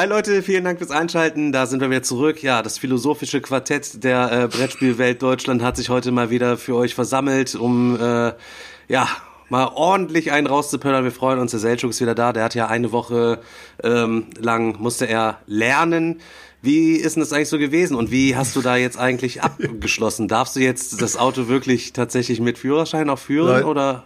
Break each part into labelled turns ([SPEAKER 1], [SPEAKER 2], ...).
[SPEAKER 1] Hi Leute, vielen Dank fürs Einschalten. Da sind wir wieder zurück. Ja, das philosophische Quartett der äh, Brettspielwelt Deutschland hat sich heute mal wieder für euch versammelt, um äh, ja mal ordentlich einen rauszupöllern. Wir freuen uns. Der Selchuk ist wieder da. Der hat ja eine Woche ähm, lang musste er lernen. Wie ist denn das eigentlich so gewesen und wie hast du da jetzt eigentlich abgeschlossen? Darfst du jetzt das Auto wirklich tatsächlich mit Führerschein auch führen
[SPEAKER 2] Leu-
[SPEAKER 1] oder?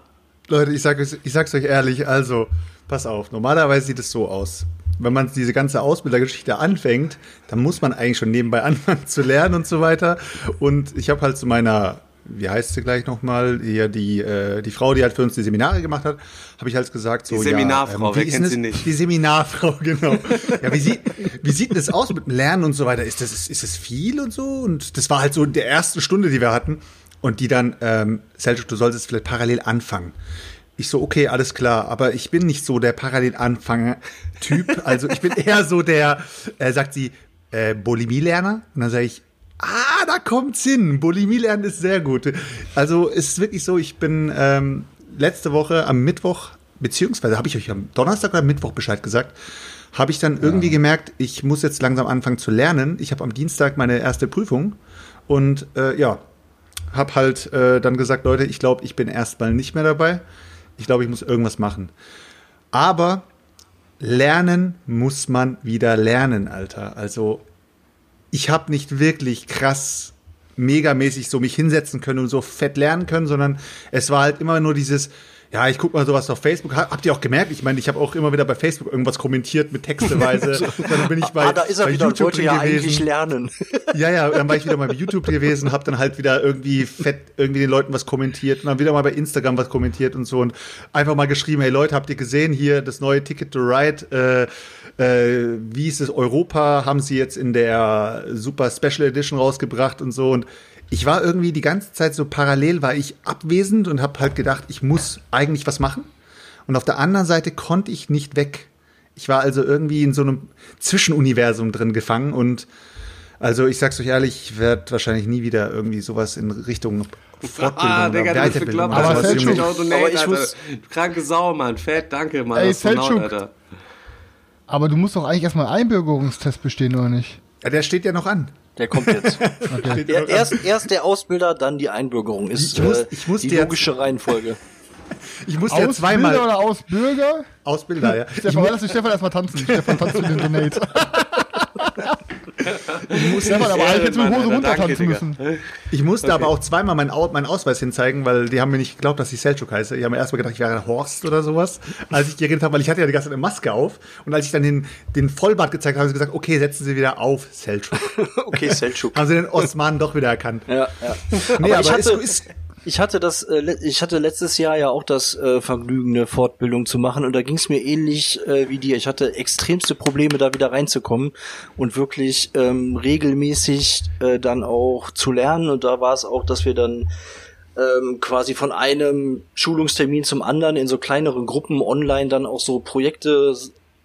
[SPEAKER 2] Leute, ich, sag, es- ich sag's euch ehrlich, also, pass auf, normalerweise sieht es so aus. Wenn man diese ganze Ausbildergeschichte anfängt, dann muss man eigentlich schon nebenbei anfangen zu lernen und so weiter. Und ich habe halt zu meiner, wie heißt sie gleich nochmal, hier die, äh, die Frau, die halt für uns die Seminare gemacht hat, habe ich halt gesagt, so,
[SPEAKER 1] Die Seminarfrau,
[SPEAKER 2] ja, ähm,
[SPEAKER 1] wer kennt sie nicht?
[SPEAKER 2] Die Seminarfrau, genau. ja, wie, sieht, wie sieht denn das aus mit dem Lernen und so weiter? Ist das, ist, ist das viel und so? Und das war halt so in der ersten Stunde, die wir hatten. Und die dann, ähm, Selchuk, du solltest vielleicht parallel anfangen. Ich so, okay, alles klar, aber ich bin nicht so der Parallel-Anfänger-Typ. Also ich bin eher so der, äh, sagt sie, äh, Bulimie-Lerner. Und dann sage ich, ah, da kommt's hin. Bulimie lernen ist sehr gut. Also es ist wirklich so, ich bin ähm, letzte Woche am Mittwoch, beziehungsweise habe ich euch am Donnerstag oder Mittwoch Bescheid gesagt, habe ich dann irgendwie gemerkt, ich muss jetzt langsam anfangen zu lernen. Ich habe am Dienstag meine erste Prüfung und äh, ja, habe halt äh, dann gesagt, Leute, ich glaube, ich bin erstmal nicht mehr dabei. Ich glaube, ich muss irgendwas machen. Aber lernen muss man wieder lernen, Alter. Also ich habe nicht wirklich krass megamäßig so mich hinsetzen können und so fett lernen können, sondern es war halt immer nur dieses ja, ich guck mal sowas auf Facebook. Ha- Habt ihr auch gemerkt? Ich meine, ich habe auch immer wieder bei Facebook irgendwas kommentiert mit texteweise. dann bin ich bei,
[SPEAKER 3] ah, da ist er
[SPEAKER 2] bei
[SPEAKER 3] wieder und wollte ja
[SPEAKER 2] gewesen.
[SPEAKER 3] eigentlich lernen.
[SPEAKER 2] Ja, ja, dann war ich wieder mal bei YouTube gewesen, habe dann halt wieder irgendwie fett irgendwie den Leuten was kommentiert und dann wieder mal bei Instagram was kommentiert und so und einfach mal geschrieben, hey Leute, habt ihr gesehen hier das neue Ticket to Ride? Äh, äh, wie ist es Europa? Haben sie jetzt in der Super Special Edition rausgebracht und so und ich war irgendwie die ganze Zeit so parallel, war ich abwesend und habe halt gedacht, ich muss eigentlich was machen. Und auf der anderen Seite konnte ich nicht weg. Ich war also irgendwie in so einem Zwischenuniversum drin gefangen und also ich sag's euch ehrlich, ich werde wahrscheinlich nie wieder irgendwie sowas in Richtung Fortbildung
[SPEAKER 1] Ah,
[SPEAKER 2] oder
[SPEAKER 1] Digga, bist
[SPEAKER 2] Weiterbildung oder
[SPEAKER 4] Aber Selchuk-
[SPEAKER 2] Junge.
[SPEAKER 1] Donate,
[SPEAKER 3] Aber ich muss-
[SPEAKER 1] Du kranke Sau, Mann. Fett, danke, Mann.
[SPEAKER 4] Ey, Selchuk.
[SPEAKER 1] Alter.
[SPEAKER 4] Aber du musst doch eigentlich erstmal einen Einbürgerungstest bestehen, oder nicht?
[SPEAKER 2] Ja, der steht ja noch an.
[SPEAKER 3] Der kommt jetzt.
[SPEAKER 2] Noch an.
[SPEAKER 3] erst, erst der Ausbilder, dann die Einbürgerung. Ist
[SPEAKER 2] Ich muss-
[SPEAKER 3] äh,
[SPEAKER 2] ich muss
[SPEAKER 3] die
[SPEAKER 2] dir jetzt-
[SPEAKER 3] logische Reihenfolge.
[SPEAKER 2] Ich musste ja
[SPEAKER 4] Ausbilder
[SPEAKER 2] zweimal
[SPEAKER 4] oder Ausbürger?
[SPEAKER 2] Ausbilder, ja. Ich,
[SPEAKER 4] Stefan,
[SPEAKER 2] mu
[SPEAKER 4] lass den Stefan erstmal tanzen. Stefan tanzt für den Donate. ich muss Stefan aber eigentlich jetzt mit Hose
[SPEAKER 1] Alter,
[SPEAKER 4] runter
[SPEAKER 1] danke,
[SPEAKER 4] tanzen
[SPEAKER 1] Digga.
[SPEAKER 4] müssen.
[SPEAKER 2] ich musste aber auch zweimal meinen, Au meinen Ausweis hinzeigen, weil die haben mir nicht geglaubt, dass ich Selchuk heiße. Die haben mir erstmal gedacht, ich wäre Horst oder sowas, als ich geredet habe, weil ich hatte ja die ganze Zeit eine Maske auf. Und als ich dann den, den Vollbart gezeigt habe, haben sie gesagt, okay, setzen Sie wieder auf, Selchuk.
[SPEAKER 3] Okay, Selchuk.
[SPEAKER 2] haben sie den Osman doch wieder erkannt.
[SPEAKER 3] Ja, ja.
[SPEAKER 2] Nee,
[SPEAKER 3] aber, ich
[SPEAKER 2] aber
[SPEAKER 3] hatte,
[SPEAKER 2] ist- ist-
[SPEAKER 3] ich hatte das, äh, ich hatte letztes Jahr ja auch das äh, Vergnügen, eine Fortbildung zu machen und da ging es mir ähnlich äh, wie dir. Ich hatte extremste Probleme, da wieder reinzukommen und wirklich ähm, regelmäßig äh, dann auch zu lernen. Und da war es auch, dass wir dann ähm, quasi von einem Schulungstermin zum anderen in so kleineren Gruppen online dann auch so Projekte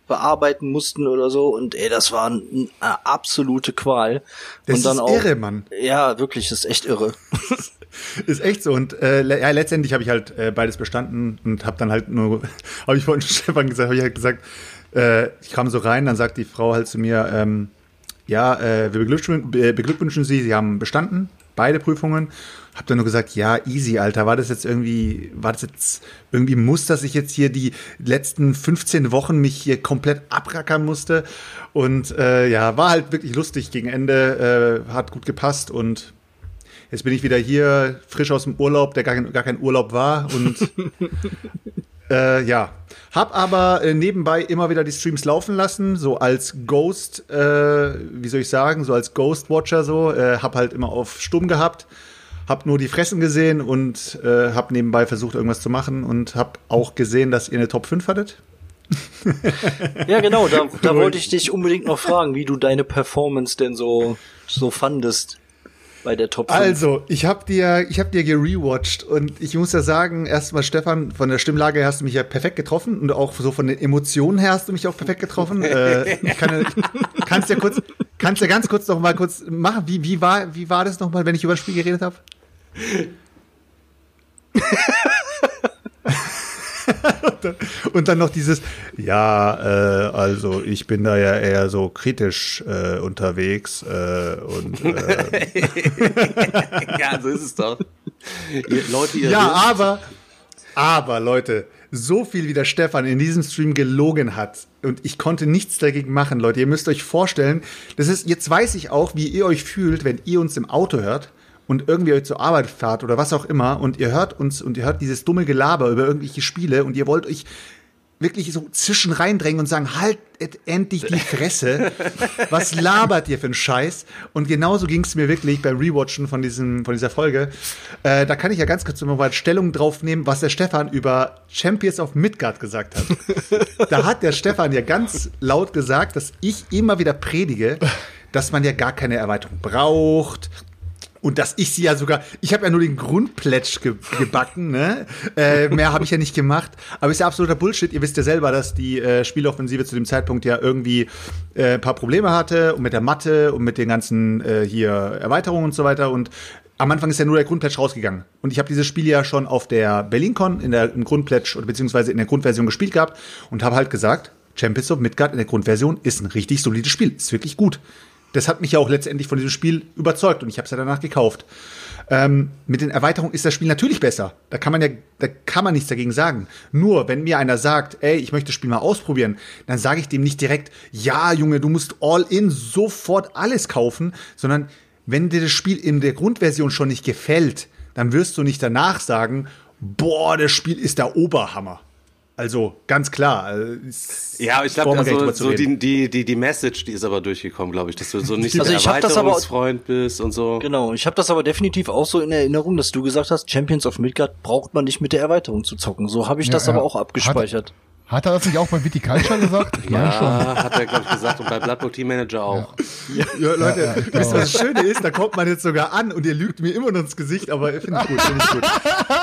[SPEAKER 3] bearbeiten mussten oder so und ey, das war ein, eine absolute Qual.
[SPEAKER 2] Das
[SPEAKER 3] und dann
[SPEAKER 2] ist
[SPEAKER 3] auch,
[SPEAKER 2] irre, Mann.
[SPEAKER 3] Ja, wirklich, das ist echt irre.
[SPEAKER 2] Ist echt so. Und äh, ja, letztendlich habe ich halt äh, beides bestanden und habe dann halt nur, habe ich vorhin Stefan gesagt, habe ich halt gesagt, äh, ich kam so rein, dann sagt die Frau halt zu mir, ähm, ja, äh, wir beglückwünschen, be- beglückwünschen Sie, Sie haben bestanden, beide Prüfungen. Hab dann nur gesagt, ja, easy, Alter. War das jetzt irgendwie, war das jetzt irgendwie muss, dass ich jetzt hier die letzten 15 Wochen mich hier komplett abrackern musste? Und äh, ja, war halt wirklich lustig gegen Ende, äh, hat gut gepasst und Jetzt bin ich wieder hier, frisch aus dem Urlaub, der gar kein, gar kein Urlaub war. Und äh, ja, hab aber äh, nebenbei immer wieder die Streams laufen lassen, so als Ghost, äh, wie soll ich sagen, so als Ghost Watcher so. Äh, hab halt immer auf Stumm gehabt, hab nur die Fressen gesehen und äh, hab nebenbei versucht irgendwas zu machen und hab auch gesehen, dass ihr eine Top 5 hattet.
[SPEAKER 3] Ja, genau, da, da wollte ich dich unbedingt noch fragen, wie du deine Performance denn so, so fandest bei der Top 5.
[SPEAKER 2] Also, ich habe dir, ich habe dir gerewatcht und ich muss ja sagen, erstmal Stefan, von der Stimmlage her hast du mich ja perfekt getroffen und auch so von den Emotionen her hast du mich auch perfekt getroffen. äh, ich kann, kannst ja kurz, kannst ja ganz kurz noch mal kurz machen. Wie, wie war, wie war das noch mal, wenn ich über das Spiel geredet habe? und, dann, noch dieses, ja, äh, also ich bin da ja eher so kritisch äh, unterwegs äh, und äh,
[SPEAKER 1] ja, so ist es doch. Ihr, Leute, ihr
[SPEAKER 2] Ja, aber, aber Leute, so viel wie der Stefan in diesem Stream gelogen hat und ich konnte nichts dagegen machen, Leute. Ihr müsst euch vorstellen, das ist, jetzt weiß ich auch, wie ihr euch fühlt, wenn ihr uns im Auto hört und irgendwie euch zur Arbeit fahrt oder was auch immer und ihr hört uns und ihr hört dieses dumme Gelaber über irgendwelche Spiele und ihr wollt euch wirklich so zwischen reindrängen und sagen, halt endlich die Fresse. Was labert ihr für einen Scheiß? Und genauso ging es mir wirklich beim Rewatchen von, diesem, von dieser Folge. Äh, da kann ich ja ganz kurz noch mal Stellung drauf nehmen, was der Stefan über Champions of Midgard gesagt hat. da hat der Stefan ja ganz laut gesagt, dass ich immer wieder predige, dass man ja gar keine Erweiterung braucht, und dass ich sie ja sogar, ich habe ja nur den Grundplätsch ge gebacken, ne? Äh, mehr habe ich ja nicht gemacht. Aber ist ja absoluter Bullshit. Ihr wisst ja selber, dass die äh, Spieloffensive zu dem Zeitpunkt ja irgendwie äh, ein paar Probleme hatte und mit der Matte und mit den ganzen äh, hier Erweiterungen und so weiter. Und am Anfang ist ja nur der Grundplätsch rausgegangen. Und ich habe dieses Spiel ja schon auf der BerlinCon in der im Grundplätsch oder beziehungsweise in der Grundversion gespielt gehabt und habe halt gesagt, Champions of Midgard in der Grundversion ist ein richtig solides Spiel. Ist wirklich gut das hat mich ja auch letztendlich von diesem Spiel überzeugt und ich habe es ja danach gekauft. Ähm, mit den Erweiterungen ist das Spiel natürlich besser. Da kann man ja, da kann man nichts dagegen sagen. Nur wenn mir einer sagt, ey, ich möchte das Spiel mal ausprobieren, dann sage ich dem nicht direkt, ja, Junge, du musst all in sofort alles kaufen, sondern wenn dir das Spiel in der Grundversion schon nicht gefällt, dann wirst du nicht danach sagen, boah, das Spiel ist der Oberhammer. Also ganz klar. äh,
[SPEAKER 1] Ja, ich glaube, also, so die, die, die, die Message, die ist aber durchgekommen, glaube ich, dass du so nicht so
[SPEAKER 3] Also ich hab das aber-
[SPEAKER 1] Erweiterungsfreund bist und so.
[SPEAKER 3] Genau, ich habe das aber definitiv auch so in Erinnerung, dass du gesagt hast, Champions of Midgard braucht man nicht mit der Erweiterung zu zocken. So habe ich
[SPEAKER 4] Ja,
[SPEAKER 3] das
[SPEAKER 4] ja.
[SPEAKER 3] aber auch abgespeichert.
[SPEAKER 4] Hat er das nicht auch bei Viticulture gesagt? Ich meine schon.
[SPEAKER 1] Ja, hat er, glaube ich, gesagt und bei Blood Bowl Team Manager auch.
[SPEAKER 2] Ja, Leute, wisst ihr, was das Schöne ist? Da kommt man jetzt sogar an und ihr lügt mir immer noch ins Gesicht, aber finde ich gut, finde ich gut.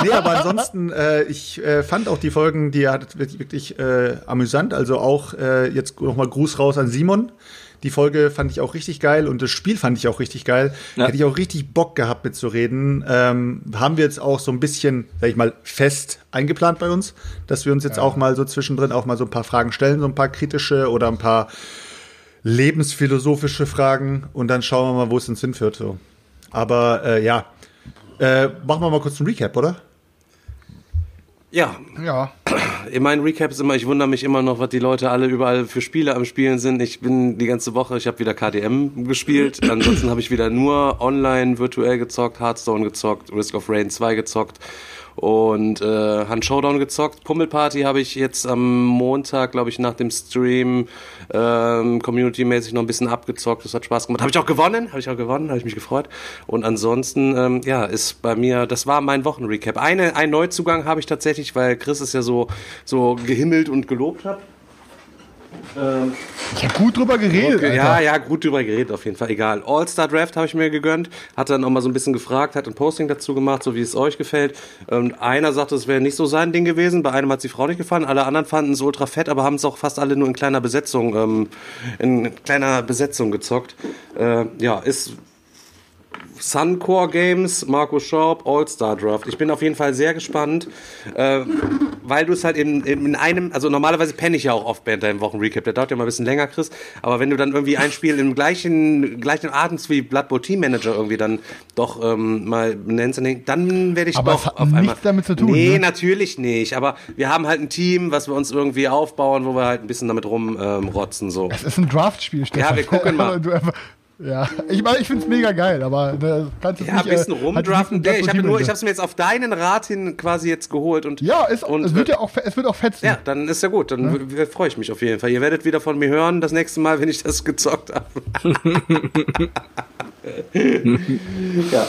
[SPEAKER 2] Nee, aber ansonsten, äh, ich äh, fand auch die Folgen, die hat wirklich, wirklich äh, amüsant. Also auch äh, jetzt nochmal Gruß raus an Simon. Die Folge fand ich auch richtig geil und das Spiel fand ich auch richtig geil.
[SPEAKER 3] Ja.
[SPEAKER 2] Hätte ich auch richtig Bock gehabt mitzureden. Ähm, haben wir jetzt auch so ein bisschen, sag ich mal, fest eingeplant bei uns, dass wir uns jetzt auch mal so zwischendrin auch mal so ein paar Fragen stellen, so ein paar kritische oder ein paar lebensphilosophische Fragen und dann schauen wir mal, wo es uns hinführt. So. Aber äh, ja, äh, machen wir mal kurz einen Recap, oder?
[SPEAKER 1] Ja,
[SPEAKER 4] Ja.
[SPEAKER 1] in meinen Recaps immer, ich wundere mich immer noch, was die Leute alle überall für Spiele am Spielen sind. Ich bin die ganze Woche, ich habe wieder KDM gespielt. Ansonsten habe ich wieder nur online virtuell gezockt, Hearthstone gezockt, Risk of Rain 2 gezockt und äh, Hand Showdown gezockt. Pummelparty habe ich jetzt am Montag, glaube ich, nach dem Stream ähm, community-mäßig noch ein bisschen abgezockt. Das hat Spaß gemacht. Habe ich auch gewonnen, habe ich auch gewonnen, habe ich mich gefreut. Und ansonsten, ähm, ja, ist bei mir, das war mein Wochenrecap. Eine, ein Neuzugang habe ich tatsächlich, weil Chris es ja so, so gehimmelt und gelobt hat.
[SPEAKER 4] Ich habe gut drüber geredet.
[SPEAKER 1] Okay, ja, ja, gut drüber geredet, auf jeden Fall. Egal. All-Star Draft habe ich mir gegönnt, hat dann auch mal so ein bisschen gefragt, hat ein Posting dazu gemacht, so wie es euch gefällt. Und einer sagte, es wäre nicht so sein Ding gewesen, bei einem hat die Frau nicht gefallen, alle anderen fanden es ultra fett, aber haben es auch fast alle nur in kleiner Besetzung, ähm, in kleiner Besetzung gezockt. Äh, ja, ist Suncore Games, Marco Schaub, All-Star Draft. Ich bin auf jeden Fall sehr gespannt, äh, weil du es halt in, in einem, also normalerweise penne ich ja auch oft bei deinem Wochenrecap, der dauert ja mal ein bisschen länger, Chris, aber wenn du dann irgendwie ein Spiel im gleichen, gleichen Atemzug wie Blood Bowl Team Manager irgendwie dann doch ähm, mal nennst, dann werde ich
[SPEAKER 4] Aber
[SPEAKER 1] doch auf einmal.
[SPEAKER 4] nichts damit zu tun,
[SPEAKER 1] Nee,
[SPEAKER 4] ne?
[SPEAKER 1] natürlich nicht, aber wir haben halt ein Team, was wir uns irgendwie aufbauen, wo wir halt ein bisschen damit rumrotzen, ähm, so.
[SPEAKER 4] Es ist ein Draftspiel, Stefan.
[SPEAKER 1] wir gucken mal.
[SPEAKER 4] Du ja, ich meine, ich find's mega geil, aber da kannst du
[SPEAKER 1] Ja,
[SPEAKER 4] nicht,
[SPEAKER 1] ein bisschen
[SPEAKER 4] äh,
[SPEAKER 1] rumdraften. Nee,
[SPEAKER 4] nicht
[SPEAKER 1] ich habe nur, ich habe es mir jetzt auf deinen Rat hin quasi jetzt geholt und
[SPEAKER 4] Ja, ist,
[SPEAKER 1] und,
[SPEAKER 4] es wird ja auch, es wird auch fetzen.
[SPEAKER 1] ja, dann ist ja gut. Dann w- freue ich mich auf jeden Fall. Ihr werdet wieder von mir hören das nächste Mal, wenn ich das gezockt habe. ja.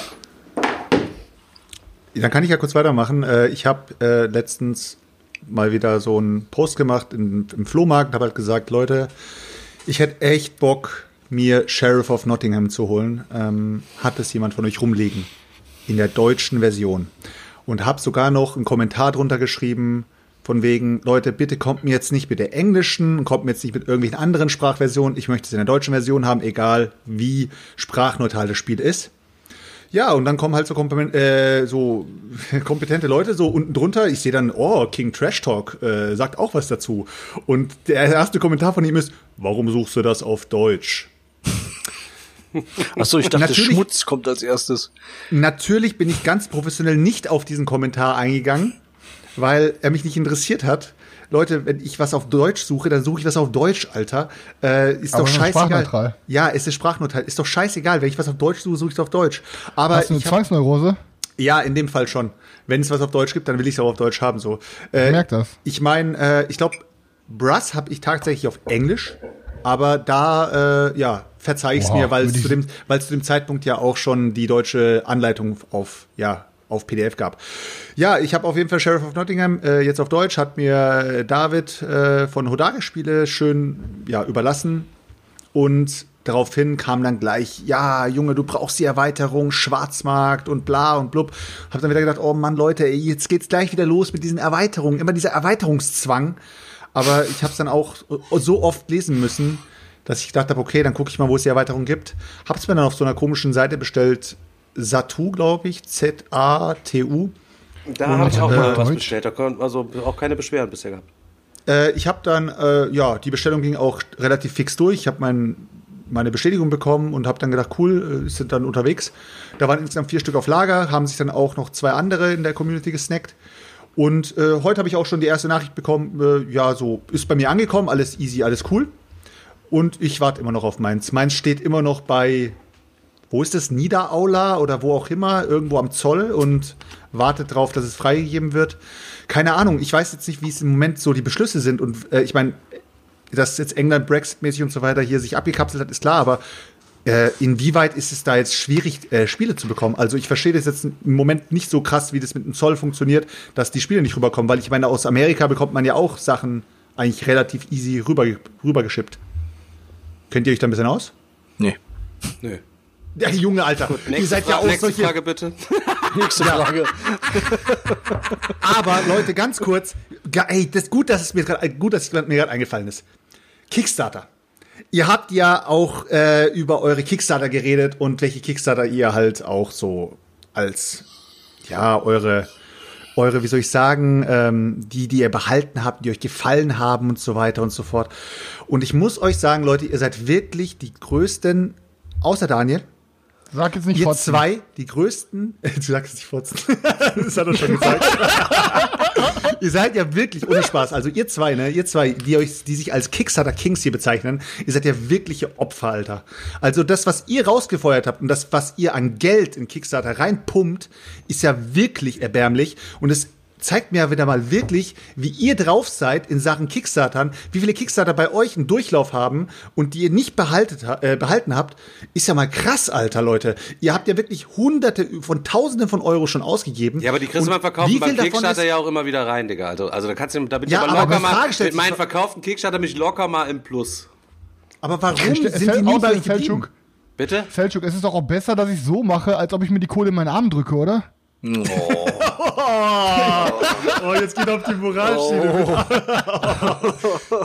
[SPEAKER 2] Dann kann ich ja kurz weitermachen. Äh, ich habe äh, letztens mal wieder so einen Post gemacht im, im Flohmarkt und habe halt gesagt, Leute, ich hätte echt Bock, mir Sheriff of Nottingham zu holen. Ähm, hat es jemand von euch rumliegen? In der deutschen Version. Und habe sogar noch einen Kommentar drunter geschrieben, von wegen, Leute, bitte kommt mir jetzt nicht mit der englischen, kommt mir jetzt nicht mit irgendwelchen anderen Sprachversionen. Ich möchte es in der deutschen Version haben, egal wie sprachneutral das Spiel ist. Ja, und dann kommen halt so, kompetent, äh, so kompetente Leute so unten drunter. Ich sehe dann, oh, King Trash Talk äh, sagt auch was dazu. Und der erste Kommentar von ihm ist, warum suchst du das auf Deutsch?
[SPEAKER 3] Achso, ich dachte,
[SPEAKER 2] Natürlich-
[SPEAKER 3] Schmutz kommt als erstes.
[SPEAKER 2] Natürlich bin ich ganz professionell nicht auf diesen Kommentar eingegangen, weil er mich nicht interessiert hat. Leute, wenn ich was auf Deutsch suche, dann suche ich was auf Deutsch, Alter. Äh, ist
[SPEAKER 4] Aber
[SPEAKER 2] doch
[SPEAKER 4] ist
[SPEAKER 2] scheißegal.
[SPEAKER 4] sprachneutral.
[SPEAKER 2] Ja, es ist sprachneutral. Ist doch scheißegal. Wenn ich was auf Deutsch suche, suche ich es auf Deutsch. Aber
[SPEAKER 4] Hast du eine
[SPEAKER 2] ich hab,
[SPEAKER 4] Zwangsneurose?
[SPEAKER 2] ja, in dem Fall schon. Wenn es was auf Deutsch gibt, dann will ich es auch auf Deutsch haben. So. Äh,
[SPEAKER 4] Ich merk das.
[SPEAKER 2] Ich meine, äh, ich glaube, Brass habe ich tatsächlich auf Englisch, aber da, äh, ja, verzeih ich es
[SPEAKER 4] Wow,
[SPEAKER 2] mir, weil es zu dem, weil zu dem Zeitpunkt ja auch schon die deutsche Anleitung auf, ja, auf PDF gab. Ja, ich habe auf jeden Fall Sheriff of Nottingham äh, jetzt auf Deutsch, hat mir äh, David äh, von Hodage Spiele schön ja, überlassen. Und daraufhin kam dann gleich, ja, Junge, du brauchst die Erweiterung, Schwarzmarkt und bla und blub. Hab dann wieder gedacht, oh Mann, Leute, ey, jetzt geht's gleich wieder los mit diesen Erweiterungen, immer dieser Erweiterungszwang. Aber ich habe es dann auch so oft lesen müssen, dass ich gedacht habe, okay, dann gucke ich mal, wo es die Erweiterung gibt. Hab's mir dann auf so einer komischen Seite bestellt, Satu, glaube ich, Z-A-T-U.
[SPEAKER 1] Da habe ich auch
[SPEAKER 4] äh,
[SPEAKER 1] mal was
[SPEAKER 4] Deutsch?
[SPEAKER 1] bestellt. Da kon- also auch keine Beschwerden bisher gehabt.
[SPEAKER 2] Äh, ich habe dann, äh, ja, die Bestellung ging auch relativ fix durch. Ich habe mein, meine Bestätigung bekommen und habe dann gedacht, cool, äh, sind dann unterwegs. Da waren insgesamt vier Stück auf Lager, haben sich dann auch noch zwei andere in der Community gesnackt. Und äh, heute habe ich auch schon die erste Nachricht bekommen, äh, ja, so ist bei mir angekommen, alles easy, alles cool. Und ich warte immer noch auf meins. Meins steht immer noch bei, wo ist das, Niederaula oder wo auch immer, irgendwo am Zoll und wartet drauf, dass es freigegeben wird. Keine Ahnung, ich weiß jetzt nicht, wie es im Moment so die Beschlüsse sind. Und äh, ich meine, dass jetzt England Brexit-mäßig und so weiter hier sich abgekapselt hat, ist klar, aber äh, inwieweit ist es da jetzt schwierig, äh, Spiele zu bekommen? Also ich verstehe das jetzt im Moment nicht so krass, wie das mit dem Zoll funktioniert, dass die Spiele nicht rüberkommen, weil ich meine, aus Amerika bekommt man ja auch Sachen eigentlich relativ easy rüber, rübergeschippt. Kennt ihr euch da ein bisschen aus?
[SPEAKER 3] Nee.
[SPEAKER 1] Nö.
[SPEAKER 2] Ja, Junge, Alter.
[SPEAKER 1] Nächste,
[SPEAKER 2] ihr seid ja
[SPEAKER 1] Fra-
[SPEAKER 2] auch
[SPEAKER 1] nächste
[SPEAKER 2] solche.
[SPEAKER 1] Frage bitte.
[SPEAKER 3] Nächste Frage.
[SPEAKER 2] Aber Leute, ganz kurz, ey, das ist gut, dass es mir gerade gut, dass es mir gerade eingefallen ist. Kickstarter. Ihr habt ja auch äh, über eure Kickstarter geredet und welche Kickstarter ihr halt auch so als ja eure eure, wie soll ich sagen, ähm, die, die ihr behalten habt, die euch gefallen haben und so weiter und so fort. Und ich muss euch sagen, Leute, ihr seid wirklich die größten, außer Daniel,
[SPEAKER 4] Sag jetzt nicht
[SPEAKER 2] Ihr
[SPEAKER 4] fotzen.
[SPEAKER 2] zwei, die größten, du sagst nicht fotzen, das hat er schon gesagt. ihr seid ja wirklich, ohne Spaß, also ihr zwei, ne, ihr zwei, die euch, die sich als Kickstarter Kings hier bezeichnen, ihr seid ja wirkliche Opfer, Alter. Also das, was ihr rausgefeuert habt und das, was ihr an Geld in Kickstarter reinpumpt, ist ja wirklich erbärmlich und es zeigt mir ja wieder mal wirklich, wie ihr drauf seid in Sachen Kickstartern, wie viele Kickstarter bei euch einen Durchlauf haben und die ihr nicht behaltet, ha- äh, behalten habt, ist ja mal krass, Alter, Leute. Ihr habt ja wirklich hunderte von tausenden von Euro schon ausgegeben.
[SPEAKER 1] Ja, aber die kriegst du beim Verkaufen
[SPEAKER 2] wie
[SPEAKER 1] beim
[SPEAKER 2] viel davon
[SPEAKER 1] Kickstarter
[SPEAKER 2] ist-
[SPEAKER 1] ja auch immer wieder rein, Digga. Also, also da kannst du, da bin
[SPEAKER 2] Ja,
[SPEAKER 1] ich aber locker mal, mit meinen verkauften Kickstarter bin ich locker mal im Plus.
[SPEAKER 2] Aber warum sind die nie bei euch geblieben?
[SPEAKER 1] Bitte?
[SPEAKER 4] Selçuk, es ist doch auch besser, dass ich so mache, als ob ich mir die Kohle in meinen Arm drücke, oder?
[SPEAKER 2] Oh, jetzt geht auf die Moralschiene.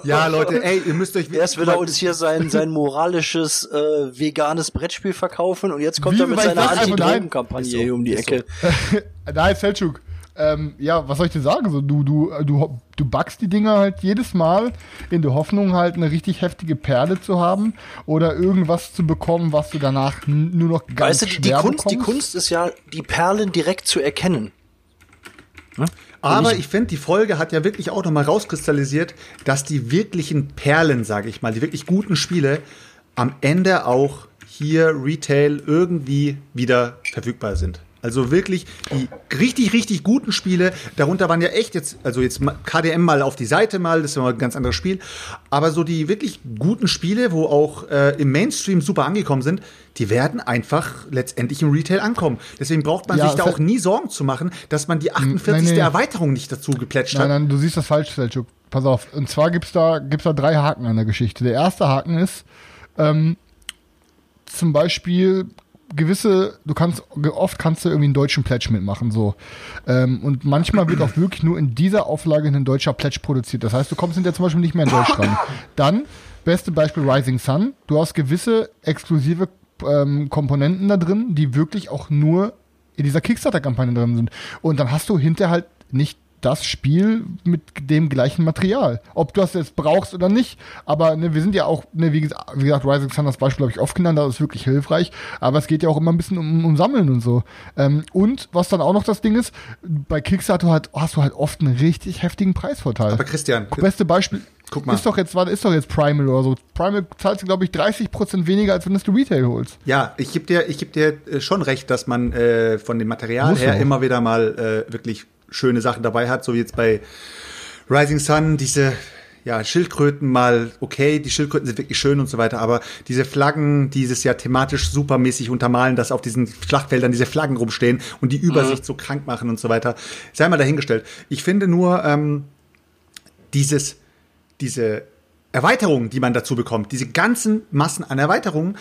[SPEAKER 2] ja, Leute, ey, ihr müsst euch
[SPEAKER 3] Erst will er uns hier sein, sein moralisches, äh, veganes Brettspiel verkaufen und jetzt kommt
[SPEAKER 4] Wie
[SPEAKER 3] er mit seiner Anti-Drogen-Kampagne
[SPEAKER 2] so,
[SPEAKER 3] um die
[SPEAKER 2] ist so.
[SPEAKER 3] Ecke.
[SPEAKER 4] Nein, Selçuk. Ähm, ja, was soll ich dir sagen? So, du, du, du, du backst die Dinger halt jedes Mal in der Hoffnung, halt eine richtig heftige Perle zu haben oder irgendwas zu bekommen, was du danach nur noch ganz
[SPEAKER 3] Weißt du, die, die
[SPEAKER 4] schwer
[SPEAKER 3] Kunst, die
[SPEAKER 4] bekommst.
[SPEAKER 3] Kunst ist ja, die Perlen direkt zu erkennen.
[SPEAKER 2] Aber ich finde, die Folge hat ja wirklich auch nochmal rauskristallisiert, dass die wirklichen Perlen, sage ich mal, die wirklich guten Spiele am Ende auch hier Retail irgendwie wieder verfügbar sind. Also wirklich die richtig, richtig guten Spiele, darunter waren ja echt jetzt, also jetzt KDM mal auf die Seite mal, das ist mal ein ganz anderes Spiel, aber so die wirklich guten Spiele, wo auch äh, im Mainstream super angekommen sind, die werden einfach letztendlich im Retail ankommen. Deswegen braucht man
[SPEAKER 4] Ja,
[SPEAKER 2] sich da auch nie Sorgen zu machen, dass man die 48.
[SPEAKER 4] nee, nee.
[SPEAKER 2] Erweiterung nicht dazu geplätscht
[SPEAKER 4] Nein,
[SPEAKER 2] hat.
[SPEAKER 4] nein, du siehst das falsch, Selchuk. Pass auf. Und zwar gibt's da, gibt's da drei Haken an der Geschichte. Der erste Haken ist, ähm, zum Beispiel gewisse, du kannst, oft kannst du irgendwie einen deutschen Pledge mitmachen, so. Ähm, und manchmal wird auch wirklich nur in dieser Auflage ein deutscher Pledge produziert. Das heißt, du kommst hinterher zum Beispiel nicht mehr in Deutsch dran. Dann, beste Beispiel Rising Sun. Du hast gewisse exklusive ähm, Komponenten da drin, die wirklich auch nur in dieser Kickstarter-Kampagne drin sind. Und dann hast du hinterher halt nicht das Spiel mit dem gleichen Material. Ob du das jetzt brauchst oder nicht. Aber ne, wir sind ja auch, ne, wie, gesagt, wie gesagt, Rising Sun, das Beispiel habe ich oft genannt, das ist wirklich hilfreich. Aber es geht ja auch immer ein bisschen um, um Sammeln und so. Ähm, und was dann auch noch das Ding ist, bei Kickstarter halt, hast du halt oft einen richtig heftigen Preisvorteil.
[SPEAKER 2] Aber Christian,
[SPEAKER 4] Beste Beispiel
[SPEAKER 2] Guck mal.
[SPEAKER 4] ist doch jetzt, ist doch jetzt Primal oder so. Primal zahlst du, glaube ich, 30% weniger, als wenn du Retail holst.
[SPEAKER 2] Ja, ich gebe dir, ich geb dir äh, schon recht, dass man äh, von dem Material
[SPEAKER 4] Muss
[SPEAKER 2] her
[SPEAKER 4] auch.
[SPEAKER 2] immer wieder mal äh, wirklich schöne Sachen dabei hat, so wie jetzt bei Rising Sun, diese ja, Schildkröten mal okay, die Schildkröten sind wirklich schön und so weiter, aber diese Flaggen, dieses ja thematisch supermäßig untermalen, dass auf diesen Schlachtfeldern diese Flaggen rumstehen und die Übersicht so krank machen und so weiter, sei mal dahingestellt. Ich finde nur, ähm, dieses, diese Erweiterungen, die man dazu bekommt, diese ganzen Massen an Erweiterungen,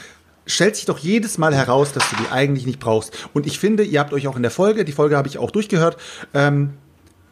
[SPEAKER 2] stellt sich doch jedes Mal heraus, dass du die eigentlich nicht brauchst. Und ich finde, ihr habt euch auch in der Folge, die Folge habe ich auch durchgehört, ähm,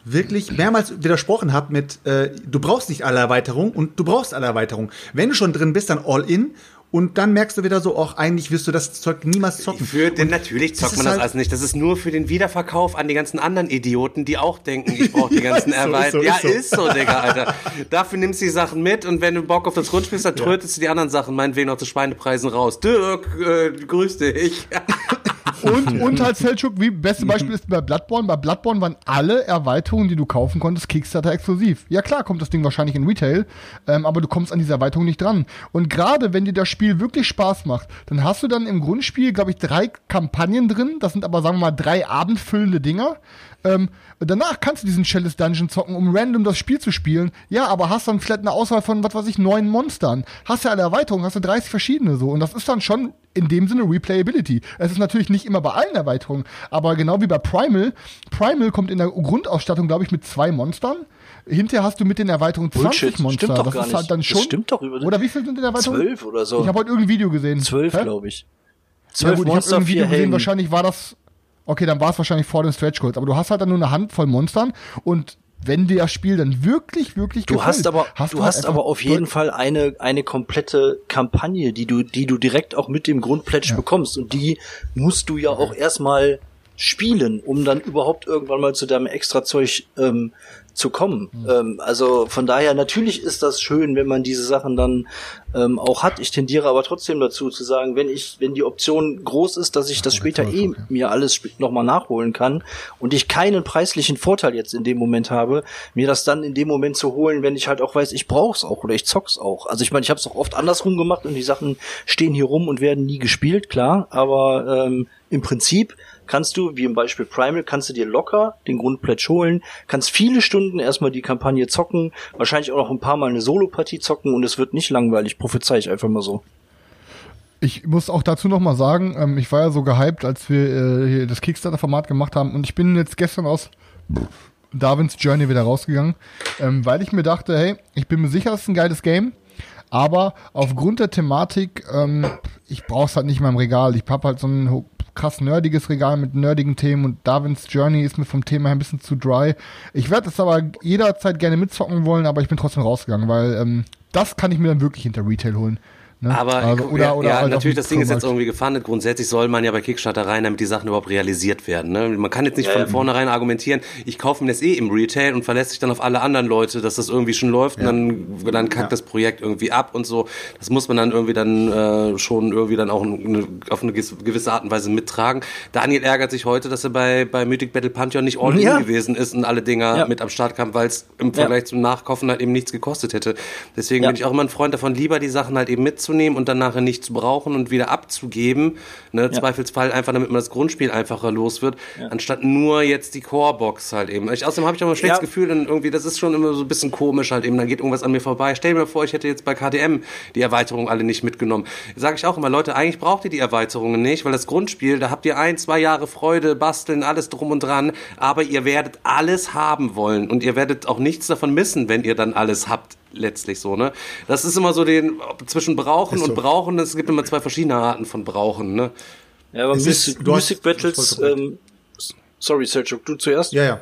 [SPEAKER 2] wirklich mehrmals widersprochen habt mit, äh, du brauchst nicht alle Erweiterungen und du brauchst alle Erweiterungen. Wenn du schon drin bist, dann all in. Und dann merkst du wieder so, ach, eigentlich wirst du das Zeug niemals zocken.
[SPEAKER 1] Für den,
[SPEAKER 2] Und
[SPEAKER 1] natürlich zockt man das
[SPEAKER 2] halt-
[SPEAKER 1] alles nicht. Das ist nur für den Wiederverkauf an die ganzen anderen Idioten, die auch denken, ich brauche die ganzen
[SPEAKER 2] ist
[SPEAKER 1] Erweiterungen.
[SPEAKER 2] so,
[SPEAKER 1] Ja,
[SPEAKER 2] ist so.
[SPEAKER 1] ist so, Digga, Alter. Dafür nimmst du die Sachen mit und wenn du Bock auf das Grundspiel hast, dann trötest du die anderen Sachen meinetwegen noch zu Schweinepreisen raus. Dirk, äh, grüß dich.
[SPEAKER 4] Und, und halt Selchuk, wie beste Beispiel ist bei Bloodborne. Bei Bloodborne waren alle Erweiterungen, die du kaufen konntest, Kickstarter exklusiv. Ja klar, kommt das Ding wahrscheinlich in Retail, ähm, aber du kommst an diese Erweiterung nicht dran. Und gerade wenn dir das Spiel wirklich Spaß macht, dann hast du dann im Grundspiel, glaube ich, drei Kampagnen drin. Das sind aber, sagen wir mal, drei abendfüllende Dinger. Ähm, danach kannst du diesen Chalice Dungeon zocken, um random das Spiel zu spielen. Ja, aber hast dann vielleicht eine Auswahl von, was weiß ich, neun Monstern. Hast ja eine Erweiterung, hast du 30 verschiedene so. Und das ist dann schon in dem Sinne Replayability. Es ist natürlich nicht immer bei allen Erweiterungen, aber genau wie bei Primal. Primal kommt in der Grundausstattung, glaube ich, mit zwei Monstern. Hinterher hast du mit den Erweiterungen 20
[SPEAKER 3] Bullshit,
[SPEAKER 4] Monster.
[SPEAKER 3] stimmt doch
[SPEAKER 4] das
[SPEAKER 3] gar
[SPEAKER 4] ist
[SPEAKER 3] nicht.
[SPEAKER 4] halt dann
[SPEAKER 3] Das
[SPEAKER 4] schon.
[SPEAKER 3] stimmt doch über-
[SPEAKER 4] Oder wie viel sind in der Erweiterung?
[SPEAKER 3] Zwölf oder so.
[SPEAKER 4] Ich habe heute irgendein Video gesehen.
[SPEAKER 3] Zwölf, glaube ich.
[SPEAKER 4] Ja
[SPEAKER 3] Zwölf
[SPEAKER 4] gut, ich habe
[SPEAKER 3] Monster,
[SPEAKER 4] irgendein Video gesehen,
[SPEAKER 3] Helden.
[SPEAKER 4] wahrscheinlich war das. Okay, dann war es wahrscheinlich vor den Stretch Goals, aber du hast halt dann nur eine Handvoll Monstern und wenn dir das Spiel dann wirklich, wirklich
[SPEAKER 3] Du
[SPEAKER 4] gefällt,
[SPEAKER 3] hast aber, du
[SPEAKER 4] halt
[SPEAKER 3] hast aber auf jeden Fall eine, eine komplette Kampagne, die du, die du direkt auch mit dem Grundpledge bekommst. Und die musst du ja auch erstmal spielen, um dann überhaupt irgendwann mal zu deinem Extrazeug ähm, zu kommen. Ähm, also von daher, natürlich ist das schön, wenn man diese Sachen dann ähm, auch hat. Ich tendiere aber trotzdem dazu zu sagen, wenn ich, wenn die Option groß ist, dass ich das später eh mir alles nochmal nachholen kann und ich keinen preislichen Vorteil jetzt in dem Moment habe, mir das dann in dem Moment zu holen, wenn ich halt auch weiß, ich brauch's auch oder ich zock's auch. Also ich meine, ich habe es auch oft andersrum gemacht und die Sachen stehen hier rum und werden nie gespielt, klar, aber ähm, im Prinzip kannst du, wie im Beispiel Primal, kannst du dir locker den Grundpledge holen, kannst viele Stunden erstmal die Kampagne zocken, wahrscheinlich auch noch ein paar Mal eine Solo-Partie zocken und es wird nicht langweilig, prophezei ich einfach mal so.
[SPEAKER 4] Ich muss auch dazu noch mal sagen, ähm, ich war ja so gehypt, als wir äh, das Kickstarter-Format gemacht haben und ich bin jetzt gestern aus Darwins Journey wieder rausgegangen, ähm, weil ich mir dachte, hey, ich bin mir sicher, es ist ein geiles Game, aber aufgrund der Thematik, ähm, ich brauch's halt nicht mehr im Regal. Ich hab halt so ein ho- krass nerdiges Regal mit nerdigen Themen und Darwins Journey ist mir vom Thema her ein bisschen zu dry. Ich werde es aber jederzeit gerne mitzocken wollen, aber ich bin trotzdem rausgegangen, weil ähm, das kann ich mir dann wirklich hinter Retail holen. Ne?
[SPEAKER 1] Aber
[SPEAKER 4] also,
[SPEAKER 1] ja,
[SPEAKER 4] oder, oder
[SPEAKER 1] ja,
[SPEAKER 4] halt
[SPEAKER 1] natürlich, das Ding ist jetzt irgendwie gefundet. Grundsätzlich soll man ja bei Kickstarter rein, damit die Sachen überhaupt realisiert werden. Ne? Man kann jetzt nicht von vornherein argumentieren, ich kaufe mir das eh im Retail und verlässt sich dann auf alle anderen Leute, dass das irgendwie schon läuft und dann, dann kackt das Projekt irgendwie ab und so. Das muss man dann irgendwie dann äh, schon irgendwie dann auch eine, auf eine gewisse Art und Weise mittragen. Daniel ärgert sich heute, dass er bei, bei Mythic Battle Pantheon nicht all in
[SPEAKER 3] Ja.
[SPEAKER 1] gewesen ist und alle Dinger
[SPEAKER 3] Ja.
[SPEAKER 1] mit am Start kam, weil es im Vergleich zum Nachkaufen halt eben nichts gekostet hätte. Deswegen
[SPEAKER 3] Ja.
[SPEAKER 1] bin ich auch immer ein Freund davon, lieber die Sachen halt eben mitzunehmen anzunehmen und dann nachher nicht zu brauchen und wieder abzugeben. Ne, ja. Zweifelsfall einfach, damit man das Grundspiel einfacher los wird, ja. anstatt nur jetzt die Core-Box halt eben. Ich, außerdem habe ich auch ein schlechtes ja. Gefühl, dann irgendwie, das ist schon immer so ein bisschen komisch halt eben, dann geht irgendwas an mir vorbei. Stell mir vor, ich hätte jetzt bei KDM die Erweiterung alle nicht mitgenommen. Sage ich auch immer, Leute, eigentlich braucht ihr die Erweiterungen nicht, weil das Grundspiel, da habt ihr ein, zwei Jahre Freude, basteln, alles drum und dran, aber ihr werdet alles haben wollen und ihr werdet auch nichts davon missen, wenn ihr dann alles habt letztlich so, ne? Das ist immer so den zwischen brauchen so. und brauchen, es gibt immer zwei verschiedene Arten von brauchen, ne?
[SPEAKER 3] Ja, aber Mystic, Mystic Battles, ähm, sorry Sergio, du zuerst?
[SPEAKER 2] Ja, ja.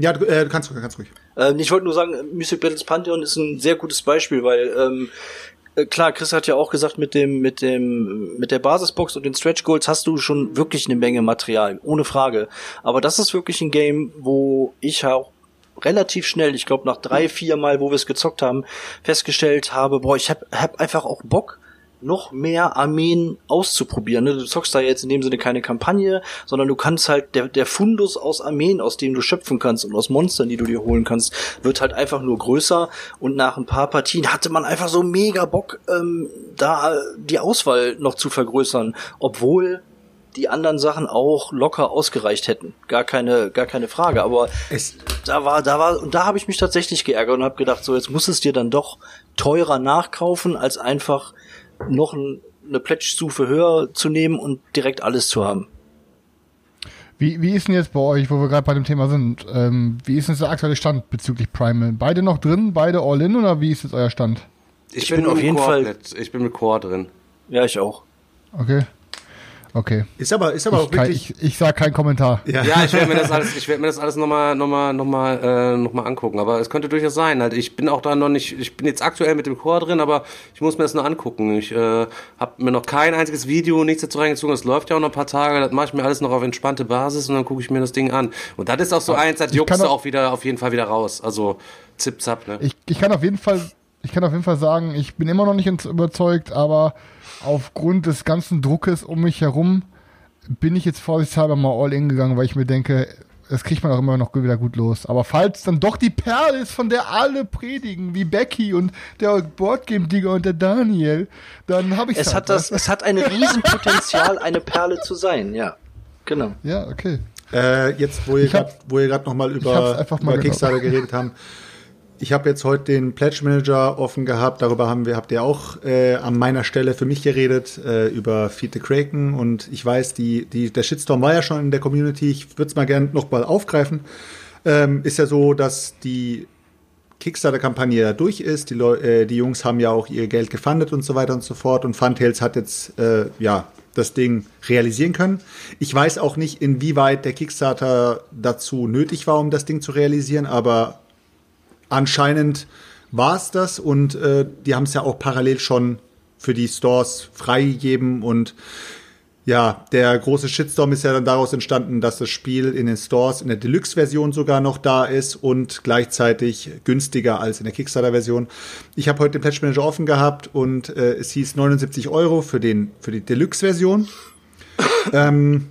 [SPEAKER 2] Ja, du, äh, kannst, kannst ruhig.
[SPEAKER 3] Ähm, ich wollte nur sagen, Mystic Battles Pantheon ist ein sehr gutes Beispiel, weil ähm, äh, klar, Chris hat ja auch gesagt, mit dem, mit dem, mit der Basisbox und den Stretch Goals hast du schon wirklich eine Menge Material, ohne Frage. Aber das ist wirklich ein Game, wo ich auch relativ schnell, ich glaube nach drei, vier Mal, wo wir es gezockt haben, festgestellt habe, boah, ich hab, hab einfach auch Bock, noch mehr Armeen auszuprobieren. Ne? Du zockst da jetzt in dem Sinne keine Kampagne, sondern du kannst halt, der, der Fundus aus Armeen, aus dem du schöpfen kannst und aus Monstern, die du dir holen kannst, wird halt einfach nur größer und nach ein paar Partien hatte man einfach so mega Bock, ähm, da die Auswahl noch zu vergrößern, obwohl die anderen Sachen auch locker ausgereicht hätten. Gar keine, gar keine Frage. Aber es da war, da war, und da habe ich mich tatsächlich geärgert und habe gedacht, so jetzt muss es dir dann doch teurer nachkaufen, als einfach noch ein, eine Pledge-Stufe höher zu nehmen und direkt alles zu haben.
[SPEAKER 4] Wie, wie ist denn jetzt bei euch, wo wir gerade bei dem Thema sind, ähm, wie ist denn der aktuelle Stand bezüglich Primal? Beide noch drin, beide all in oder wie ist jetzt euer Stand?
[SPEAKER 1] Ich, ich bin, bin auf jeden Fall. Ich bin mit Core drin.
[SPEAKER 3] Ja, ich auch.
[SPEAKER 4] Okay. Okay.
[SPEAKER 2] Ist aber, ist aber
[SPEAKER 4] ich
[SPEAKER 2] auch wirklich.
[SPEAKER 4] Kann, ich, ich sage keinen Kommentar.
[SPEAKER 1] Ja, ja ich werde mir das alles, ich werde mir das alles nochmal, nochmal, nochmal, äh, nochmal angucken. Aber es könnte durchaus sein. Halt, ich bin auch da noch nicht, ich bin jetzt aktuell mit dem Chor drin, aber ich muss mir das noch angucken. Ich äh, habe mir noch kein einziges Video, nichts dazu reingezogen. Das läuft ja auch noch ein paar Tage. Das mache ich mir alles noch auf entspannte Basis und dann gucke ich mir das Ding an. Und das ist auch so Ach, eins, das juckst du auch wieder auf jeden Fall wieder raus. Also zip zap, ne?
[SPEAKER 4] Ich, ich kann auf jeden Fall, ich kann auf jeden Fall sagen, ich bin immer noch nicht überzeugt, aber aufgrund des ganzen Druckes um mich herum bin ich jetzt vorsichtshalber mal all in gegangen, weil ich mir denke, das kriegt man auch immer noch wieder gut los. Aber falls dann doch die Perle ist, von der alle predigen, wie Becky und der Boardgame-Digger und der Daniel, dann habe ich
[SPEAKER 3] es. Hat das, es hat ein Riesenpotenzial, eine Perle zu sein, ja. Genau.
[SPEAKER 4] Ja, okay.
[SPEAKER 2] Äh, jetzt, wo ihr gerade nochmal über, über Kickstarter geredet haben, ich habe jetzt heute den Pledge Manager offen gehabt. Darüber haben wir, habt ihr auch äh, an meiner Stelle für mich geredet, äh, über Feed the Kraken. Und ich weiß, die, die, der Shitstorm war ja schon in der Community. Ich würde es mal gerne noch mal aufgreifen. Ähm, ist ja so, dass die Kickstarter-Kampagne ja durch ist. Die, äh, die Jungs haben ja auch ihr Geld gefundet und so weiter und so fort. Und Funtails hat jetzt, äh, ja, das Ding realisieren können. Ich weiß auch nicht, inwieweit der Kickstarter dazu nötig war, um das Ding zu realisieren, aber anscheinend war es das und äh, die haben es ja auch parallel schon für die Stores freigegeben und ja, der große Shitstorm ist ja dann daraus entstanden, dass das Spiel in den Stores in der Deluxe-Version sogar noch da ist und gleichzeitig günstiger als in der Kickstarter-Version. Ich habe heute den Patch Manager offen gehabt und äh, es hieß 79 Euro für, den, für die Deluxe-Version. ähm,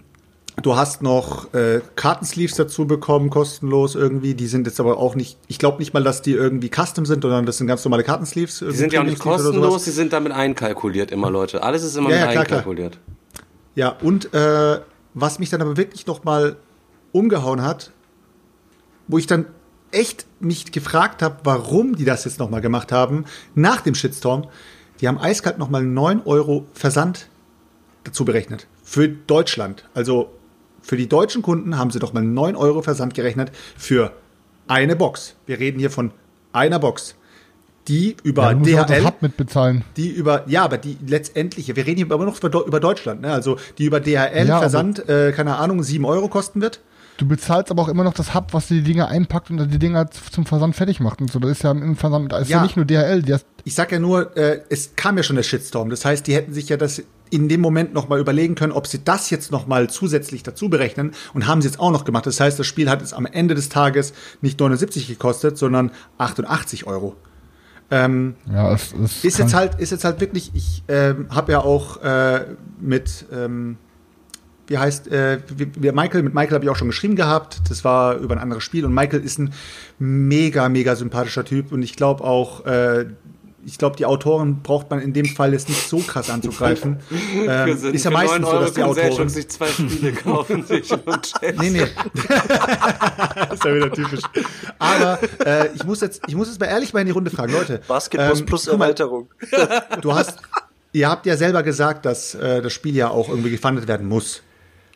[SPEAKER 2] Du hast noch äh, Kartensleeves dazu bekommen, kostenlos irgendwie. Die sind jetzt aber auch nicht, ich glaube nicht mal, dass die irgendwie custom sind, sondern das sind ganz normale Kartensleeves.
[SPEAKER 1] Die sind ja auch nicht kostenlos, die sind damit einkalkuliert immer, Leute. Alles ist immer ja, ja, klar, einkalkuliert. Klar.
[SPEAKER 2] Ja, und äh, was mich dann aber wirklich noch mal umgehauen hat, wo ich dann echt mich gefragt habe, warum die das jetzt noch mal gemacht haben, nach dem Shitstorm, die haben eiskalt noch mal 9 Euro Versand dazu berechnet. Für Deutschland. Also für die deutschen Kunden haben sie doch mal 9 Euro Versand gerechnet für eine Box. Wir reden hier von einer Box. Die über
[SPEAKER 4] ja, DHL. Hub mitbezahlen.
[SPEAKER 2] Die über, ja, aber die letztendliche, wir reden hier aber noch über Deutschland, ne? Also die über DHL ja, Versand, äh, keine Ahnung, 7 Euro kosten wird.
[SPEAKER 4] Du bezahlst aber auch immer noch das Hub, was die Dinger einpackt und die Dinger zum Versand fertig macht und so. Das ist ja im Versand, das ist ja, ja nicht nur DHL.
[SPEAKER 2] ich sag ja nur, äh, es kam ja schon der Shitstorm. Das heißt, die hätten sich ja das in dem Moment noch mal überlegen können, ob sie das jetzt noch mal zusätzlich dazu berechnen und haben sie jetzt auch noch gemacht. Das heißt, das Spiel hat es am Ende des Tages nicht 79 gekostet, sondern 88 Euro. Ähm, ja, es, es ist jetzt halt ist jetzt halt wirklich. Ich ähm, habe ja auch äh, mit ähm, wie heißt, äh, wie, Michael, mit Michael habe ich auch schon geschrieben gehabt. Das war über ein anderes Spiel und Michael ist ein mega, mega sympathischer Typ und ich glaube auch, äh, ich glaube, die Autoren braucht man in dem Fall jetzt nicht so krass anzugreifen.
[SPEAKER 1] Wir
[SPEAKER 2] ähm, ist ja
[SPEAKER 1] für
[SPEAKER 2] meistens
[SPEAKER 1] 9
[SPEAKER 2] so, dass die Autoren.
[SPEAKER 1] sich zwei Spiele kaufen sich und
[SPEAKER 2] Nee, nee. ist ja wieder typisch. Aber äh, ich muss jetzt, ich muss jetzt mal ehrlich mal in die Runde fragen, Leute.
[SPEAKER 3] Basketball
[SPEAKER 2] ähm,
[SPEAKER 3] plus
[SPEAKER 2] mal,
[SPEAKER 3] Erweiterung.
[SPEAKER 2] Du hast, ihr habt ja selber gesagt, dass äh, das Spiel ja auch irgendwie gefundet werden muss.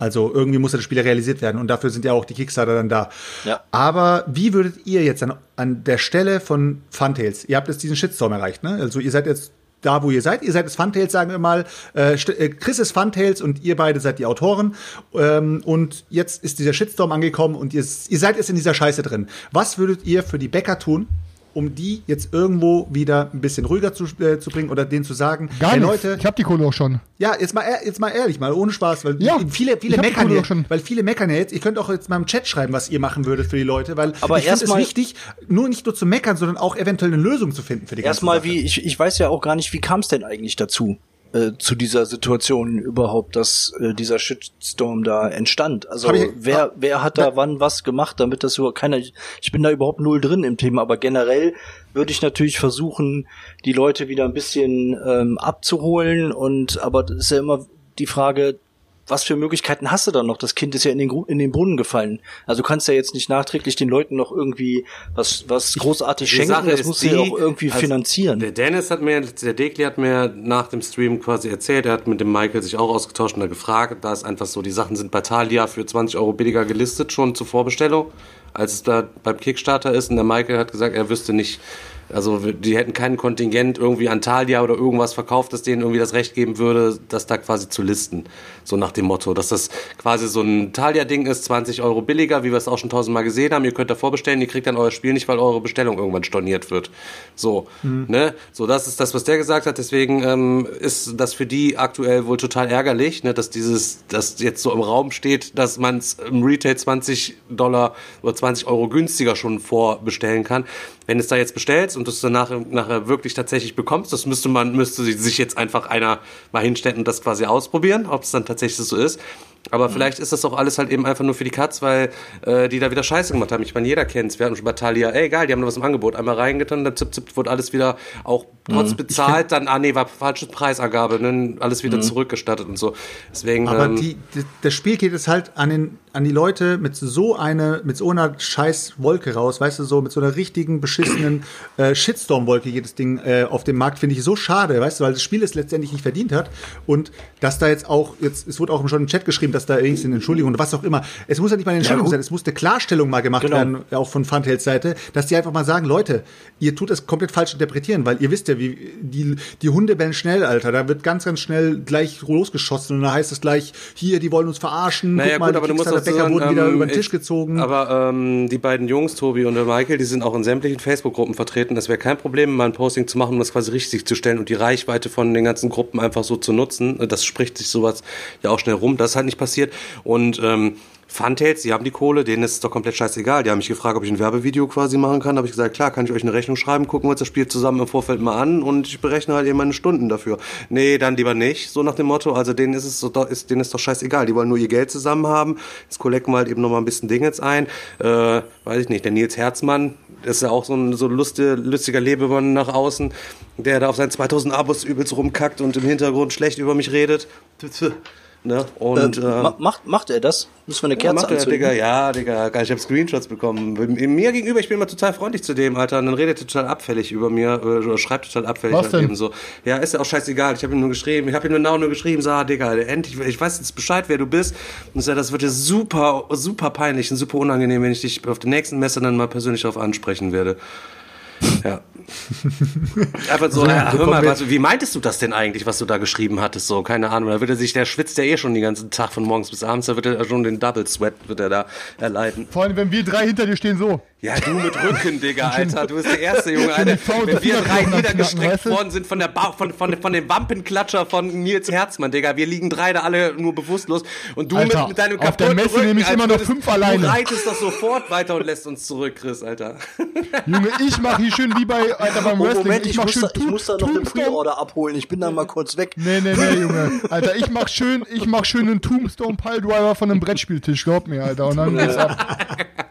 [SPEAKER 2] Also irgendwie muss ja das Spiel realisiert werden und dafür sind ja auch die Kickstarter dann da.
[SPEAKER 3] Ja.
[SPEAKER 2] Aber wie würdet ihr jetzt an, an der Stelle von Funtails, ihr habt jetzt diesen Shitstorm erreicht, ne? Also ihr seid jetzt da, wo ihr seid. Ihr seid jetzt Funtails, sagen wir mal. Äh, äh, Chris ist Funtails und ihr beide seid die Autoren. Ähm, und jetzt ist dieser Shitstorm angekommen und ihr, ihr seid jetzt in dieser Scheiße drin. Was würdet ihr für die Bäcker tun, um die jetzt irgendwo wieder ein bisschen ruhiger zu, äh, zu bringen oder denen zu sagen,
[SPEAKER 4] Gar
[SPEAKER 2] hey
[SPEAKER 4] nichts.
[SPEAKER 2] Leute,
[SPEAKER 4] Ich hab die Kohle auch schon.
[SPEAKER 2] ja, jetzt mal, jetzt mal ehrlich, mal ohne Spaß, weil
[SPEAKER 4] Ja,
[SPEAKER 2] viele,
[SPEAKER 4] ich
[SPEAKER 2] viele meckern ja, weil viele meckern ja jetzt. Ihr könnt auch jetzt mal im Chat schreiben, was ihr machen würdet für die Leute, weil
[SPEAKER 3] Aber
[SPEAKER 2] ich finde es wichtig, nur nicht nur zu meckern, sondern auch eventuell eine Lösung zu finden für die ganze
[SPEAKER 3] Erstmal, wie, ich, ich weiß ja auch gar nicht, wie kam es denn eigentlich dazu, äh, zu dieser Situation überhaupt, dass äh, dieser Shitstorm da entstand? Also
[SPEAKER 2] ich-
[SPEAKER 3] wer, wer hat da wann was gemacht, damit das so keiner, ich, ich bin da überhaupt null drin im Thema, aber generell würde ich natürlich versuchen, die Leute wieder ein bisschen ähm, abzuholen und, aber das ist ja immer die Frage, was für Möglichkeiten hast du dann noch? Das Kind ist ja in den, Gru- in den Brunnen gefallen. Also du kannst ja jetzt nicht nachträglich den Leuten noch irgendwie was, was großartig
[SPEAKER 1] Die
[SPEAKER 3] schenken.
[SPEAKER 1] Sache
[SPEAKER 3] Das musst du ja auch irgendwie
[SPEAKER 1] also
[SPEAKER 3] finanzieren.
[SPEAKER 1] Der Dennis hat mir, der Dekli hat mir nach dem Stream quasi erzählt, er hat mit dem Michael sich auch ausgetauscht und da gefragt, da ist einfach so, die Sachen sind bei Thalia für 20 Euro billiger gelistet, schon zur Vorbestellung, als es da beim Kickstarter ist und der Michael hat gesagt, er wüsste nicht, also die hätten kein Kontingent irgendwie an Thalia oder irgendwas verkauft, das denen irgendwie das Recht geben würde, das da quasi zu listen. So nach dem Motto, dass das quasi so ein Thalia-Ding ist, 20 Euro billiger, wie wir es auch schon tausendmal gesehen haben. Ihr könnt da vorbestellen, ihr kriegt dann euer Spiel nicht, weil eure Bestellung irgendwann storniert wird. So, ne? So, das ist das, was der gesagt hat. Deswegen ähm, ist das für die aktuell wohl total ärgerlich, ne? dass dieses, das jetzt so im Raum steht, dass man es im Retail 20 Dollar oder 20 Euro günstiger schon vorbestellen kann. Wenn es da jetzt bestellst und du es dann nachher, wirklich tatsächlich bekommst, das müsste man, müsste sich jetzt einfach einer mal hinstellen und das quasi ausprobieren, ob es dann tatsächlich so ist. Aber vielleicht ist das auch alles halt eben einfach nur für die Katz, weil äh, die da wieder Scheiße gemacht haben. Ich meine, jeder kennt's. Wir hatten schon bei Thalia, ey geil, die haben noch was im Angebot. Einmal reingetan, dann zip, zip, wurde alles wieder auch trotz bezahlt, dann, ah nee, war falsche Preisangabe, ne, alles wieder zurückgestattet und so. Deswegen,
[SPEAKER 2] Aber
[SPEAKER 1] ähm,
[SPEAKER 2] die, die, das Spiel geht jetzt halt an, den, an die Leute mit so eine, mit so einer scheiß Wolke raus, weißt du, so mit so einer richtigen, beschissenen äh, Shitstorm-Wolke geht das Ding äh, auf dem Markt, finde ich so schade, weißt du, weil das Spiel es letztendlich nicht verdient hat. Und dass da jetzt auch, jetzt, es wurde auch schon im Chat geschrieben, dass da irgendeine Entschuldigung oder was auch immer. Es muss ja nicht mal eine Entschuldigung
[SPEAKER 3] gut.
[SPEAKER 2] sein, es muss eine Klarstellung mal gemacht
[SPEAKER 3] Genau.
[SPEAKER 2] werden, auch von Funtails Seite, dass die einfach mal sagen, Leute, ihr tut es komplett falsch interpretieren, weil ihr wisst ja, wie die, die Hunde bellen schnell, Alter. Da wird ganz, ganz schnell gleich losgeschossen und da heißt es gleich, hier, die wollen uns verarschen,
[SPEAKER 1] Naja,
[SPEAKER 2] guck mal,
[SPEAKER 1] gut, aber
[SPEAKER 2] die
[SPEAKER 1] du musst
[SPEAKER 2] Kickstarter-Bäcker
[SPEAKER 1] sagen,
[SPEAKER 2] wurden wieder
[SPEAKER 1] ähm,
[SPEAKER 2] über den Tisch gezogen.
[SPEAKER 1] Aber ähm, die beiden Jungs, Tobi und Michael, die sind auch in sämtlichen Facebook-Gruppen vertreten. Das wäre kein Problem, mal ein Posting zu machen, um das quasi richtig zu stellen und die Reichweite von den ganzen Gruppen einfach so zu nutzen. Das spricht sich sowas ja auch schnell rum. Das ist halt nicht passiert. Und ähm, Funtails, die haben die Kohle, denen ist es doch komplett scheißegal. Die haben mich gefragt, ob ich ein Werbevideo quasi machen kann. Da habe ich gesagt, klar, kann ich euch eine Rechnung schreiben, gucken wir uns das Spiel zusammen im Vorfeld mal an und ich berechne halt eben meine Stunden dafür. Nee, dann lieber nicht, so nach dem Motto. Also denen ist es so, ist, denen ist doch scheißegal. Die wollen nur ihr Geld zusammen haben. Jetzt collecten wir halt eben noch mal ein bisschen Ding jetzt ein. Äh, weiß ich nicht, der Nils Herzmann, das ist ja auch so ein so lustige, lustiger Lebemann nach außen, der da auf seinen 2000 Abos übelst rumkackt und im Hintergrund schlecht über mich redet. Ne? Und,
[SPEAKER 3] äh,
[SPEAKER 1] äh,
[SPEAKER 3] ma- macht, macht er das? Müssen wir eine
[SPEAKER 1] ja,
[SPEAKER 3] Kerze
[SPEAKER 1] macht er,
[SPEAKER 3] anzünden?
[SPEAKER 1] Digga, ja, Digga, geil, ich habe Screenshots bekommen. Mir gegenüber, ich bin immer total freundlich zu dem, Alter, und dann redet er total abfällig über mir, äh, oder schreibt total abfällig
[SPEAKER 4] Was
[SPEAKER 1] halt
[SPEAKER 4] denn?
[SPEAKER 1] eben so. Ja, ist ja auch scheißegal, ich habe ihm nur geschrieben, ich habe ihm genau nur geschrieben, so, ah, Digga, endlich, ich weiß jetzt Bescheid, wer du bist. Und so, das wird dir super, super peinlich und super unangenehm, wenn ich dich auf der nächsten Messe dann mal persönlich darauf ansprechen werde. Ja. Einfach so, ja, hör mal, was, wie meintest du das denn eigentlich, was du da geschrieben hattest? So, keine Ahnung. Da wird er sich, der schwitzt ja eh schon den ganzen Tag von morgens bis abends, da wird er schon den Double Sweat, wird er da erleiden.
[SPEAKER 4] Vor allem, wenn wir drei hinter dir stehen, so.
[SPEAKER 1] Ja, du mit Rücken, Digga, Alter. Du bist der erste Junge, Alter. Wenn wir drei niedergestreckt worden sind von der ba von, von, von dem Wampenklatscher von Nils Herzmann, Digga. Wir liegen drei da alle nur bewusstlos. Und du
[SPEAKER 4] Alter,
[SPEAKER 1] mit, mit deinem
[SPEAKER 4] auf der
[SPEAKER 1] kaputten
[SPEAKER 4] Messe
[SPEAKER 1] Rücken,
[SPEAKER 4] nehme ich immer noch fünf alleine.
[SPEAKER 1] Du reitest doch sofort weiter und lässt uns zurück, Chris, Alter.
[SPEAKER 4] Junge, ich mach hier schön wie bei, Alter, beim
[SPEAKER 3] Oh,
[SPEAKER 4] Wrestling.
[SPEAKER 3] Moment, ich,
[SPEAKER 4] mach
[SPEAKER 3] muss
[SPEAKER 4] schön
[SPEAKER 3] da, ich muss da noch eine
[SPEAKER 4] Tombstone.
[SPEAKER 3] Pre-Order abholen. Ich bin da mal kurz weg.
[SPEAKER 4] Nee, nee, nee, Junge. Alter, ich mach schön, ich mach schön einen Tombstone Piledriver von einem Brettspieltisch, glaub mir, Alter. Und dann geht's ab.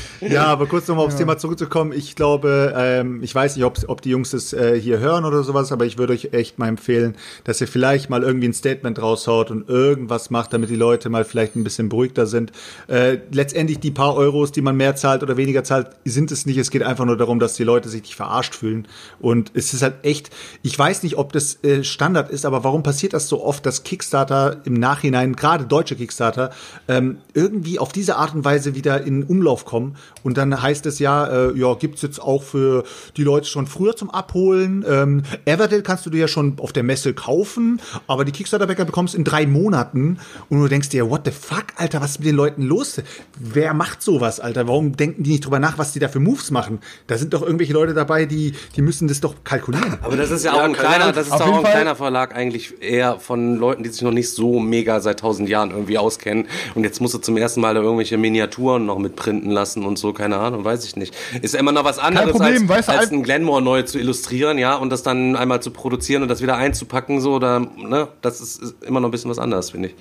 [SPEAKER 2] Ja, aber kurz nochmal aufs Thema zurückzukommen. Ich glaube, ähm, ich weiß nicht, ob, ob die Jungs das äh, hier hören oder sowas, aber ich würde euch echt mal empfehlen, dass ihr vielleicht mal irgendwie ein Statement raushaut und irgendwas macht, damit die Leute mal vielleicht ein bisschen beruhigter sind. Äh, letztendlich die paar Euros, die man mehr zahlt oder weniger zahlt, sind es nicht. Es geht einfach nur darum, dass die Leute sich nicht verarscht fühlen. Und es ist halt echt, ich weiß nicht, ob das äh, Standard ist, aber warum passiert das so oft, dass Kickstarter im Nachhinein, gerade deutsche Kickstarter, ähm, irgendwie auf diese Art und Weise wieder in Umlauf kommen und dann heißt es ja, äh, ja, gibt's jetzt auch für die Leute schon früher zum Abholen. Ähm, Everdale kannst du dir ja schon auf der Messe kaufen, aber die Kickstarter-Bäcker bekommst in drei Monaten und du denkst dir, what the fuck, Alter, was ist mit den Leuten los? Wer macht sowas, Alter? Warum denken die nicht drüber nach, was die da für Moves machen? Da sind doch irgendwelche Leute dabei, die, die müssen das doch kalkulieren.
[SPEAKER 1] Aber das ist ja, auch ein kleiner, das ist auch ein
[SPEAKER 4] Fall-
[SPEAKER 1] kleiner Verlag eigentlich eher von Leuten, die sich noch nicht so mega seit tausend Jahren irgendwie auskennen. Und jetzt musst du zum ersten Mal da irgendwelche Miniaturen noch mitprinten lassen und so, keine Ahnung, weiß ich nicht. Ist immer noch was anderes
[SPEAKER 4] Problem,
[SPEAKER 1] als,
[SPEAKER 4] weißt du,
[SPEAKER 1] als
[SPEAKER 4] ein-
[SPEAKER 1] Glenmore neu zu illustrieren, ja, und das dann einmal zu produzieren und das wieder einzupacken, so, oder, ne, das ist, ist immer noch ein bisschen was anderes, finde ich.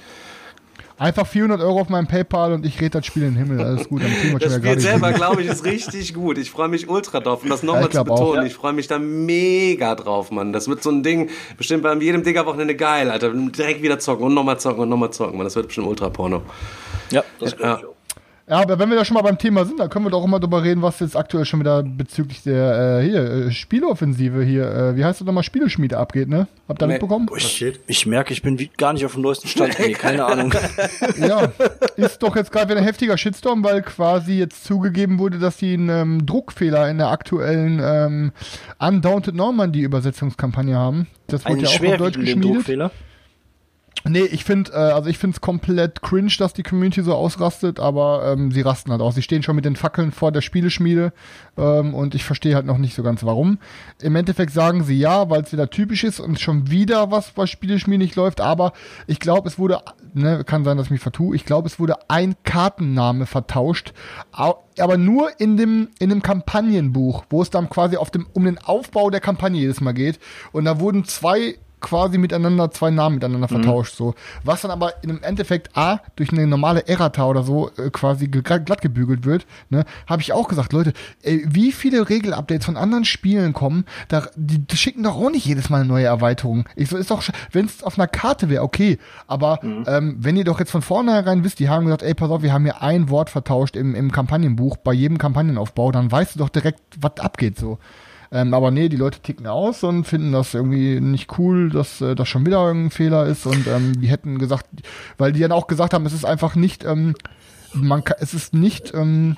[SPEAKER 4] Einfach 400 Euro auf meinem PayPal und ich rede das Spiel in den Himmel. Alles gut, am Thema
[SPEAKER 1] Das
[SPEAKER 4] schon
[SPEAKER 1] Spiel
[SPEAKER 4] ja
[SPEAKER 1] selber, glaube ich, ist richtig gut. Ich freue mich ultra drauf. Und das
[SPEAKER 4] Ja,
[SPEAKER 1] nochmal
[SPEAKER 4] ich
[SPEAKER 1] zu
[SPEAKER 4] auch.
[SPEAKER 1] betonen,
[SPEAKER 4] Ja.
[SPEAKER 1] ich freue mich da mega drauf, Mann. Das wird so ein Ding, bestimmt bei jedem Digger-Wochenende geil, Alter. Direkt wieder zocken und nochmal zocken und nochmal zocken, Mann. Das wird bestimmt ultra Porno.
[SPEAKER 3] Ja, das
[SPEAKER 1] Ja.
[SPEAKER 3] ich auch.
[SPEAKER 4] Ja, aber wenn wir da schon mal beim Thema sind, dann können wir doch immer drüber reden, was jetzt aktuell schon wieder bezüglich der äh, hier äh, Spieloffensive hier, äh, wie heißt das nochmal, Spieleschmiede abgeht, ne? Habt ihr
[SPEAKER 1] Nee.
[SPEAKER 4] mitbekommen?
[SPEAKER 3] Boah, Ich, ich merke, ich bin wie, gar nicht auf dem neuesten Stand. Nee, keine Ahnung.
[SPEAKER 4] Ja, ist doch jetzt gerade wieder ein heftiger Shitstorm, weil quasi jetzt zugegeben wurde, dass sie einen ähm, Druckfehler in der aktuellen ähm, Undaunted Normandy Übersetzungskampagne haben. Das wurde ja auch auf Deutsch geschmiedet.
[SPEAKER 3] Druckfehler.
[SPEAKER 4] Nee, ich finde, äh, also ich finde es komplett cringe, dass die Community so ausrastet, aber ähm, sie rasten halt aus. Sie stehen schon mit den Fackeln vor der Spieleschmiede ähm, und ich verstehe halt noch nicht so ganz warum. Im Endeffekt sagen sie ja, weil es wieder typisch ist und schon wieder was bei Spieleschmiede nicht läuft, aber ich glaube, es wurde, ne, kann sein, dass ich mich vertue, ich glaube, es wurde ein Kartenname vertauscht, au- aber nur in dem, in dem Kampagnenbuch, wo es dann quasi auf dem, um den Aufbau der Kampagne jedes Mal geht und da wurden zwei quasi miteinander, zwei Namen miteinander vertauscht, so. Was dann aber im Endeffekt A, durch eine normale Errata oder so, äh, quasi glatt gebügelt wird, ne, habe ich auch gesagt, Leute, ey, wie viele Regelupdates von anderen Spielen kommen, da, die, die schicken doch auch nicht jedes Mal eine neue Erweiterung. Ich so, ist doch, wenn es auf einer Karte wäre, okay, aber ähm, wenn ihr doch jetzt von vornherein wisst, die haben gesagt, ey, pass auf, wir haben hier ein Wort vertauscht im, im Kampagnenbuch, bei jedem Kampagnenaufbau, dann weißt du doch direkt, was abgeht, so. Ähm, aber nee, die Leute ticken aus und finden das irgendwie nicht cool, dass äh, das schon wieder irgendein Fehler ist. Und ähm, die hätten gesagt, weil die dann auch gesagt haben, es ist einfach nicht, ähm, man kann, es ist nicht ähm,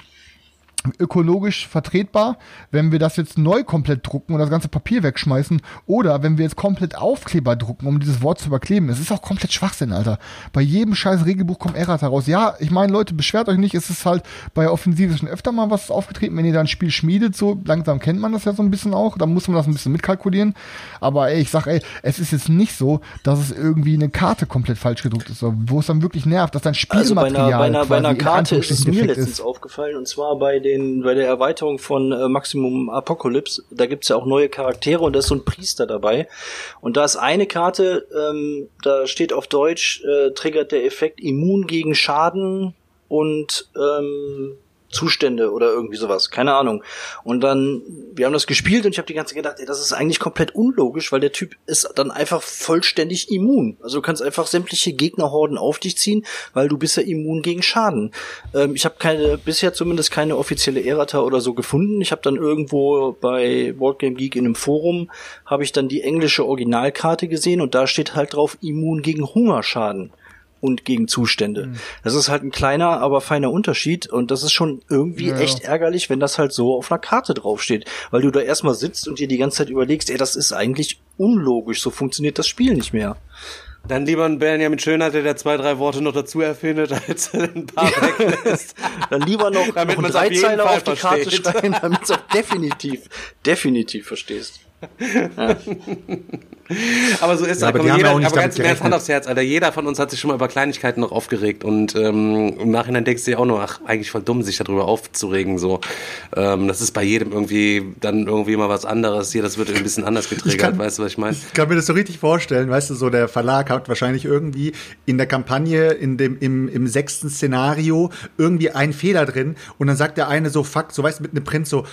[SPEAKER 4] ökologisch vertretbar, wenn wir das jetzt neu komplett drucken und das ganze Papier wegschmeißen oder wenn wir jetzt komplett Aufkleber drucken, um dieses Wort zu überkleben. Es ist auch komplett Schwachsinn, Alter. Bei jedem scheiß Regelbuch kommt Errata raus. Ja, ich meine, Leute, beschwert euch nicht, es ist halt bei Offensive schon öfter mal was aufgetreten, wenn ihr da ein Spiel schmiedet, so langsam kennt man das ja so ein bisschen auch, da muss man das ein bisschen mitkalkulieren. Aber ey, ich sag, ey, es ist jetzt nicht so, dass es irgendwie eine Karte komplett falsch gedruckt ist, wo es dann wirklich nervt, dass dann
[SPEAKER 3] Also bei
[SPEAKER 4] Spielmaterial
[SPEAKER 3] einer, bei einer, bei einer
[SPEAKER 4] quasi in
[SPEAKER 3] Karte ist es mir letztens aufgefallen und zwar bei den bei der Erweiterung von äh, Maximum Apocalypse. Da gibt's ja auch neue Charaktere und da ist so ein Priester dabei. Und da ist eine Karte, ähm, da steht auf Deutsch, äh, triggert der Effekt immun gegen Schaden und ähm, Zustände oder irgendwie sowas, keine Ahnung. Und dann, wir haben das gespielt und ich habe die ganze gedacht, ey, das ist eigentlich komplett unlogisch, weil der Typ ist dann einfach vollständig immun. Also du kannst einfach sämtliche Gegnerhorden auf dich ziehen, weil du bist ja immun gegen Schaden. Ähm, ich habe keine, bisher zumindest keine offizielle Errata oder so gefunden. Ich habe dann irgendwo bei World Game Geek in einem Forum habe ich dann die englische Originalkarte gesehen und da steht halt drauf immun gegen Hungerschaden und gegen Zustände.
[SPEAKER 4] Mhm.
[SPEAKER 3] Das ist halt ein kleiner, aber feiner Unterschied und das ist schon irgendwie
[SPEAKER 4] Ja.
[SPEAKER 3] echt ärgerlich, wenn das halt so auf einer Karte draufsteht, weil du da erstmal sitzt und dir die ganze Zeit überlegst, ey, das ist eigentlich unlogisch, so funktioniert das Spiel nicht mehr.
[SPEAKER 1] Dann lieber ein Benjamin Schönheit, der zwei, drei Worte noch dazu erfindet, als er ein paar weglässt.
[SPEAKER 3] Dann lieber noch,
[SPEAKER 1] Damit
[SPEAKER 3] noch einen
[SPEAKER 1] man's auf Fall
[SPEAKER 3] auf die Karte
[SPEAKER 1] versteht.
[SPEAKER 3] schreiben, damit du auch definitiv, definitiv verstehst.
[SPEAKER 1] Aber so ist
[SPEAKER 2] Ja,
[SPEAKER 1] es.
[SPEAKER 2] aber
[SPEAKER 1] Komm, jeder,
[SPEAKER 2] ja auch nicht
[SPEAKER 1] aber ganz im Ernst, Hand aufs Herz, Alter. Jeder von uns hat sich schon mal über Kleinigkeiten noch aufgeregt und ähm, im Nachhinein denkst du dir auch nur, ach, eigentlich voll dumm, sich darüber aufzuregen. So, ähm, das ist bei jedem irgendwie dann irgendwie mal was anderes. Hier, das wird ein bisschen anders getriggert. weißt du, was ich meine?
[SPEAKER 2] Ich kann mir das so richtig vorstellen, weißt du, so der Verlag hat wahrscheinlich irgendwie in der Kampagne, in dem, im, im sechsten Szenario irgendwie einen Fehler drin und dann sagt der eine so, fuck, so weißt du, mit einem Print so,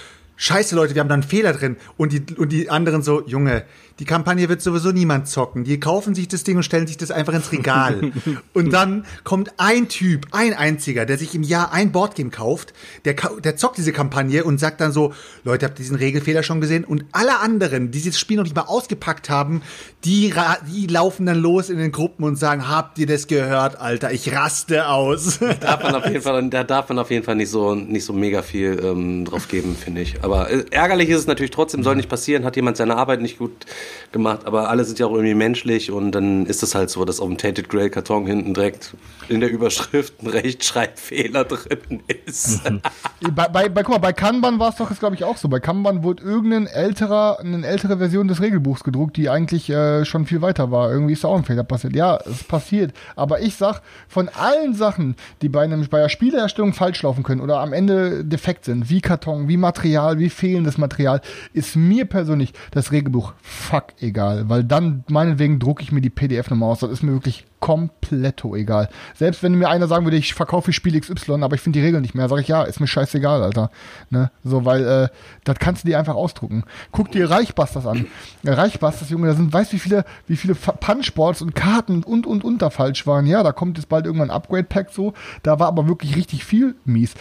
[SPEAKER 2] Scheiße, Leute, wir haben da einen Fehler drin. Und die, und die anderen so, Junge, die Kampagne wird sowieso niemand zocken. Die kaufen sich das Ding und stellen sich das einfach ins Regal. und dann kommt ein Typ, ein einziger, der sich im Jahr ein Boardgame kauft, der, der zockt diese Kampagne und sagt dann so, Leute, habt ihr diesen Regelfehler schon gesehen? Und alle anderen, die dieses Spiel noch nicht mal ausgepackt haben, die, die laufen dann los in den Gruppen und sagen, habt ihr das gehört, Alter? Ich raste aus.
[SPEAKER 1] darf man auf jeden Fall, da darf man auf jeden Fall nicht so, nicht so mega viel ähm, drauf geben, finde ich. Aber äh, ärgerlich ist es natürlich trotzdem, soll nicht passieren, hat jemand seine Arbeit nicht gut gemacht, aber alle sind ja auch irgendwie menschlich und dann ist es halt so, dass auf dem Tainted Grail Karton hinten direkt in der Überschrift ein Rechtschreibfehler drin ist.
[SPEAKER 4] Bei, bei, bei, guck mal, bei Kanban war es doch, glaube ich, auch so. Bei Kanban wurde irgendein älterer, eine ältere Version des Regelbuchs gedruckt, die eigentlich äh, schon viel weiter war. Irgendwie ist da auch ein Fehler passiert. Ja, es passiert. Aber ich sag, von allen Sachen, die bei, einem, bei der Spieleherstellung falsch laufen können oder am Ende defekt sind, wie Karton, wie Material, wie fehlendes Material, ist mir persönlich das Regelbuch fuck egal. Weil dann, meinetwegen, drucke ich mir die PDF nochmal aus. Das ist mir wirklich kompletto egal. Selbst wenn mir einer sagen würde, ich verkaufe Spiel XY, aber ich finde die Regeln nicht mehr, sage ich ja, ist mir scheißegal, Alter. Ne? So, weil äh, das kannst du dir einfach ausdrucken. Guck dir Reichbusters an. Reichbusters, Junge, da sind, weißt du, wie viele, wie viele Punchboards und Karten und und und da falsch waren. Ja, da kommt jetzt bald irgendwann ein Upgrade-Pack so. Da war aber wirklich richtig viel mies.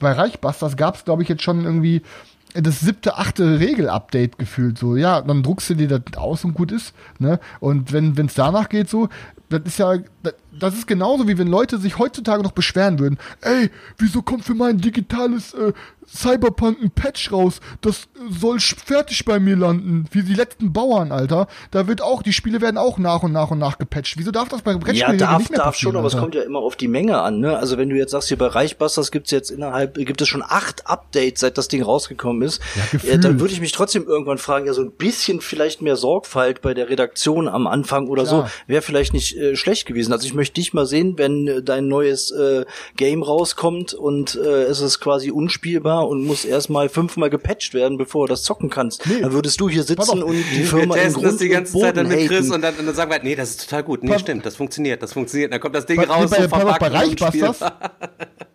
[SPEAKER 4] Bei Reichbusters gab es, glaube ich, jetzt schon irgendwie das siebte, achte Regel-Update gefühlt so. Ja, dann druckst du dir das aus und gut ist. Ne? Und wenn es danach geht so, das ist ja, das, das ist genauso wie wenn Leute sich heutzutage noch beschweren würden. Ey, wieso kommt für mein digitales äh, Cyberpunk ein Patch raus? Das äh, soll fertig bei mir landen. Wie die letzten Bauern, Alter. Da wird auch, die Spiele werden auch nach und nach und nach gepatcht. Wieso darf das bei
[SPEAKER 3] Ja,
[SPEAKER 4] Brettspielen
[SPEAKER 3] darf,
[SPEAKER 4] nicht mehr
[SPEAKER 3] darf schon, aber es kommt ja immer auf die Menge an, ne? Also wenn du jetzt sagst, hier bei Reichbusters gibt's jetzt innerhalb, gibt es schon acht Updates, seit das Ding rausgekommen ist,
[SPEAKER 4] Ja,
[SPEAKER 3] äh, dann würde ich mich trotzdem irgendwann fragen, ja, so ein bisschen vielleicht mehr Sorgfalt bei der Redaktion am Anfang oder
[SPEAKER 4] Klar.
[SPEAKER 3] so, wäre vielleicht nicht äh, schlecht gewesen. Also ich möchte dich mal sehen, wenn äh, dein neues äh, Game rauskommt und äh, es ist quasi unspielbar und muss erstmal fünfmal gepatcht werden, bevor du das zocken kannst. Dann würdest du hier sitzen und die
[SPEAKER 1] Wir
[SPEAKER 3] Firma in
[SPEAKER 1] testen
[SPEAKER 3] Grund
[SPEAKER 1] das die ganze
[SPEAKER 3] und
[SPEAKER 1] Zeit dann mit Chris und dann, und dann sagen wir, nee, das ist total gut. Nee, stimmt, das funktioniert, das funktioniert. Dann kommt das Ding
[SPEAKER 4] Bei,
[SPEAKER 1] raus,
[SPEAKER 4] bei,
[SPEAKER 1] so
[SPEAKER 4] auf, bei
[SPEAKER 1] verpackt und.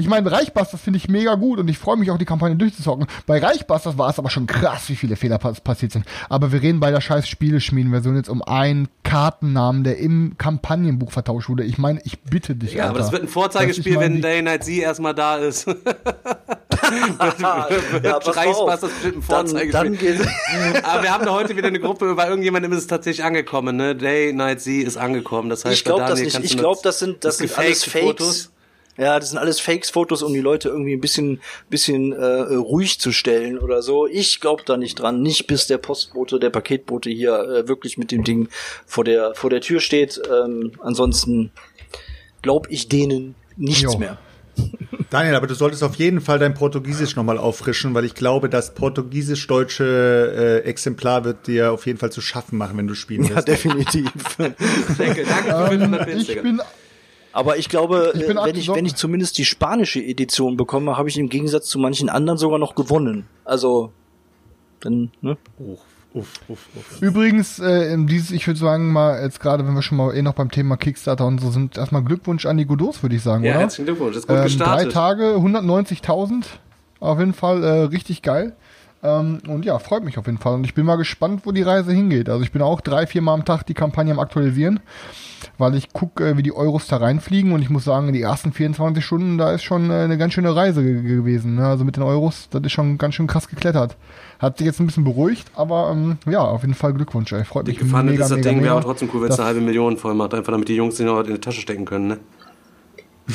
[SPEAKER 4] Ich meine, Reichbusters finde ich mega gut und ich freue mich auch, die Kampagne durchzuzocken. Bei Reichbusters war es aber schon krass, wie viele Fehler pass passiert sind. Aber wir reden bei der scheiß Spieleschmieden-Version jetzt um einen Kartennamen, der im Kampagnenbuch vertauscht wurde. Ich meine, ich bitte dich,
[SPEAKER 1] Ja,
[SPEAKER 4] Alter.
[SPEAKER 1] aber das wird ein
[SPEAKER 4] Das mal
[SPEAKER 1] wenn Day Night Z erstmal da ist.
[SPEAKER 3] ja.
[SPEAKER 1] Reichsbusters bestimmt ein
[SPEAKER 3] Dann,
[SPEAKER 1] Vorzeigspiel.
[SPEAKER 3] dann geht,
[SPEAKER 1] Aber wir haben da heute wieder eine Gruppe, bei irgendjemandem ist es tatsächlich angekommen, ne? Day Night Z ist angekommen. Das heißt,
[SPEAKER 3] ich glaube das nicht. Ich glaube, das sind das, sind alles Fakes. Ja, das sind alles Fakes-Fotos, um die Leute irgendwie ein bisschen, bisschen äh, ruhig zu stellen oder so. Ich glaube da nicht dran. Nicht bis der Postbote, der Paketbote hier äh, wirklich mit dem Ding vor der vor der Tür steht. Ähm, ansonsten glaube ich denen nichts
[SPEAKER 4] Jo.
[SPEAKER 3] mehr.
[SPEAKER 2] Daniel, aber du solltest auf jeden Fall dein Portugiesisch nochmal auffrischen, weil ich glaube, das portugiesisch-deutsche äh, Exemplar wird dir auf jeden Fall zu schaffen machen, wenn du spielen
[SPEAKER 3] Ja,
[SPEAKER 2] wirst.
[SPEAKER 3] definitiv.
[SPEAKER 1] Danke, danke für 500 Pins,
[SPEAKER 4] Ähm, ich
[SPEAKER 1] Digga.
[SPEAKER 4] bin
[SPEAKER 3] Aber ich glaube,
[SPEAKER 4] Ich
[SPEAKER 3] äh, wenn ich, wenn ich zumindest die spanische Edition bekomme, habe ich im Gegensatz zu manchen anderen sogar noch gewonnen. Also, dann, ne?
[SPEAKER 2] Uff, uff, uff, uff.
[SPEAKER 4] übrigens, äh, in dieses, ich würde sagen, mal jetzt gerade, wenn wir schon mal eh noch beim Thema Kickstarter und so sind, erstmal Glückwunsch an die Godot, würde ich sagen,
[SPEAKER 1] Ja,
[SPEAKER 4] oder?
[SPEAKER 1] herzlichen Glückwunsch, ist gut
[SPEAKER 4] Ähm, drei
[SPEAKER 1] gestartet.
[SPEAKER 4] Tage, 190.000. Auf jeden Fall äh, richtig geil. Ähm, und ja, freut mich auf jeden Fall. Und ich bin mal gespannt, wo die Reise hingeht. Also ich bin auch drei, vier Mal am Tag die Kampagne am Aktualisieren, weil ich gucke, äh, wie die Euros da reinfliegen. Und ich muss sagen, die ersten 24 Stunden, da ist schon äh, eine ganz schöne Reise ge gewesen. Ne? Also mit den Euros, das ist schon ganz schön krass geklettert. Hat sich jetzt ein bisschen beruhigt, aber ähm, ja, auf jeden Fall Glückwunsch. Ey. Freut
[SPEAKER 1] Die
[SPEAKER 4] mich
[SPEAKER 1] Gefahr ist das Ding, wäre auch
[SPEAKER 4] mega.
[SPEAKER 1] trotzdem cool, wenn es eine halbe Million voll macht, einfach damit die Jungs sich noch in die Tasche stecken können, ne?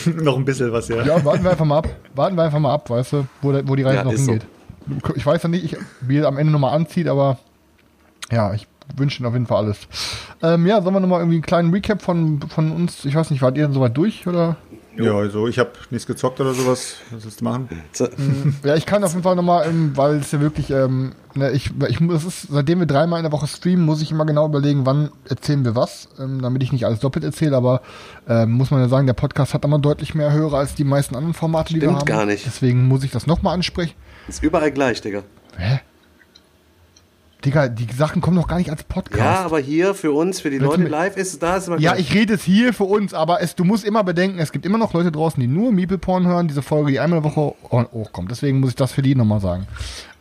[SPEAKER 2] Noch ein bisschen was, ja.
[SPEAKER 4] Ja, warten wir einfach mal ab. Warten wir einfach mal ab, weißt du, wo, wo die Reise
[SPEAKER 1] Ja,
[SPEAKER 4] noch
[SPEAKER 1] ist so.
[SPEAKER 4] Ich weiß ja nicht, ich, wie er am Ende nochmal anzieht, aber ja, ich wünsche Ihnen auf jeden Fall alles. Ähm, ja, sollen wir nochmal irgendwie einen kleinen Recap von, von uns, ich weiß nicht, wart ihr denn soweit durch oder?
[SPEAKER 2] Ja, also ich habe nichts gezockt oder sowas. Was willst du machen?
[SPEAKER 4] Ja, ich kann auf jeden Fall nochmal, ähm, weil es ja wirklich, ähm, ne, ich, ich muss, es ist, seitdem wir dreimal in der Woche streamen, muss ich immer genau überlegen, wann erzählen wir was, ähm, damit ich nicht alles doppelt erzähle, aber ähm, muss man ja sagen, der Podcast hat immer deutlich mehr Hörer als die meisten anderen Formate, die wir
[SPEAKER 1] Stimmt
[SPEAKER 4] haben.
[SPEAKER 1] gar nicht.
[SPEAKER 4] Deswegen muss ich das nochmal ansprechen.
[SPEAKER 1] Ist überall gleich, Digga.
[SPEAKER 4] Hä? Digga, die Sachen kommen doch gar nicht als Podcast.
[SPEAKER 1] Ja, aber hier für uns, für die Leute live ist da ist immer
[SPEAKER 4] Ja,
[SPEAKER 1] gleich.
[SPEAKER 4] ich rede es hier für uns, aber es, du musst immer bedenken, es gibt immer noch Leute draußen, die nur Meeple-Porn hören, diese Folge, die einmal in der Woche hochkommt. Deswegen muss ich das für die nochmal sagen.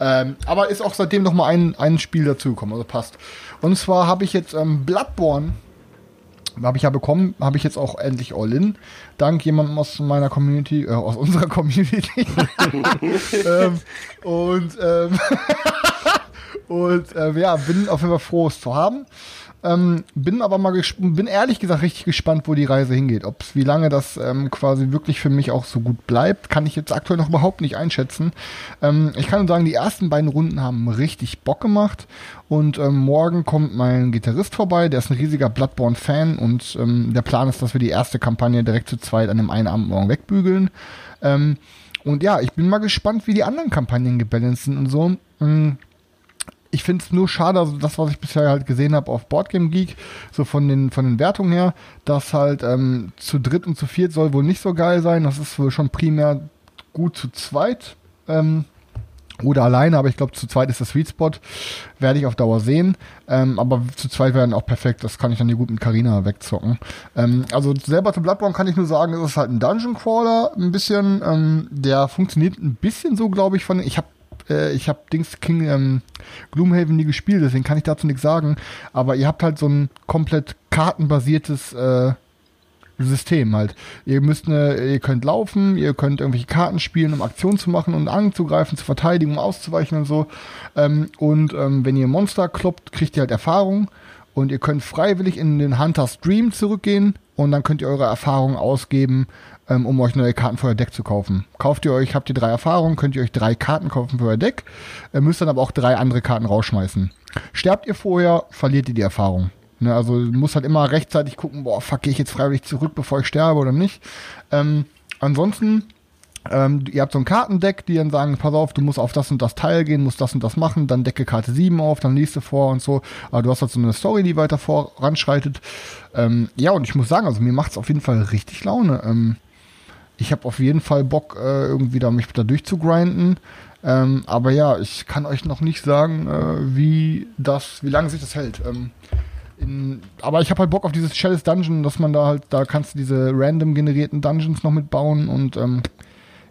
[SPEAKER 4] Ähm, aber ist auch seitdem nochmal ein, ein Spiel dazugekommen, also passt. Und zwar habe ich jetzt ähm, Bloodborne, habe ich ja bekommen, habe ich jetzt auch endlich All-In. Dank jemandem aus meiner Community, äh, aus unserer Community. ähm, und ähm, und äh, ja, bin auf jeden Fall froh, es zu haben. Ähm, bin aber mal bin ehrlich gesagt richtig gespannt, wo die Reise hingeht. Ob's, wie lange das ähm, quasi wirklich für mich auch so gut bleibt, kann ich jetzt aktuell noch überhaupt nicht einschätzen. Ähm, ich kann nur sagen, die ersten beiden Runden haben richtig Bock gemacht. Und ähm, morgen kommt mein Gitarrist vorbei, der ist ein riesiger Bloodborne-Fan und ähm, der Plan ist, dass wir die erste Kampagne direkt zu zweit an dem einen Abend morgen wegbügeln. Ähm, und ja, ich bin mal gespannt, wie die anderen Kampagnen gebalanced sind und so. Mm, ich finde es nur schade, also das, was ich bisher halt gesehen habe auf Boardgame Geek, so von den, von den Wertungen her, dass halt ähm, zu dritt und zu viert soll wohl nicht so geil sein. Das ist wohl schon primär gut zu zweit. Ähm, oder alleine, aber ich glaube, zu zweit ist der Sweet Spot. Werde ich auf Dauer sehen. Ähm, aber zu zweit werden auch perfekt. Das kann ich dann hier gut mit Carina wegzocken. Ähm, also selber zu Bloodborne kann ich nur sagen, es ist halt ein Dungeon Crawler ein bisschen. Ähm, der funktioniert ein bisschen so, glaube ich, von. Ich habe äh, ich habe Dings King ähm, Gloomhaven nie gespielt, deswegen kann ich dazu nichts sagen. Aber ihr habt halt so ein komplett kartenbasiertes äh, System halt. Ihr müsst eine, ihr könnt laufen, ihr könnt irgendwelche Karten spielen, um Aktionen zu machen und anzugreifen, zu verteidigen, um auszuweichen und so. Ähm, und ähm, wenn ihr Monster kloppt, kriegt ihr halt Erfahrung und ihr könnt freiwillig in den Hunter Stream zurückgehen und dann könnt ihr eure Erfahrungen ausgeben, ähm, um euch neue Karten für euer Deck zu kaufen. Kauft ihr euch, habt ihr drei Erfahrungen, könnt ihr euch drei Karten kaufen für euer Deck, äh, müsst dann aber auch drei andere Karten rausschmeißen. Sterbt ihr vorher, verliert ihr die Erfahrung. Ne, also muss halt immer rechtzeitig gucken, boah, fuck, gehe ich jetzt freiwillig zurück, bevor ich sterbe oder nicht. Ähm, ansonsten, ähm, ihr habt so ein Kartendeck, die dann sagen, pass auf, du musst auf das und das Teil gehen, musst das und das machen, dann decke Karte 7 auf, dann du vor und so. Aber du hast halt so eine Story, die weiter voranschreitet. Ähm, ja, und ich muss sagen, also mir macht's auf jeden Fall richtig Laune. Ähm, ich habe auf jeden Fall Bock, äh, irgendwie da mich da durchzugrinden. Ähm, aber ja, ich kann euch noch nicht sagen, äh, wie das, wie lange sich das hält. Ähm, in, aber ich habe halt Bock auf dieses Shells Dungeon, dass man da halt, da kannst du diese random generierten Dungeons noch mitbauen und ähm,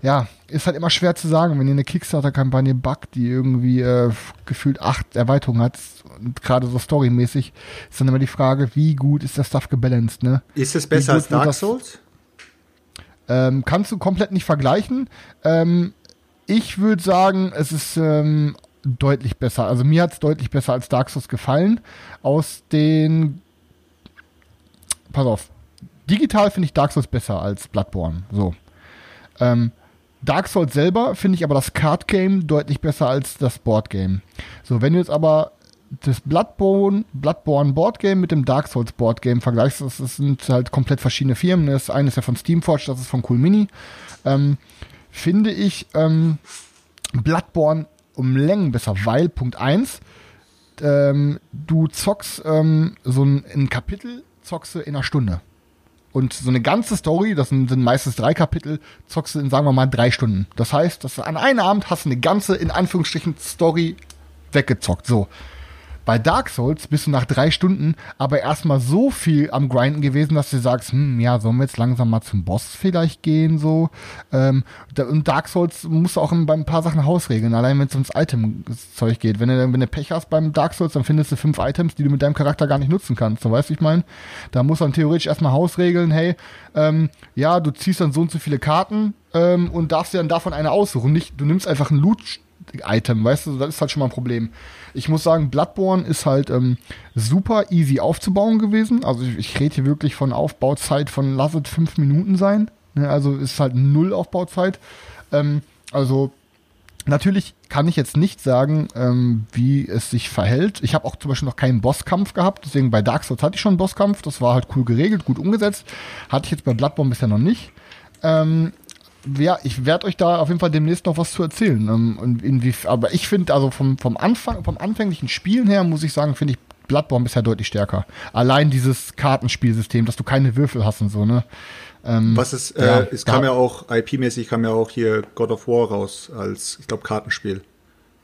[SPEAKER 4] ja, ist halt immer schwer zu sagen, wenn ihr eine Kickstarter-Kampagne backt, die irgendwie äh, gefühlt acht Erweiterungen hat, und gerade so storymäßig, ist dann immer die Frage, wie gut ist der Stuff gebalanced, ne?
[SPEAKER 2] Ist es besser als Dark
[SPEAKER 4] das-
[SPEAKER 2] Souls?
[SPEAKER 4] Ähm, kannst du komplett nicht vergleichen. Ähm, ich würde sagen, es ist ähm, deutlich besser. Also mir hat es deutlich besser als Dark Souls gefallen. Aus den. Pass auf. Digital finde ich Dark Souls besser als Bloodborne. So. Ähm, Dark Souls selber finde ich aber das Card Game deutlich besser als das Board Game. So, wenn du jetzt aber das Bloodborne, Bloodborne Board Game mit dem Dark Souls Board Game vergleichst, das, das sind halt komplett verschiedene Firmen. Das eine ist ja von Steamforge, das ist von Cool Mini. Ähm, finde ich ähm, Bloodborne um Längen besser, weil Punkt 1, ähm, du zockst ähm, so ein, ein Kapitel, zockst du in einer Stunde. Und so eine ganze Story, das sind, sind meistens drei Kapitel, zockst du in, sagen wir mal, drei Stunden. Das heißt, dass du an einem Abend hast eine ganze, in Anführungsstrichen, Story weggezockt. So. Bei Dark Souls bist du nach drei Stunden aber erstmal so viel am Grinden gewesen, dass du sagst, hm, ja, sollen wir jetzt langsam mal zum Boss vielleicht gehen, so. Ähm, und Dark Souls musst du auch bei ein paar Sachen Hausregeln, allein wenn es ums Item-Zeug geht. Wenn du, wenn du Pech hast beim Dark Souls, dann findest du fünf Items, die du mit deinem Charakter gar nicht nutzen kannst. So, weißt du, ich meine? Da muss dann theoretisch erstmal Hausregeln, hey, ähm, ja, du ziehst dann so und so viele Karten ähm, und darfst dir dann davon eine aussuchen. Nicht, du nimmst einfach ein Loot Item, weißt du, das ist halt schon mal ein Problem. Ich muss sagen, Bloodborne ist halt ähm, super easy aufzubauen gewesen. Also ich, ich rede hier wirklich von Aufbauzeit von lass es fünf Minuten sein. Ne, also ist halt null Aufbauzeit. Ähm, also Natürlich kann ich jetzt nicht sagen, ähm, wie es sich verhält. Ich habe auch zum Beispiel noch keinen Bosskampf gehabt, deswegen bei Dark Souls hatte ich schon einen Bosskampf. Das war halt cool geregelt, gut umgesetzt. Hatte ich jetzt bei Bloodborne bisher noch nicht. Ähm, ja, ich werde euch da auf jeden Fall demnächst noch was zu erzählen. Ähm, und inwie, aber ich finde, also vom, vom Anfang, vom anfänglichen Spielen her, muss ich sagen, finde ich Bloodborne bisher deutlich stärker. Allein dieses Kartenspielsystem, dass du keine Würfel hast und so, ne?
[SPEAKER 2] Ähm, Was ist, äh, ja, es kam ja auch, IP-mäßig kam ja auch hier God of War raus als, ich glaube, Kartenspiel.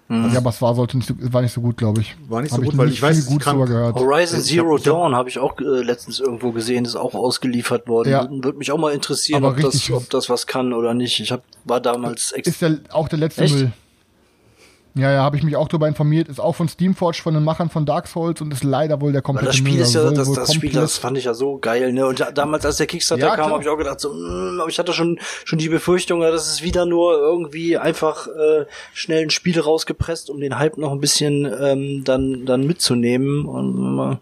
[SPEAKER 4] Mhm. Ja, aber es war, sollte nicht so, war nicht so gut, glaube ich.
[SPEAKER 2] War nicht so gut, weil ich weiß,
[SPEAKER 3] gut
[SPEAKER 2] kann,
[SPEAKER 3] gehört. Horizon Zero hab, Dawn habe ich auch äh, letztens irgendwo gesehen, ist auch ausgeliefert worden. Ja. Würde mich auch mal interessieren, ob das, ob das was kann oder nicht. Ich hab, war damals
[SPEAKER 4] Ist der, auch der letzte Echt? Müll. Ja, ja, habe ich mich auch darüber informiert. Ist auch von Steamforge, von den Machern von Dark Souls und ist leider wohl der komplette
[SPEAKER 3] Das Spiel ist ja, das, das Spiel, das fand ich ja so geil, ne? Und damals, als der Kickstarter ja, kam, habe ich auch gedacht, so, mh, mm, aber ich hatte schon schon die Befürchtung, dass es wieder nur irgendwie einfach äh, schnell ein Spiel rausgepresst, um den Hype noch ein bisschen ähm, dann dann mitzunehmen. Und, äh,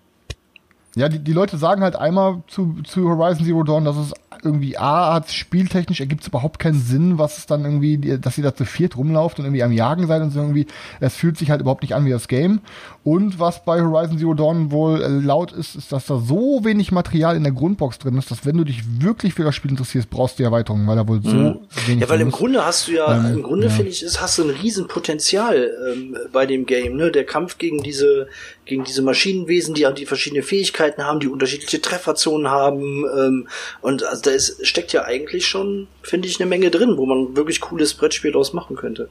[SPEAKER 4] ja, die, die Leute sagen halt einmal zu, zu Horizon Zero Dawn, dass es irgendwie A hat spieltechnisch ergibt es überhaupt keinen Sinn, was es dann irgendwie, dass ihr da zu viert rumlauft und irgendwie am Jagen seid und so irgendwie. Es fühlt sich halt überhaupt nicht an wie das Game. Und was bei Horizon Zero Dawn wohl äh, laut ist, ist, dass da so wenig Material in der Grundbox drin ist, dass wenn du dich wirklich für das Spiel interessierst, brauchst du die Erweiterung, weil da wohl so mhm.
[SPEAKER 3] wenig Ja, weil im ist. Grunde hast du ja, ähm, im Grunde ja. finde ich, ist, hast du ein Riesenpotenzial ähm, bei dem Game, ne? Der Kampf gegen diese, gegen diese Maschinenwesen, die, die verschiedene Fähigkeiten haben, die unterschiedliche Trefferzonen haben, ähm, und also da ist, steckt ja eigentlich schon, finde ich, eine Menge drin, wo man wirklich cooles Brettspiel draus machen könnte.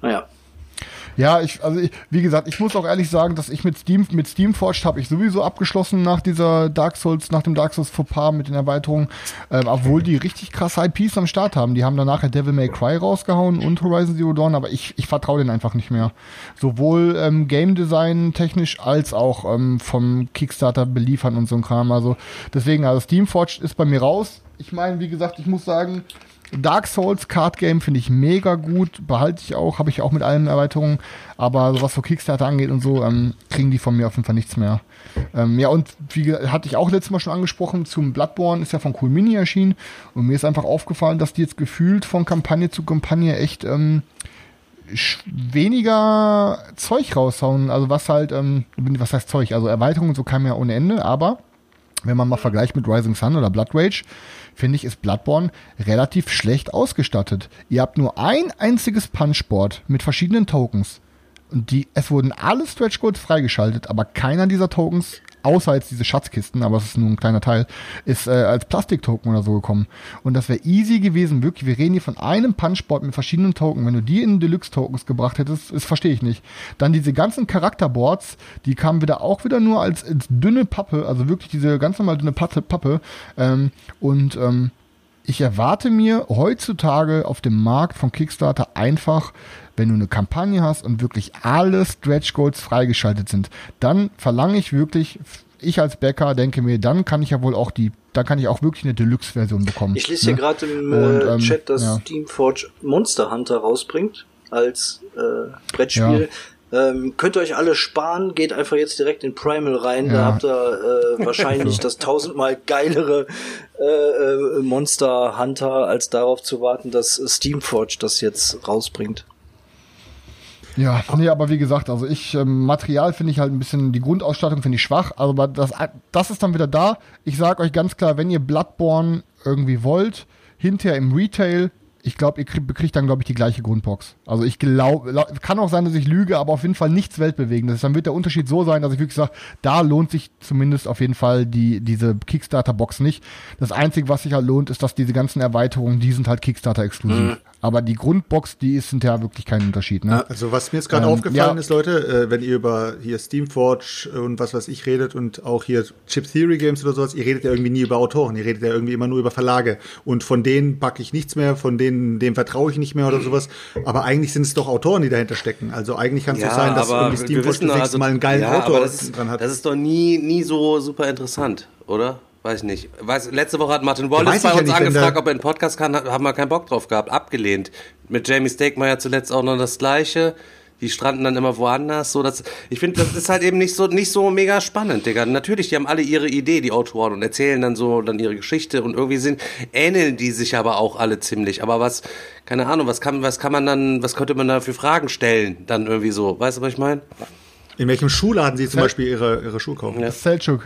[SPEAKER 3] Naja.
[SPEAKER 4] Ja, ich, also ich, wie gesagt, ich muss auch ehrlich sagen, dass ich mit Steam, mit Steamforged habe ich sowieso abgeschlossen nach dieser Dark Souls, nach dem Dark Souls Fauxpas mit den Erweiterungen, ähm, obwohl die richtig krasse IPs am Start haben. Die haben danach ja Devil May Cry rausgehauen und Horizon Zero Dawn, aber ich, ich vertraue denen einfach nicht mehr. Sowohl ähm, Game Design technisch als auch ähm, vom Kickstarter beliefern und so ein Kram. Also deswegen, also Steamforged ist bei mir raus ich meine, wie gesagt, ich muss sagen, Dark Souls Card Game finde ich mega gut, behalte ich auch, habe ich auch mit allen Erweiterungen, aber was so Kickstarter angeht und so, ähm, kriegen die von mir auf jeden Fall nichts mehr. Ähm, ja, und wie hatte ich auch letztes Mal schon angesprochen, zum Bloodborne ist ja von Cool Mini erschienen und mir ist einfach aufgefallen, dass die jetzt gefühlt von Kampagne zu Kampagne echt ähm, weniger Zeug raushauen, also was halt, ähm, was heißt Zeug, also Erweiterungen so kam ja ohne Ende, aber wenn man mal vergleicht mit Rising Sun oder Blood Rage, finde ich, ist Bloodborne relativ schlecht ausgestattet. Ihr habt nur ein einziges Punchboard mit verschiedenen Tokens. Und die, es wurden alle Stretch Goals freigeschaltet, aber keiner dieser Tokens außer jetzt diese Schatzkisten, aber es ist nur ein kleiner Teil, ist äh, als Plastiktoken oder so gekommen. Und das wäre easy gewesen, wirklich. Wir reden hier von einem Punchboard mit verschiedenen Token. Wenn du die in Deluxe-Tokens gebracht hättest, das verstehe ich nicht. Dann diese ganzen Charakterboards, die kamen wieder auch wieder nur als, als dünne Pappe, also wirklich diese ganz normal dünne Pappe. Pappe ähm, und ähm, ich erwarte mir heutzutage auf dem Markt von Kickstarter einfach wenn du eine Kampagne hast und wirklich alle Stretch Goals freigeschaltet sind, dann verlange ich wirklich, ich als Bäcker denke mir, dann kann ich ja wohl auch die, dann kann ich auch wirklich eine Deluxe-Version bekommen.
[SPEAKER 3] Ich lese hier ne? gerade im und, äh, ähm, Chat, dass ja. Steamforge Monster Hunter rausbringt als äh, Brettspiel. Ja. Ähm, könnt ihr euch alle sparen, geht einfach jetzt direkt in Primal rein, ja. da habt ihr äh, wahrscheinlich das tausendmal geilere äh, äh, Monster Hunter, als darauf zu warten, dass Steamforge das jetzt rausbringt.
[SPEAKER 4] Ja, nee, aber wie gesagt, also ich, ähm, Material finde ich halt ein bisschen, die Grundausstattung finde ich schwach, aber das, das ist dann wieder da. Ich sage euch ganz klar, wenn ihr Bloodborne irgendwie wollt, hinterher im Retail ich glaube, ihr kriegt, bekriegt dann, glaube ich, die gleiche Grundbox. Also ich glaube, kann auch sein, dass ich lüge, aber auf jeden Fall nichts Weltbewegendes. Dann wird der Unterschied so sein, dass ich wirklich sage, da lohnt sich zumindest auf jeden Fall die, diese Kickstarter-Box nicht. Das Einzige, was sich halt lohnt, ist, dass diese ganzen Erweiterungen, die sind halt Kickstarter-exklusiv. Aber die Grundbox, die ist sind ja wirklich kein Unterschied. Ne?
[SPEAKER 2] Also was mir jetzt gerade ähm, aufgefallen ja. ist, Leute, äh, wenn ihr über hier Steamforge und was weiß ich redet und auch hier Chip Theory Games oder sowas, ihr redet ja irgendwie nie über Autoren, ihr redet ja irgendwie immer nur über Verlage. Und von denen backe ich nichts mehr, von denen denen, dem vertraue ich nicht mehr oder sowas. Aber eigentlich sind es doch Autoren, die dahinter stecken. Also eigentlich kann es ja, doch sein, dass irgendwie Steam wissen, also, mal einen geilen ja, Autor
[SPEAKER 1] ist,
[SPEAKER 2] dran hat.
[SPEAKER 1] Das ist doch nie, nie so super interessant, oder? Weiß ich nicht. Weiß, letzte Woche hat Martin Wallace bei uns ja nicht, angefragt, ob er einen Podcast kann, haben wir keinen Bock drauf gehabt, abgelehnt. Mit Jamie Stakemeier zuletzt auch noch das Gleiche die stranden dann immer woanders. So, das, ich finde, das ist halt eben nicht so, nicht so mega spannend, Digga. Natürlich, die haben alle ihre Idee, die Autoren, und erzählen dann so dann ihre Geschichte und irgendwie sind, ähneln die sich aber auch alle ziemlich. Aber was, keine Ahnung, was kann, was kann man dann, was könnte man da für Fragen stellen, dann irgendwie so? Weißt du, was ich meine?
[SPEAKER 2] In welchem Schuhladen sie zum Beispiel ihre, ihre Schuhe kaufen?
[SPEAKER 4] Ja. Selçuk.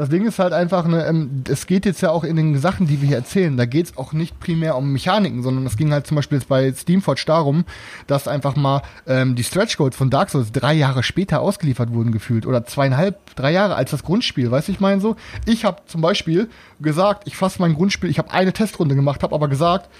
[SPEAKER 4] Das Ding ist halt einfach, ne, ähm, es geht jetzt ja auch in den Sachen, die wir hier erzählen, da geht es auch nicht primär um Mechaniken, sondern es ging halt zum Beispiel jetzt bei Steamforge darum, dass einfach mal ähm, die Stretch Goals von Dark Souls drei Jahre später ausgeliefert wurden gefühlt oder zweieinhalb, drei Jahre als das Grundspiel, weißt du, ich meine so. Ich habe zum Beispiel gesagt, ich fasse mein Grundspiel, ich habe eine Testrunde gemacht, habe aber gesagt,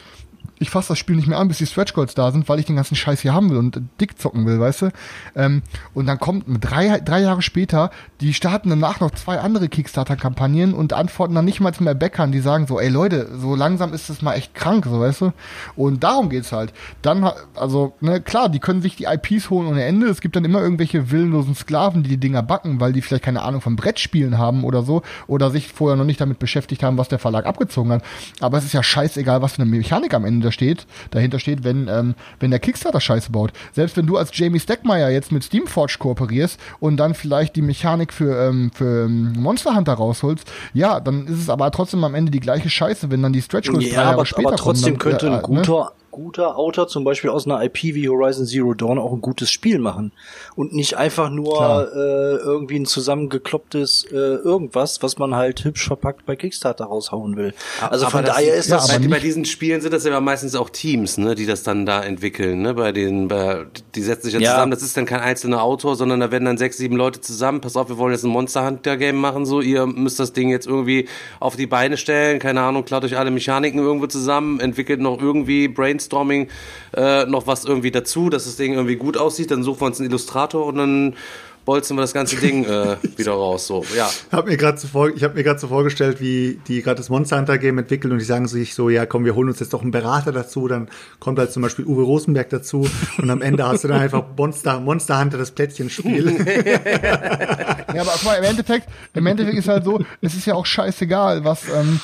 [SPEAKER 4] ich fasse das Spiel nicht mehr an, bis die Stretch Goals da sind, weil ich den ganzen Scheiß hier haben will und dick zocken will, weißt du? Ähm, und dann kommt drei, drei Jahre später, die starten danach noch zwei andere Kickstarter-Kampagnen und antworten dann nicht mal mehr Bäckern, die sagen so, ey Leute, so langsam ist das mal echt krank, so weißt du? Und darum geht's halt. Dann, also, ne, klar, die können sich die IPs holen ohne Ende. Es gibt dann immer irgendwelche willenlosen Sklaven, die die Dinger backen, weil die vielleicht keine Ahnung von Brettspielen haben oder so oder sich vorher noch nicht damit beschäftigt haben, was der Verlag abgezogen hat. Aber es ist ja scheißegal, was für eine Mechanik am Ende steht, dahinter steht, wenn, ähm, wenn der Kickstarter Scheiße baut. Selbst wenn du als Jamie Steckmeier jetzt mit Steamforge kooperierst und dann vielleicht die Mechanik für, ähm, für ähm, Monster Hunter rausholst, ja, dann ist es aber trotzdem am Ende die gleiche Scheiße, wenn dann die Stretch Goals
[SPEAKER 3] Ja,
[SPEAKER 4] drei Jahre
[SPEAKER 3] aber,
[SPEAKER 4] später
[SPEAKER 3] aber trotzdem
[SPEAKER 4] kommen, dann,
[SPEAKER 3] könnte ein
[SPEAKER 4] äh, ne?
[SPEAKER 3] Guter, Autor zum Beispiel aus einer IP wie Horizon Zero Dawn auch ein gutes Spiel machen und nicht einfach nur
[SPEAKER 4] Klar.
[SPEAKER 3] äh, irgendwie ein zusammengeklopptes äh, irgendwas, was man halt hübsch verpackt bei Kickstarter raushauen will. Also
[SPEAKER 1] Aber
[SPEAKER 3] von
[SPEAKER 1] das-
[SPEAKER 3] daher ist
[SPEAKER 4] ja,
[SPEAKER 3] das
[SPEAKER 4] aber
[SPEAKER 1] bei, bei diesen Spielen sind das ja meistens auch Teams, ne, die das dann da entwickeln, ne, bei den, bei, die setzen sich ja,
[SPEAKER 3] Ja.
[SPEAKER 1] zusammen, das ist dann kein einzelner Autor, sondern da werden dann sechs, sieben Leute zusammen, pass auf, wir wollen jetzt ein Monster Hunter Game machen, so, ihr müsst das Ding jetzt irgendwie auf die Beine stellen, keine Ahnung, klaut euch alle Mechaniken irgendwo zusammen, entwickelt noch irgendwie Brainstorming, äh, noch was irgendwie dazu, dass das Ding irgendwie gut aussieht, dann suchen wir uns einen Illustrator und dann bolzen wir das ganze Ding äh, wieder raus, so, ja.
[SPEAKER 2] Hab mir grad so vor, ich habe mir gerade so vorgestellt, wie die gerade das Monster Hunter Game entwickeln und die sagen sich so, ja komm, wir holen uns jetzt doch einen Berater dazu, dann kommt halt zum Beispiel Uwe Rosenberg dazu und am Ende hast du dann einfach Monster, Monster Hunter das Plättchenspiel.
[SPEAKER 4] Ja, aber guck mal, im Endeffekt, im Endeffekt ist halt so, es ist ja auch scheißegal, was, ähm,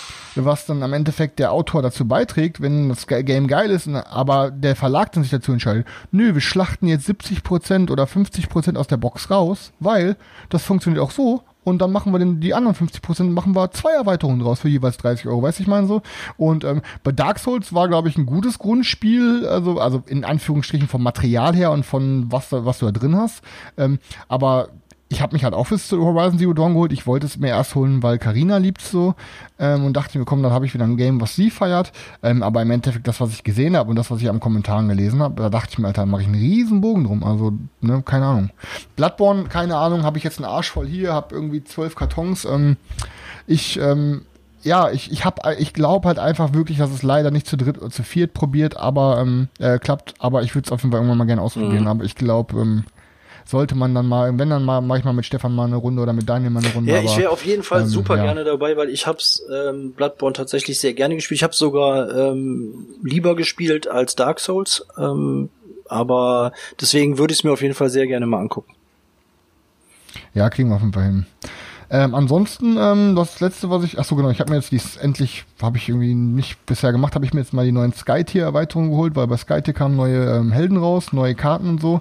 [SPEAKER 4] was dann am Endeffekt der Autor dazu beiträgt, wenn das Game geil ist, ne, aber der Verlag dann sich dazu entscheidet, nö, wir schlachten jetzt 70% oder 50% aus der Box raus, weil das funktioniert auch so und dann machen wir den, die anderen 50% machen wir zwei Erweiterungen draus für jeweils 30 Euro, weißt du, ich meine so. Und ähm, bei Dark Souls war, glaube ich, ein gutes Grundspiel, also, also in Anführungsstrichen vom Material her und von was, was du da drin hast. Ähm, aber ich habe mich halt auch fürs Horizon Zero Dawn geholt. Ich wollte es mir erst holen, weil Karina liebt so ähm, und dachte mir, komm, dann habe ich wieder ein Game, was sie feiert. Ähm, aber im Endeffekt das, was ich gesehen habe und das, was ich am Kommentaren gelesen habe, da dachte ich mir, Alter, mache ich einen riesen Bogen drum. Also, ne, keine Ahnung. Bloodborne, keine Ahnung, habe ich jetzt einen Arsch voll hier, habe irgendwie zwölf Kartons. Ähm, ich ähm, ja, ich, ich hab, ich glaube halt einfach wirklich, dass es leider nicht zu dritt oder zu viert probiert, aber ähm, äh, klappt. Aber ich würde es auf jeden Fall irgendwann mal gerne ausprobieren.
[SPEAKER 3] Mhm.
[SPEAKER 4] Aber ich glaube, ähm, sollte man dann mal, wenn dann mal, mach ich mal mit Stefan mal eine Runde oder mit Daniel mal eine Runde.
[SPEAKER 3] Ja,
[SPEAKER 4] aber,
[SPEAKER 3] ich wäre auf jeden Fall
[SPEAKER 4] ähm,
[SPEAKER 3] super
[SPEAKER 4] ja.
[SPEAKER 3] gerne dabei, weil ich hab's ähm, Bloodborne tatsächlich sehr gerne gespielt. Ich habe sogar ähm, lieber gespielt als Dark Souls, ähm, aber deswegen würde ich es mir auf jeden Fall sehr gerne mal angucken.
[SPEAKER 4] Ja, kriegen wir auf jeden Fall hin. Ähm, ansonsten, ähm, das letzte, was ich, ach so genau, ich habe mir jetzt dies endlich, habe ich irgendwie nicht bisher gemacht, habe ich mir jetzt mal die neuen Skytier-Erweiterungen geholt, weil bei Skytier kamen neue ähm, Helden raus, neue Karten und so.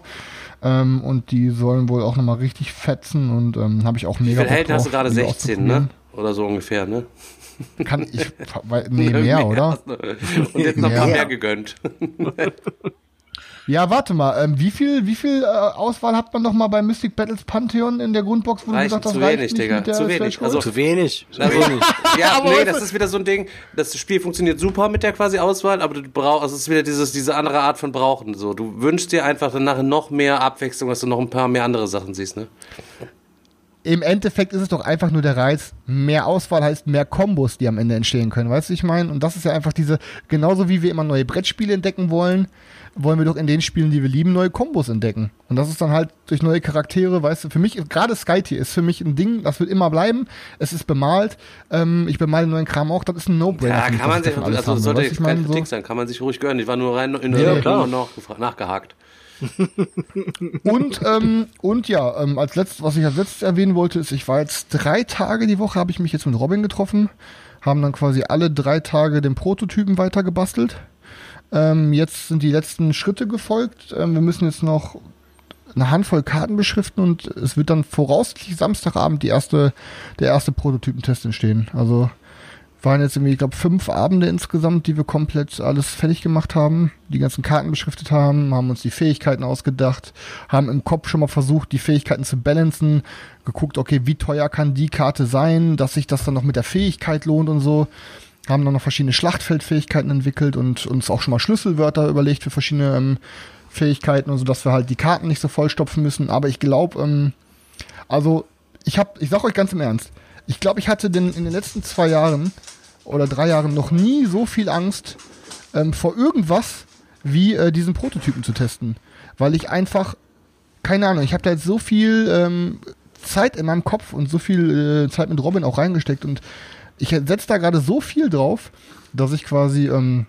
[SPEAKER 4] Ähm, und die sollen wohl auch nochmal richtig fetzen und ähm, habe ich auch
[SPEAKER 1] Wie
[SPEAKER 4] mega
[SPEAKER 1] viele Helden hast du gerade?
[SPEAKER 4] die
[SPEAKER 1] 16, ne? Oder so ungefähr, ne?
[SPEAKER 4] Kann ich, weil, nee, mehr, oder?
[SPEAKER 1] Und jetzt noch ein paar
[SPEAKER 4] Mehr.
[SPEAKER 1] mehr gegönnt.
[SPEAKER 4] Ja, warte mal, ähm, wie viel, wie viel äh, Auswahl hat man noch mal bei Mystic Battles Pantheon in der Grundbox, wo
[SPEAKER 1] Reichen
[SPEAKER 4] du gesagt hast,
[SPEAKER 1] zu
[SPEAKER 4] reicht
[SPEAKER 1] wenig, Digga, zu wenig. Also-
[SPEAKER 3] Zu wenig. Zu
[SPEAKER 1] Also,
[SPEAKER 3] wenig.
[SPEAKER 1] ja,
[SPEAKER 4] Aber
[SPEAKER 1] nee, das ist wieder so ein Ding. Das Spiel funktioniert super mit der quasi Auswahl, aber du brauchst, also es ist wieder dieses, diese andere Art von Brauchen. So, du wünschst dir einfach dann nachher noch mehr Abwechslung, dass du noch ein paar mehr andere Sachen siehst, ne?
[SPEAKER 4] Im Endeffekt ist es doch einfach nur der Reiz, mehr Auswahl heißt mehr Kombos, die am Ende entstehen können, weißt du, ich meine? Und das ist ja einfach diese, genauso wie wir immer neue Brettspiele entdecken wollen, wollen wir doch in den Spielen, die wir lieben, neue Kombos entdecken. Und das ist dann halt durch neue Charaktere, weißt du, für mich, gerade Skytier ist für mich ein Ding, das wird immer bleiben. Es ist bemalt, ähm, ich bemale neuen Kram auch, das ist ein No-Brainer.
[SPEAKER 1] Ja, kann man
[SPEAKER 4] ich
[SPEAKER 1] sich, also
[SPEAKER 4] haben
[SPEAKER 1] sollte jetzt
[SPEAKER 4] ich
[SPEAKER 1] keine Kritik
[SPEAKER 4] so.
[SPEAKER 1] sein, kann man sich ruhig gönnen. Ich war nur rein in
[SPEAKER 4] Ja,
[SPEAKER 1] der
[SPEAKER 3] klar.
[SPEAKER 1] noch nachgehakt.
[SPEAKER 4] Und, ähm, und ja, ähm, als letztes, was ich als letztes erwähnen wollte, ist, ich war jetzt drei Tage die Woche, habe ich mich jetzt mit Robin getroffen, haben dann quasi alle drei Tage den Prototypen weiter gebastelt. Ähm, jetzt sind die letzten Schritte gefolgt. Ähm, wir müssen jetzt noch eine Handvoll Karten beschriften und es wird dann voraussichtlich Samstagabend die erste, der erste Prototypentest entstehen. Also waren jetzt irgendwie, ich glaube, fünf Abende insgesamt, die wir komplett alles fertig gemacht haben, die ganzen Karten beschriftet haben, haben uns die Fähigkeiten ausgedacht, haben im Kopf schon mal versucht, die Fähigkeiten zu balancen, geguckt, okay, wie teuer kann die Karte sein, dass sich das dann noch mit der Fähigkeit lohnt und so. Haben dann noch verschiedene Schlachtfeldfähigkeiten entwickelt und uns auch schon mal Schlüsselwörter überlegt für verschiedene ähm, Fähigkeiten und so, dass wir halt die Karten nicht so vollstopfen müssen. Aber ich glaube, ähm, also ich habe, ich sag euch ganz im Ernst, ich glaube, ich hatte denn in den letzten zwei Jahren oder drei Jahren noch nie so viel Angst ähm, vor irgendwas wie äh, diesen Prototypen zu testen, weil ich einfach keine Ahnung, ich habe da jetzt so viel ähm, Zeit in meinem Kopf und so viel äh, Zeit mit Robin auch reingesteckt und ich setze da gerade so viel drauf, dass ich quasi ähm,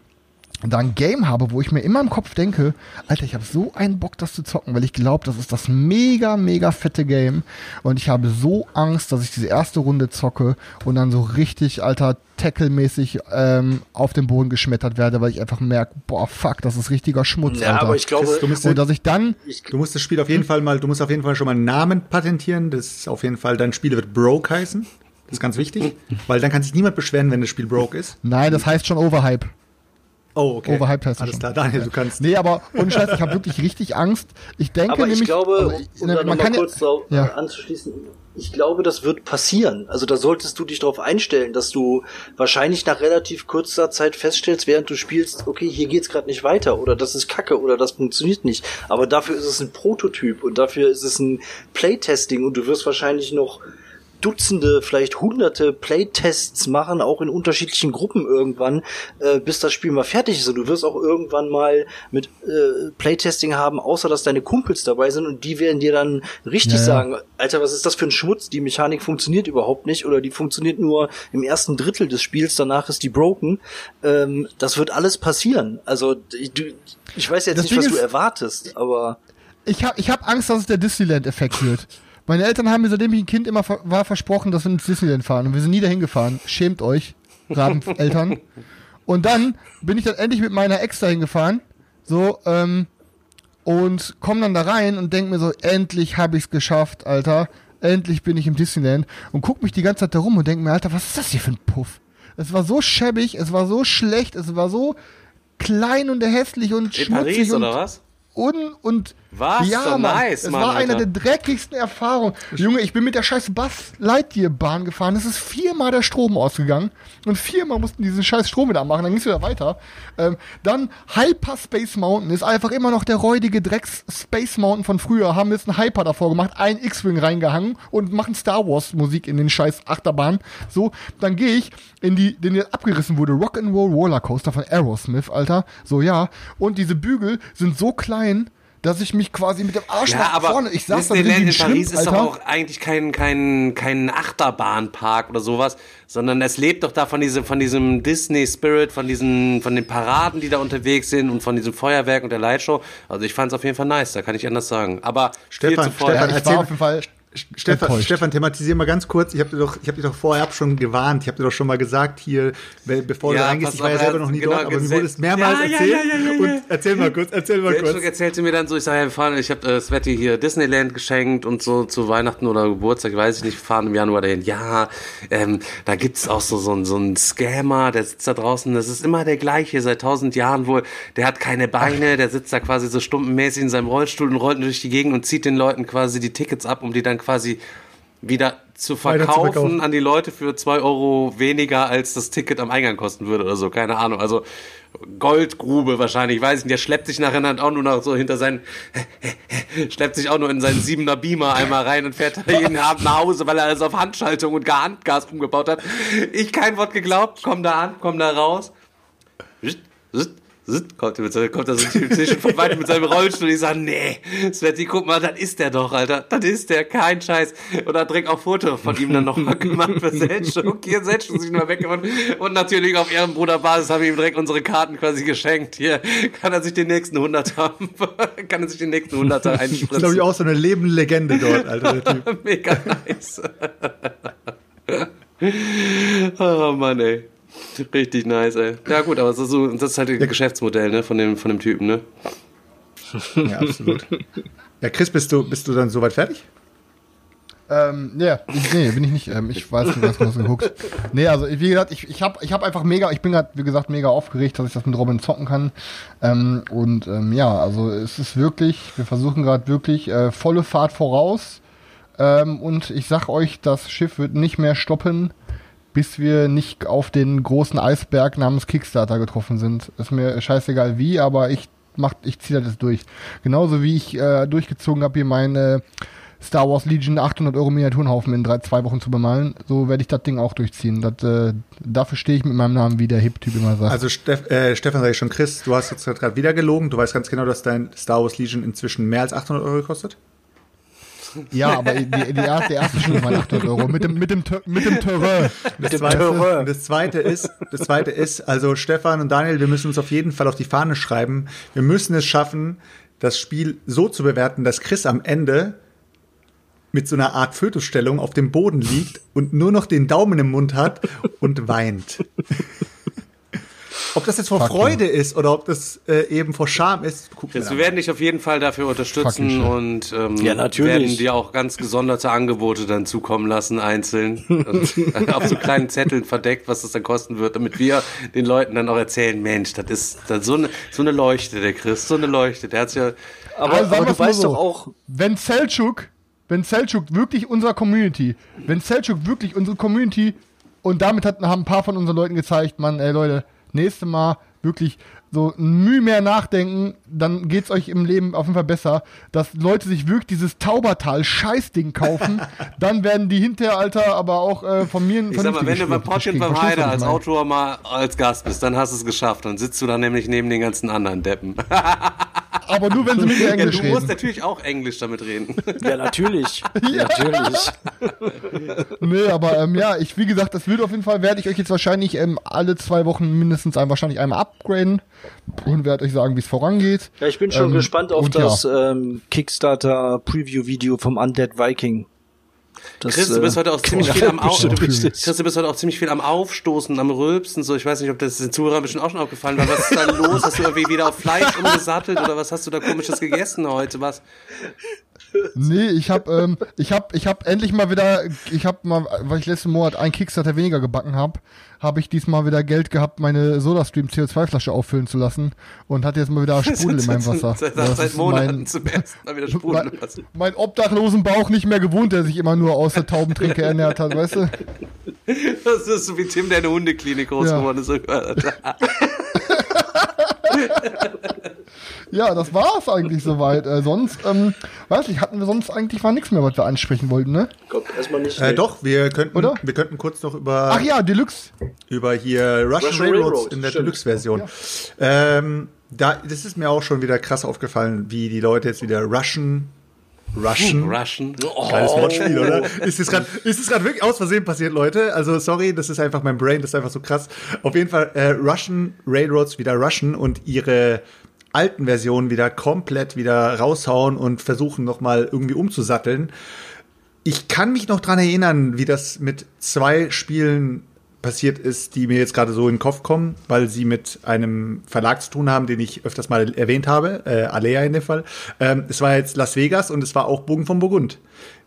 [SPEAKER 4] da ein Game habe, wo ich mir immer im Kopf denke, Alter, ich habe so einen Bock, das zu zocken, weil ich glaube, das ist das mega, mega fette Game. Und ich habe so Angst, dass ich diese erste Runde zocke und dann so richtig, Alter, Tackle-mäßig ähm, auf den Boden geschmettert werde, weil ich einfach merke, boah, fuck, das ist richtiger Schmutz,
[SPEAKER 3] Ja,
[SPEAKER 4] Alter.
[SPEAKER 3] aber ich glaube,
[SPEAKER 2] du musst,
[SPEAKER 4] und dass ich dann,
[SPEAKER 3] ich,
[SPEAKER 2] du musst das Spiel auf jeden Fall mal, du musst auf jeden Fall schon mal einen Namen patentieren. Das ist auf jeden Fall, dein Spiel wird Broke heißen. Das ist ganz wichtig, weil dann kann sich niemand beschweren, wenn das Spiel broke ist.
[SPEAKER 4] nein, das heißt schon Overhype.
[SPEAKER 2] Oh, okay.
[SPEAKER 4] Overhyped heißt das
[SPEAKER 2] Alles
[SPEAKER 4] schon.
[SPEAKER 2] klar, Daniel, du kannst.
[SPEAKER 4] Nee, aber ohne Scheiß, ich habe wirklich richtig Angst. Ich denke
[SPEAKER 3] aber
[SPEAKER 4] nämlich,
[SPEAKER 3] ich glaube,
[SPEAKER 4] also,
[SPEAKER 3] um da
[SPEAKER 4] man
[SPEAKER 3] nochmal
[SPEAKER 4] kann ja,
[SPEAKER 3] kurz drauf äh,
[SPEAKER 4] ja.
[SPEAKER 3] anzuschließen, ich glaube, das wird passieren. Also da solltest du dich darauf einstellen, dass du wahrscheinlich nach relativ kurzer Zeit feststellst, während du spielst, okay, hier geht's gerade nicht weiter oder das ist Kacke oder das funktioniert nicht. Aber dafür ist es ein Prototyp und dafür ist es ein Playtesting und du wirst wahrscheinlich noch Dutzende, vielleicht hunderte Playtests machen, auch in unterschiedlichen Gruppen irgendwann, äh, bis das Spiel mal fertig ist. Und du wirst auch irgendwann mal mit äh, Playtesting haben, außer dass deine Kumpels dabei sind und die werden dir dann richtig
[SPEAKER 4] Ja,
[SPEAKER 3] sagen, Alter, was ist das für ein Schmutz? Die Mechanik funktioniert überhaupt nicht oder die funktioniert nur im ersten Drittel des Spiels, danach ist die broken. Ähm, das wird alles passieren. Also ich, du, ich weiß jetzt
[SPEAKER 4] Das
[SPEAKER 3] nicht,
[SPEAKER 4] Ding
[SPEAKER 3] was du erwartest, aber
[SPEAKER 4] ich habe ich hab Angst, dass es der Disneyland-Effekt wird. Meine Eltern haben mir, seitdem ich ein Kind immer war, versprochen, dass wir ins Disneyland fahren. Und wir sind nie dahin gefahren. Schämt euch, Rabeneltern. Und dann bin ich dann endlich mit meiner Ex dahin gefahren. So, ähm, und komm dann da rein und denk mir so, endlich habe ich's geschafft, Alter. Endlich bin ich im Disneyland. Und guck mich die ganze Zeit da rum und denk mir, Alter, was ist das hier für ein Puff? Es war so schäbig, es war so schlecht, es war so klein und hässlich und
[SPEAKER 1] In
[SPEAKER 4] schmutzig
[SPEAKER 1] Paris
[SPEAKER 4] und
[SPEAKER 1] oder was?
[SPEAKER 4] un und
[SPEAKER 1] Was?
[SPEAKER 4] ja, Mann,
[SPEAKER 1] nice,
[SPEAKER 4] es
[SPEAKER 1] Mann,
[SPEAKER 4] war einer
[SPEAKER 1] Alter.
[SPEAKER 4] der dreckigsten Erfahrungen. Junge, ich bin mit der scheiß Buzz Lightyear Bahn gefahren. Es ist viermal der Strom ausgegangen und viermal mussten diesen scheiß Strom wieder machen. Dann ging's wieder weiter. Ähm, dann Hyper Space Mountain ist einfach immer noch der räudige Drecks Space Mountain von früher. Haben jetzt einen Hyper davor gemacht, ein X-Wing reingehangen und machen Star Wars Musik in den scheiß Achterbahn. So, dann gehe ich in die, den jetzt abgerissen wurde, Rock'n'Roll Roller Coaster von Aerosmith, Alter. So, ja. Und diese Bügel sind so klein, dass ich mich quasi mit dem Arsch
[SPEAKER 1] Ja,
[SPEAKER 4] nach
[SPEAKER 1] aber
[SPEAKER 4] vorne, ich saß da
[SPEAKER 1] Disneyland in
[SPEAKER 4] Schrimp,
[SPEAKER 1] Paris ist doch auch eigentlich kein, kein, kein Achterbahnpark oder sowas, sondern es lebt doch da von diesem, von diesem Disney Spirit, von diesen, von den Paraden, die da unterwegs sind und von diesem Feuerwerk und der Lightshow. Also ich fand es auf jeden Fall nice, da kann ich anders sagen. Aber viel
[SPEAKER 2] Stefan,
[SPEAKER 1] zu voll.
[SPEAKER 4] ja,
[SPEAKER 2] Stefan,
[SPEAKER 4] ich
[SPEAKER 2] erzähl-
[SPEAKER 4] war auf jeden Fall
[SPEAKER 2] Stefan,
[SPEAKER 4] enttäuscht.
[SPEAKER 2] Stefan, thematisier mal ganz kurz. Ich habe dir doch, ich habe dir doch vorher schon gewarnt. Ich habe dir doch schon mal gesagt hier, be- bevor du
[SPEAKER 1] Ja,
[SPEAKER 2] reingehst.
[SPEAKER 1] pass
[SPEAKER 2] Ich war ja selber
[SPEAKER 1] er
[SPEAKER 2] noch nie
[SPEAKER 1] genau
[SPEAKER 2] dort, aber mir wurde es mehrmals
[SPEAKER 1] Ja,
[SPEAKER 2] erzählt.
[SPEAKER 1] ja, ja, ja, ja.
[SPEAKER 2] Und erzähl mal kurz, erzähl mal
[SPEAKER 1] Selchuk
[SPEAKER 2] kurz.
[SPEAKER 1] erzählte mir dann so, ich sage, ja, wir fahren, ich habe äh, Sveti hier Disneyland geschenkt und so zu Weihnachten oder Geburtstag, weiß ich nicht, wir fahren im Januar dahin. Ja, ähm, da gibt's auch so so einen so einen Scammer, der sitzt da draußen, das ist immer der gleiche, seit tausend Jahren wohl. Der hat keine Beine, der sitzt da quasi so stumpenmäßig in seinem Rollstuhl und rollt durch die Gegend und zieht den Leuten quasi die Tickets ab, um die dann quasi wieder zu
[SPEAKER 2] Weiter zu
[SPEAKER 1] verkaufen,
[SPEAKER 2] verkaufen.
[SPEAKER 1] an die Leute für zwei Euro weniger, als das Ticket am Eingang kosten würde oder so, keine Ahnung. Also Goldgrube wahrscheinlich, weiß ich nicht. Der schleppt sich nachher dann auch nur noch so hinter seinen, schleppt sich auch nur in seinen siebener Beamer einmal rein und fährt da jeden Abend nach Hause, weil er alles auf Handschaltung und gar Handgas umgebaut hat. Ich kein Wort geglaubt, komm da an, komm da raus. Kommt, mit, kommt da so ein Tisch von weitem mit seinem Rollstuhl. Ich sage, nee, Sveti, guck mal, das ist der doch, Alter. Das ist der, kein Scheiß. Und hat direkt auch Foto von ihm dann nochmal gemacht für Selchuk. Hier, Selchuk sich mal weggewandt. Und natürlich auf Ehrenbruderbasis haben wir ihm direkt unsere Karten quasi geschenkt. Hier kann er sich den nächsten 100 haben. kann er sich den nächsten 100er
[SPEAKER 2] Das ist, glaube
[SPEAKER 1] einspritzen.
[SPEAKER 2] ich, auch so eine lebende Legende dort, Alter, der Typ.
[SPEAKER 1] Mega nice. oh Mann, ey. Richtig nice, ey. Ja gut, aber das ist, so, das ist halt das Geschäftsmodell, ne, von dem, von dem Typen, ne?
[SPEAKER 2] Ja, absolut. Ja, Chris, bist du, bist du dann soweit fertig?
[SPEAKER 4] Ähm, ja, ich, nee, bin ich nicht. Ähm, ich weiß nicht, was du geguckt. Nee, also wie gesagt, ich, ich habe ich hab einfach mega, ich bin gerade, wie gesagt, mega aufgeregt, dass ich das mit Robin zocken kann. Ähm, und ähm, ja, also es ist wirklich, wir versuchen gerade wirklich äh, volle Fahrt voraus. Ähm, und ich sag euch, das Schiff wird nicht mehr stoppen, bis wir nicht auf den großen Eisberg namens Kickstarter getroffen sind. Ist mir scheißegal wie, aber ich mach, ich ziehe das durch. Genauso wie ich äh, durchgezogen habe, hier meine Star Wars Legion 800 Euro Miniaturenhaufen in drei, zwei Wochen zu bemalen, so werde ich das Ding auch durchziehen. Das, äh, dafür stehe ich mit meinem Namen, wie der Hip-Typ immer sagt.
[SPEAKER 2] Also Steff, äh, Stefan sage ich schon, Chris, du hast jetzt gerade wieder gelogen. Du weißt ganz genau, dass dein Star Wars Legion inzwischen mehr als 800 Euro kostet.
[SPEAKER 4] Ja, aber die, die erste, der erste Schuh waren 800 Euro mit dem, mit dem, mit dem Terrain.
[SPEAKER 2] Das zweite, und das zweite ist, das zweite ist, also Stefan und Daniel, wir müssen uns auf jeden Fall auf die Fahne schreiben. Wir müssen es schaffen, das Spiel so zu bewerten, dass Chris am Ende mit so einer Art Fötusstellung auf dem Boden liegt und nur noch den Daumen im Mund hat und weint. Ob das jetzt vor
[SPEAKER 4] Fuck
[SPEAKER 2] Freude ist oder ob das äh, eben vor Scham ist, gucken
[SPEAKER 1] Chris, wir
[SPEAKER 2] wir
[SPEAKER 1] werden dich auf jeden Fall dafür unterstützen und ähm,
[SPEAKER 3] Ja, natürlich.
[SPEAKER 1] werden dir auch ganz gesonderte Angebote dann zukommen lassen, einzeln. Und auf so kleinen Zetteln verdeckt, was das dann kosten wird, damit wir den Leuten dann auch erzählen, Mensch, das ist das ist so, eine, so eine Leuchte, der Chris, so eine Leuchte. Der hat's ja.
[SPEAKER 3] Aber,
[SPEAKER 4] Also
[SPEAKER 3] aber du
[SPEAKER 4] mal
[SPEAKER 3] weißt
[SPEAKER 4] so.
[SPEAKER 3] doch auch,
[SPEAKER 4] Wenn Selchuk, wenn Selchuk wirklich unserer Community, wenn Selchuk wirklich unsere Community und damit hat, haben ein paar von unseren Leuten gezeigt, Mann, ey Leute, nächste Mal wirklich so ein Mühe mehr nachdenken, dann geht's euch im Leben auf jeden Fall besser, dass Leute sich wirklich dieses Taubertal Scheißding kaufen, dann werden die hinterher, Alter, aber auch äh, von mir
[SPEAKER 1] Ich sag mal, wenn du bei Podcast beim Heider als Autor mal als Gast bist, dann hast du es geschafft. Dann sitzt du da nämlich neben den ganzen anderen Deppen.
[SPEAKER 4] Aber nur wenn sie mit mir
[SPEAKER 1] Ja,
[SPEAKER 4] Englisch
[SPEAKER 1] du musst
[SPEAKER 4] reden.
[SPEAKER 1] natürlich auch Englisch damit reden.
[SPEAKER 3] ja natürlich, natürlich.
[SPEAKER 4] Nee, aber ähm, ja, ich, wie gesagt, das wird auf jeden Fall, werde ich euch jetzt wahrscheinlich ähm, alle zwei Wochen mindestens ein, wahrscheinlich einmal upgraden und werde euch sagen, wie es vorangeht.
[SPEAKER 3] Ja, ich bin schon
[SPEAKER 4] Ähm,
[SPEAKER 3] gespannt auf das
[SPEAKER 4] ja.
[SPEAKER 3] ähm, Kickstarter-Preview-Video vom Undead Viking. Das,
[SPEAKER 1] Chris, du bist
[SPEAKER 3] äh,
[SPEAKER 1] heute auch ziemlich viel am Auf bist. Chris, du bist heute auch ziemlich viel am Aufstoßen, am Rülpsen. So, ich weiß nicht, ob das den Zuhörern bestimmt auch schon aufgefallen war. Was ist da los? Hast du irgendwie wieder auf Fleisch umgesattelt oder was hast du da komisches gegessen heute? Was?
[SPEAKER 4] Nee, ich hab, ähm, ich hab, ich hab endlich mal wieder, ich hab mal, weil ich letzten Monat ein Kickstarter weniger gebacken hab, habe ich diesmal wieder Geld gehabt, meine SodaStream CO2-Flasche auffüllen zu lassen und hatte jetzt mal wieder Sprudel in meinem Wasser.
[SPEAKER 1] Seit, seit
[SPEAKER 4] ist
[SPEAKER 1] Monaten
[SPEAKER 4] mein,
[SPEAKER 1] zum ersten Mal wieder sprudeln
[SPEAKER 4] mein, mein obdachlosen Bauch nicht mehr gewohnt, der sich immer nur aus der Taubentränke ernährt hat, weißt du?
[SPEAKER 1] Das ist so wie Tim, der in der Hundeklinik groß
[SPEAKER 4] Ja.
[SPEAKER 1] geworden ist.
[SPEAKER 4] Ja, das war's eigentlich soweit. Äh, sonst, ähm, weiß ich, hatten wir sonst eigentlich war nichts mehr, was wir ansprechen wollten, ne?
[SPEAKER 3] Kommt erstmal nicht.
[SPEAKER 2] Äh, doch, wir könnten,
[SPEAKER 4] Oder?
[SPEAKER 2] wir könnten kurz noch über,
[SPEAKER 4] Ach ja, Deluxe.
[SPEAKER 2] über hier Russian,
[SPEAKER 3] Russian
[SPEAKER 2] Railroads
[SPEAKER 3] Railroad,
[SPEAKER 2] in der. Deluxe-Version. Ähm, da, das ist mir auch schon wieder krass aufgefallen, wie die Leute jetzt wieder Russian, Russian,
[SPEAKER 1] Russian.
[SPEAKER 2] Geiles Wortspiel, oder? Ist es gerade wirklich aus Versehen passiert, Leute? Also sorry, das ist einfach mein Brain, das ist einfach so krass. Auf jeden Fall äh, Russian Railroads wieder Russian und ihre alten Versionen wieder komplett wieder raushauen und versuchen noch mal irgendwie umzusatteln. Ich kann mich noch dran erinnern, wie das mit zwei Spielen passiert ist, die mir jetzt gerade so in den Kopf kommen, weil sie mit einem Verlag zu tun haben, den ich öfters mal erwähnt habe, äh, Alea in dem Fall. Ähm, es war jetzt Las Vegas und es war auch Bogen von Burgund.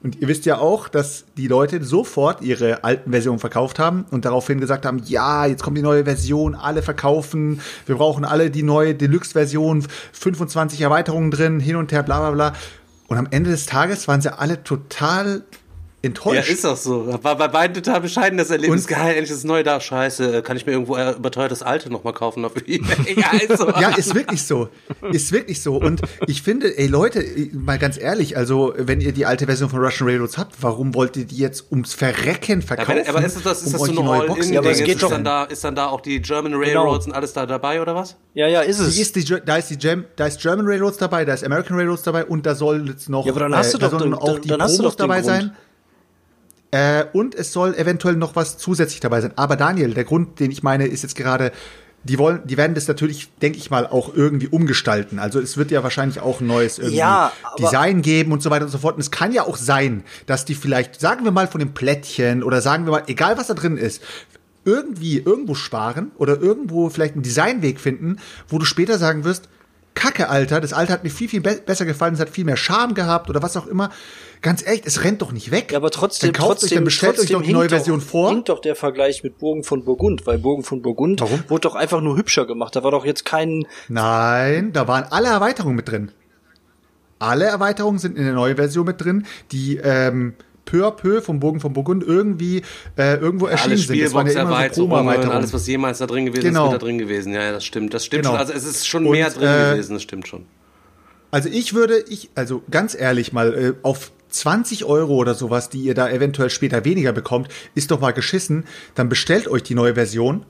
[SPEAKER 2] Und ihr wisst ja auch, dass die Leute sofort ihre alten Versionen verkauft haben und daraufhin gesagt haben, ja, jetzt kommt die neue Version, alle verkaufen, wir brauchen alle die neue Deluxe-Version, 25 Erweiterungen drin, hin und her, bla bla bla. Und am Ende des Tages waren sie alle total
[SPEAKER 1] Ja,
[SPEAKER 2] enttäuscht.
[SPEAKER 1] ist auch so. War bei beiden total bescheiden das Erlebnis.
[SPEAKER 2] Und-
[SPEAKER 1] Geil, endlich das neue da. Scheiße, äh, kann ich mir irgendwo äh, überteuertes alte nochmal kaufen auf eBay? ja, ist so.
[SPEAKER 2] Ja, ist wirklich so. Ist wirklich so. Und ich finde, ey Leute, mal ganz ehrlich, also wenn ihr die alte Version von Russian Railroads habt, warum wollt ihr die jetzt ums Verrecken
[SPEAKER 1] Ja,
[SPEAKER 2] verkaufen?
[SPEAKER 1] wenn, aber ist das, das, ist
[SPEAKER 2] um
[SPEAKER 1] das so eine
[SPEAKER 2] neue Box
[SPEAKER 1] All-In-Ding?
[SPEAKER 3] Ja, aber es
[SPEAKER 1] Ist,
[SPEAKER 3] doch-
[SPEAKER 1] dann da, ist dann da auch die German Railroads und alles da dabei oder was?
[SPEAKER 3] Ja, ja, ist es.
[SPEAKER 2] Die ist die, da ist die Gem, da ist German Railroads dabei, da ist American Railroads dabei und da soll jetzt noch,
[SPEAKER 3] Ja, aber dann hast du
[SPEAKER 2] da
[SPEAKER 3] doch
[SPEAKER 2] sollen
[SPEAKER 3] den-
[SPEAKER 2] auch die
[SPEAKER 3] dann hast du
[SPEAKER 2] Promos dabei
[SPEAKER 3] Grund.
[SPEAKER 2] sein. Äh, und es soll eventuell noch was zusätzlich dabei sein. Aber Daniel, der Grund, den ich meine, ist jetzt gerade, die wollen, die werden das natürlich, denke ich mal, auch irgendwie umgestalten. Also es wird ja wahrscheinlich auch ein neues irgendwie
[SPEAKER 3] Ja,
[SPEAKER 2] Design geben und so weiter und so fort. Und es kann ja auch sein, dass die vielleicht, sagen wir mal von dem Plättchen oder sagen wir mal, egal was da drin ist, irgendwie irgendwo sparen oder irgendwo vielleicht einen Designweg finden, wo du später sagen wirst, kacke, Alter. Das alte hat mir viel, viel be besser gefallen. Es hat viel mehr Charme gehabt oder was auch immer. Ganz ehrlich, es rennt doch nicht weg.
[SPEAKER 3] Ja, aber trotzdem,
[SPEAKER 2] dann kauft
[SPEAKER 3] trotzdem,
[SPEAKER 2] euch, dann bestellt
[SPEAKER 3] trotzdem
[SPEAKER 2] euch doch die neue Version
[SPEAKER 3] doch,
[SPEAKER 2] vor.
[SPEAKER 3] Hinkt doch der Vergleich mit Burgen von Burgund, weil Burgen von Burgund
[SPEAKER 2] Warum?
[SPEAKER 3] wurde doch einfach nur hübscher gemacht. Da war doch jetzt kein,
[SPEAKER 2] Nein, da waren alle Erweiterungen mit drin. Alle Erweiterungen sind in der neuen Version mit drin, die ähm, peu à peu vom Bogen von Burgund irgendwie äh, irgendwo erschienen
[SPEAKER 1] Alle
[SPEAKER 2] sind. Das waren ja immer so Promo-Erweiterungen.
[SPEAKER 1] alles, was jemals da drin gewesen
[SPEAKER 2] Genau.
[SPEAKER 1] ist, wird da drin gewesen. Ja, ja, das stimmt. Das stimmt
[SPEAKER 2] Genau.
[SPEAKER 1] schon. Also es ist schon
[SPEAKER 2] Und,
[SPEAKER 1] mehr drin
[SPEAKER 2] äh,
[SPEAKER 1] gewesen, das stimmt schon.
[SPEAKER 2] Also ich würde, ich, also ganz ehrlich mal, äh, auf 20 Euro oder sowas, die ihr da eventuell später weniger bekommt, ist doch mal geschissen. Dann bestellt euch die neue Version,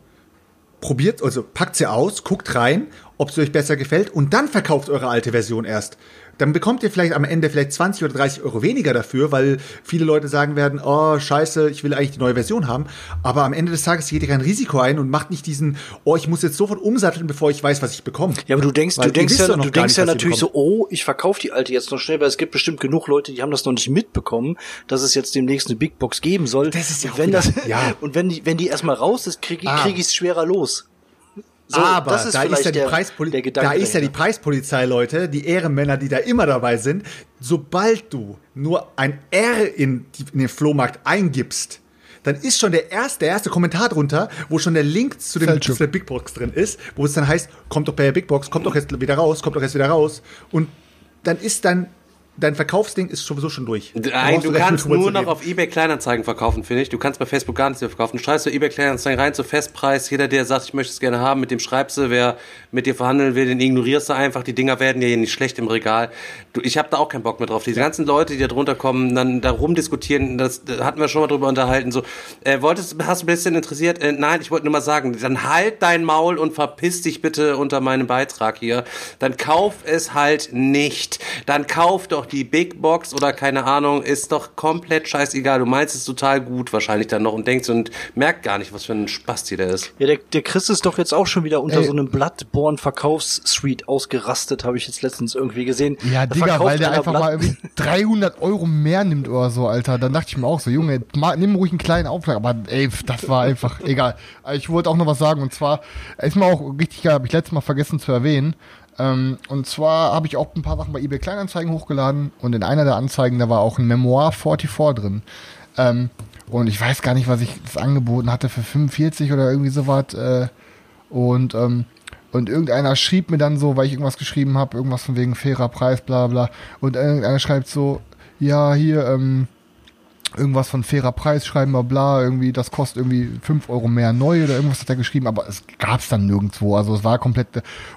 [SPEAKER 2] probiert, also packt sie aus, guckt rein, ob sie euch besser gefällt und dann verkauft eure alte Version erst. Dann bekommt ihr vielleicht am Ende vielleicht 20 oder 30 Euro weniger dafür, weil viele Leute sagen werden, oh scheiße, ich will eigentlich die neue Version haben. Aber am Ende des Tages geht ihr kein Risiko ein und macht nicht diesen, oh, ich muss jetzt sofort umsatteln, bevor ich weiß, was ich bekomme.
[SPEAKER 3] Ja, aber du denkst,
[SPEAKER 2] Weil
[SPEAKER 3] du denkst ja, du denkst ja natürlich so, oh, ich verkaufe die alte jetzt noch schnell, weil es gibt bestimmt genug Leute, die haben das noch nicht mitbekommen, dass es jetzt demnächst eine Big Box geben soll.
[SPEAKER 2] Das ist ja
[SPEAKER 3] und wenn
[SPEAKER 2] wieder-
[SPEAKER 3] das,
[SPEAKER 2] ja.
[SPEAKER 3] und wenn die, wenn die erstmal raus ist, kriege
[SPEAKER 2] Ah.
[SPEAKER 3] krieg ich es schwerer los. So,
[SPEAKER 2] Aber
[SPEAKER 3] das ist
[SPEAKER 2] da ist ja die
[SPEAKER 3] der,
[SPEAKER 2] Preispoli
[SPEAKER 3] der
[SPEAKER 2] da ist ja die. Preispolizei, Leute, die Ehrenmänner, die da immer dabei sind. Sobald du nur ein R in, die, in den Flohmarkt eingibst, dann ist schon der erste, der erste Kommentar drunter, wo schon der Link zu, dem, zu der Big Box drin ist, wo es dann heißt, kommt doch bei der Big Box, kommt doch jetzt wieder raus, kommt doch jetzt wieder raus. Und dann ist dann, dein Verkaufsding ist sowieso schon durch.
[SPEAKER 1] Nein, du
[SPEAKER 2] nicht
[SPEAKER 1] kannst nur noch auf eBay Kleinanzeigen verkaufen, finde ich. Du kannst bei Facebook gar nichts mehr verkaufen. Du schreibst bei eBay Kleinanzeigen rein zu Festpreis. Jeder, der sagt, ich möchte es gerne haben, mit dem schreibst du. Wer mit dir verhandeln will, den ignorierst du einfach. Die Dinger werden ja hier nicht schlecht im Regal. Du, ich habe da auch keinen Bock mehr drauf. Diese ganzen Leute, die da drunter kommen, dann da rumdiskutieren, das da hatten wir schon mal drüber unterhalten. So, äh, wolltest, hast du ein bisschen interessiert? Äh, nein, ich wollte nur mal sagen, dann halt dein Maul und verpiss dich bitte unter meinem Beitrag hier. Dann kauf es halt nicht. Dann kauf doch die Big Box oder keine Ahnung, ist doch komplett scheißegal. Du meinst es total gut wahrscheinlich dann noch und denkst und merkt gar nicht, was für ein Spasti der ist.
[SPEAKER 3] Ja, der, der Chris ist doch jetzt auch schon wieder unter
[SPEAKER 4] Ey.
[SPEAKER 3] so einem Bloodborne-Verkaufssuite ausgerastet, habe ich jetzt letztens irgendwie gesehen.
[SPEAKER 4] Ja,
[SPEAKER 3] Da
[SPEAKER 4] Digga, weil der einfach
[SPEAKER 3] Blood-
[SPEAKER 4] mal irgendwie 300 Euro mehr nimmt oder so, Alter. Dann dachte ich mir auch so, Junge, nimm ruhig einen kleinen Aufschlag. Aber ey, das war einfach egal. Ich wollte auch noch was sagen und zwar ist mir auch richtig geil, habe ich letztes Mal vergessen zu erwähnen. Ähm, und zwar habe ich auch ein paar Sachen bei eBay Kleinanzeigen hochgeladen und in einer der Anzeigen, da war auch ein Memoir 44 drin. Ähm, und ich weiß gar nicht, was ich das angeboten hatte für 45 oder irgendwie sowas. Äh, und, ähm, und irgendeiner schrieb mir dann so, weil ich irgendwas geschrieben habe, irgendwas von wegen fairer Preis, bla bla. Und irgendeiner schreibt so, ja, hier, ähm, irgendwas von fairer Preis schreiben wir bla, irgendwie, das kostet irgendwie 5 Euro mehr neu oder irgendwas hat er geschrieben, aber es gab's dann nirgendwo. Also es war komplett.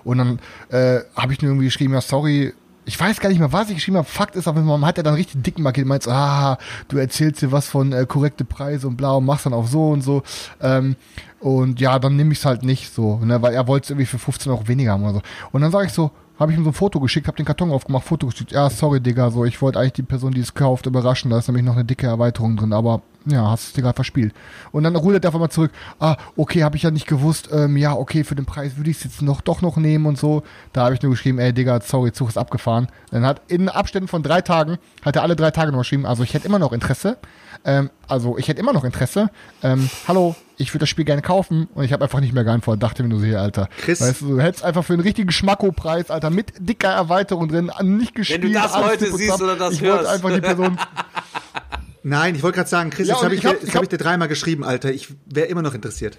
[SPEAKER 4] Und dann äh, habe ich nur irgendwie geschrieben, ja, sorry, ich weiß gar nicht mehr, was ich geschrieben habe. Fakt ist, auf man hat er dann richtig dicken markiert, meint so, ah, du erzählst dir was von äh, korrekte Preise und bla und machst dann auch so und so. Ähm, und ja, dann nehme ich es halt nicht so, ne, weil er wollte es irgendwie für 15 Euro weniger haben oder so. Und dann sage ich so, habe ich ihm so ein Foto geschickt, habe den Karton aufgemacht, Foto geschickt. Ja, sorry, Digga, so, ich wollte eigentlich die Person, die es kauft, überraschen. Da ist nämlich noch eine dicke Erweiterung drin, aber ja, hast es dir gerade verspielt. Und dann rudert er einfach mal zurück. Ah, okay, habe ich ja nicht gewusst. Ähm, ja, okay, für den Preis würde ich es jetzt noch doch noch nehmen und so. Da habe ich nur geschrieben, ey, Digga, sorry, Zug ist abgefahren. Dann hat in Abständen von drei Tagen, hat er alle drei Tage noch geschrieben, also ich hätte immer noch Interesse. Ähm, also ich hätte immer noch Interesse. Ähm, hallo, ich würde das Spiel gerne kaufen und ich habe einfach nicht mehr geantwortet. Dachte mir nur so, hier, Alter.
[SPEAKER 2] Chris.
[SPEAKER 4] Weißt du, du hättest einfach für einen richtigen Schmacko-Preis, Alter, mit dicker Erweiterung drin, nicht gespielt.
[SPEAKER 1] das
[SPEAKER 4] alles
[SPEAKER 1] heute
[SPEAKER 4] tipp und
[SPEAKER 1] siehst oder das
[SPEAKER 4] Ich wollte
[SPEAKER 1] hörst.
[SPEAKER 4] einfach die Person
[SPEAKER 2] Nein, ich wollte gerade sagen, Chris,
[SPEAKER 4] Ja,
[SPEAKER 2] jetzt habe ich,
[SPEAKER 4] ich hab- ich
[SPEAKER 2] hab
[SPEAKER 4] hab-
[SPEAKER 2] ich dir dreimal geschrieben, Alter. Ich wäre immer noch interessiert.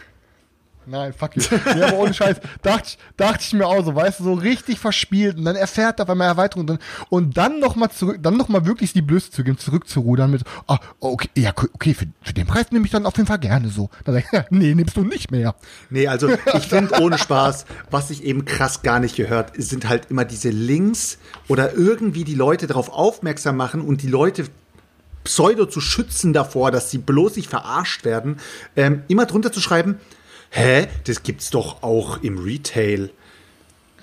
[SPEAKER 4] Nein, fuck you. Ja, aber ohne Scheiß. Dachte, ich- dachte ich mir auch so, weißt du, so richtig verspielt. Und dann erfährt er auf einmal Erweiterung drin. Und dann nochmal zurück, dann nochmal wirklich die Blöße zu geben, zurückzurudern mit, ah, okay, ja, okay, für, für den Preis nehme ich dann auf jeden Fall gerne so. Dann sag ich, ja, nee, nimmst du nicht mehr.
[SPEAKER 2] Nee, also ich finde ohne Spaß, was sich eben krass gar nicht gehört, sind halt immer diese Links oder irgendwie die Leute darauf aufmerksam machen und die Leute pseudo zu schützen davor, dass sie bloß nicht verarscht werden, ähm, immer drunter zu schreiben, hä, das gibt's doch auch im Retail.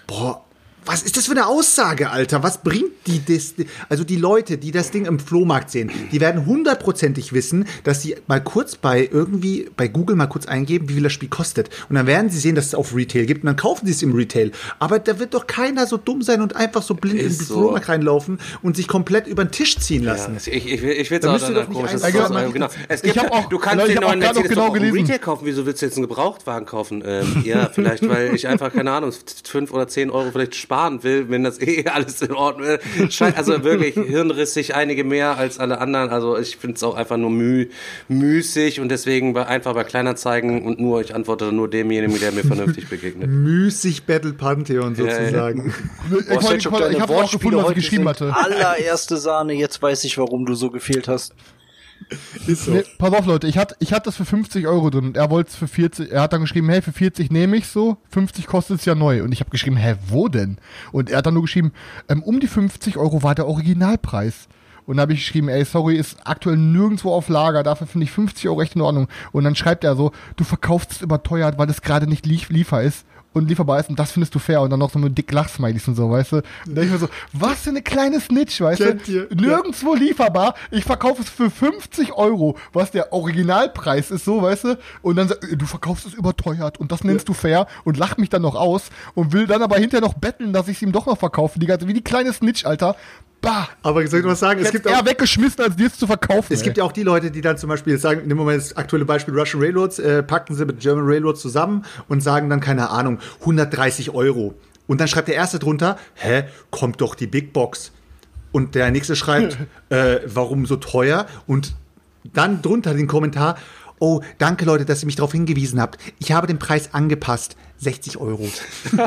[SPEAKER 2] Boah, was ist das für eine Aussage, Alter? Was bringt die das? Also die Leute, die das Ding im Flohmarkt sehen, die werden hundertprozentig wissen, dass sie mal kurz bei irgendwie bei Google mal kurz eingeben, wie viel das Spiel kostet. Und dann werden sie sehen, dass es auf Retail gibt und dann kaufen sie es im Retail. Aber da wird doch keiner so dumm sein und einfach so blind in
[SPEAKER 1] Ist
[SPEAKER 2] den
[SPEAKER 1] so.
[SPEAKER 2] Flohmarkt reinlaufen und sich komplett über den Tisch ziehen lassen.
[SPEAKER 1] Ja, ich, ich, ich will es auch dann
[SPEAKER 2] doch nicht
[SPEAKER 1] komisch. Das
[SPEAKER 2] einfach
[SPEAKER 1] ist
[SPEAKER 2] mal-
[SPEAKER 1] so, genau. Es
[SPEAKER 4] Ich
[SPEAKER 1] gibt,
[SPEAKER 4] auch-
[SPEAKER 1] du kannst
[SPEAKER 4] ich
[SPEAKER 1] den neuen
[SPEAKER 4] noch
[SPEAKER 1] Mercedes
[SPEAKER 4] genau
[SPEAKER 1] auch im
[SPEAKER 4] gelesen.
[SPEAKER 1] Retail kaufen. Wieso willst du jetzt einen Gebrauchtwagen kaufen? Ähm, ja, vielleicht, weil ich einfach, keine Ahnung, fünf oder zehn Euro vielleicht sparen will, wenn das eh alles in Ordnung ist. Scheint also wirklich hirnrissig, einige mehr als alle anderen. Also ich finde es auch einfach nur müh, müßig und deswegen bei, einfach bei Kleinanzeigen und nur, ich antworte nur demjenigen, der mir vernünftig begegnet.
[SPEAKER 2] Müßig Battle Pantheon sozusagen.
[SPEAKER 4] Ich,
[SPEAKER 3] Boah,
[SPEAKER 4] wollte-
[SPEAKER 3] Selchuk,
[SPEAKER 4] ich, wollte-
[SPEAKER 3] deine
[SPEAKER 4] ich habe auch
[SPEAKER 3] Wortspiele
[SPEAKER 4] gefunden, was ich geschrieben hatte.
[SPEAKER 3] Allererste Sahne, jetzt weiß ich, warum du so gefehlt hast.
[SPEAKER 2] Ist so.
[SPEAKER 4] Nee, pass auf, Leute, ich hatte ich hatte das für 50 Euro drin und er wollte es für 40. Er hat dann geschrieben, hey, für 40 nehme ich so, 50 kostet es ja neu. Und ich habe geschrieben, hä, wo denn? Und er hat dann nur geschrieben, ähm, um die 50 Euro war der Originalpreis. Und dann habe ich geschrieben, ey, sorry, ist aktuell nirgendwo auf Lager, dafür finde ich 50 Euro echt in Ordnung. Und dann schreibt er so, du verkaufst es überteuert, weil es gerade nicht lief liefer ist und lieferbar ist und das findest du fair und dann noch so mit dick Lachsmilies und so, weißt du? Und dann ich mir so, was für eine kleine Snitch, weißt
[SPEAKER 2] Kennt
[SPEAKER 4] du?
[SPEAKER 2] ihr?
[SPEAKER 4] Nirgendwo lieferbar, ich verkaufe es für 50 Euro, was der Originalpreis ist, so, weißt du? Und dann sagt, du verkaufst es überteuert und das nennst du fair und lacht mich dann noch aus und will dann aber hinterher noch betteln, dass ich es ihm doch noch verkaufe, die ganze, wie die kleine Snitch, Alter. Bah!
[SPEAKER 2] Aber soll ich was sagen? Es gibt
[SPEAKER 4] gibt
[SPEAKER 2] auch,
[SPEAKER 4] eher weggeschmissen, als dir es zu verkaufen.
[SPEAKER 2] Es
[SPEAKER 4] ey.
[SPEAKER 2] gibt ja auch die Leute, die dann zum Beispiel sagen, nehmen wir mal das aktuelle Beispiel Russian Railroads, äh, packen sie mit German Railroads zusammen und sagen dann, keine Ahnung, 130 Euro. Und dann schreibt der Erste drunter, hä, kommt doch die Big Box. Und der Nächste schreibt, äh, warum so teuer? Und dann drunter den Kommentar, oh, danke Leute, dass ihr mich darauf hingewiesen habt. Ich habe den Preis angepasst. 60 Euro.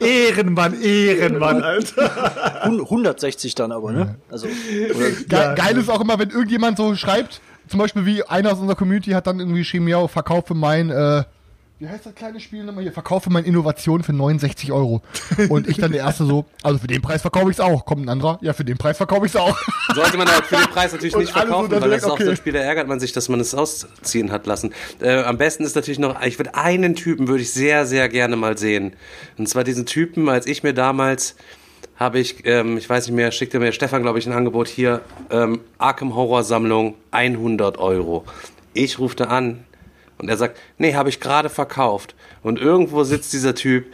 [SPEAKER 2] Ehrenmann, Ehrenmann, Alter.
[SPEAKER 3] Hun- 160 dann aber, ne? Also, oder,
[SPEAKER 4] Ge geil ist auch immer, wenn irgendjemand so schreibt, zum Beispiel wie einer aus unserer Community hat dann irgendwie geschrieben, ja, verkaufe mein, äh, wie heißt das kleine Spiel nochmal hier? Verkaufe mein Innovation für 69 Euro. Und ich dann der Erste so, also für den Preis verkaufe ich es auch. Kommt ein anderer, ja, für den Preis verkaufe ich es auch.
[SPEAKER 1] Sollte man halt für den Preis natürlich nicht
[SPEAKER 4] so
[SPEAKER 1] verkaufen,
[SPEAKER 4] dann
[SPEAKER 1] weil das
[SPEAKER 4] direkt,
[SPEAKER 1] auch so
[SPEAKER 4] okay.
[SPEAKER 1] ein Spiel, da ärgert man sich, dass man es ausziehen hat lassen. Äh, am besten ist natürlich noch, ich würde einen Typen würde ich sehr, sehr gerne mal sehen. Und zwar diesen Typen, als ich mir damals habe ich, ähm, ich weiß nicht mehr, schickte mir Stefan, glaube ich, ein Angebot hier, ähm, Arkham Horror Sammlung, 100 Euro. Ich rufte an und er sagt, nee, habe ich gerade verkauft. Und irgendwo sitzt dieser Typ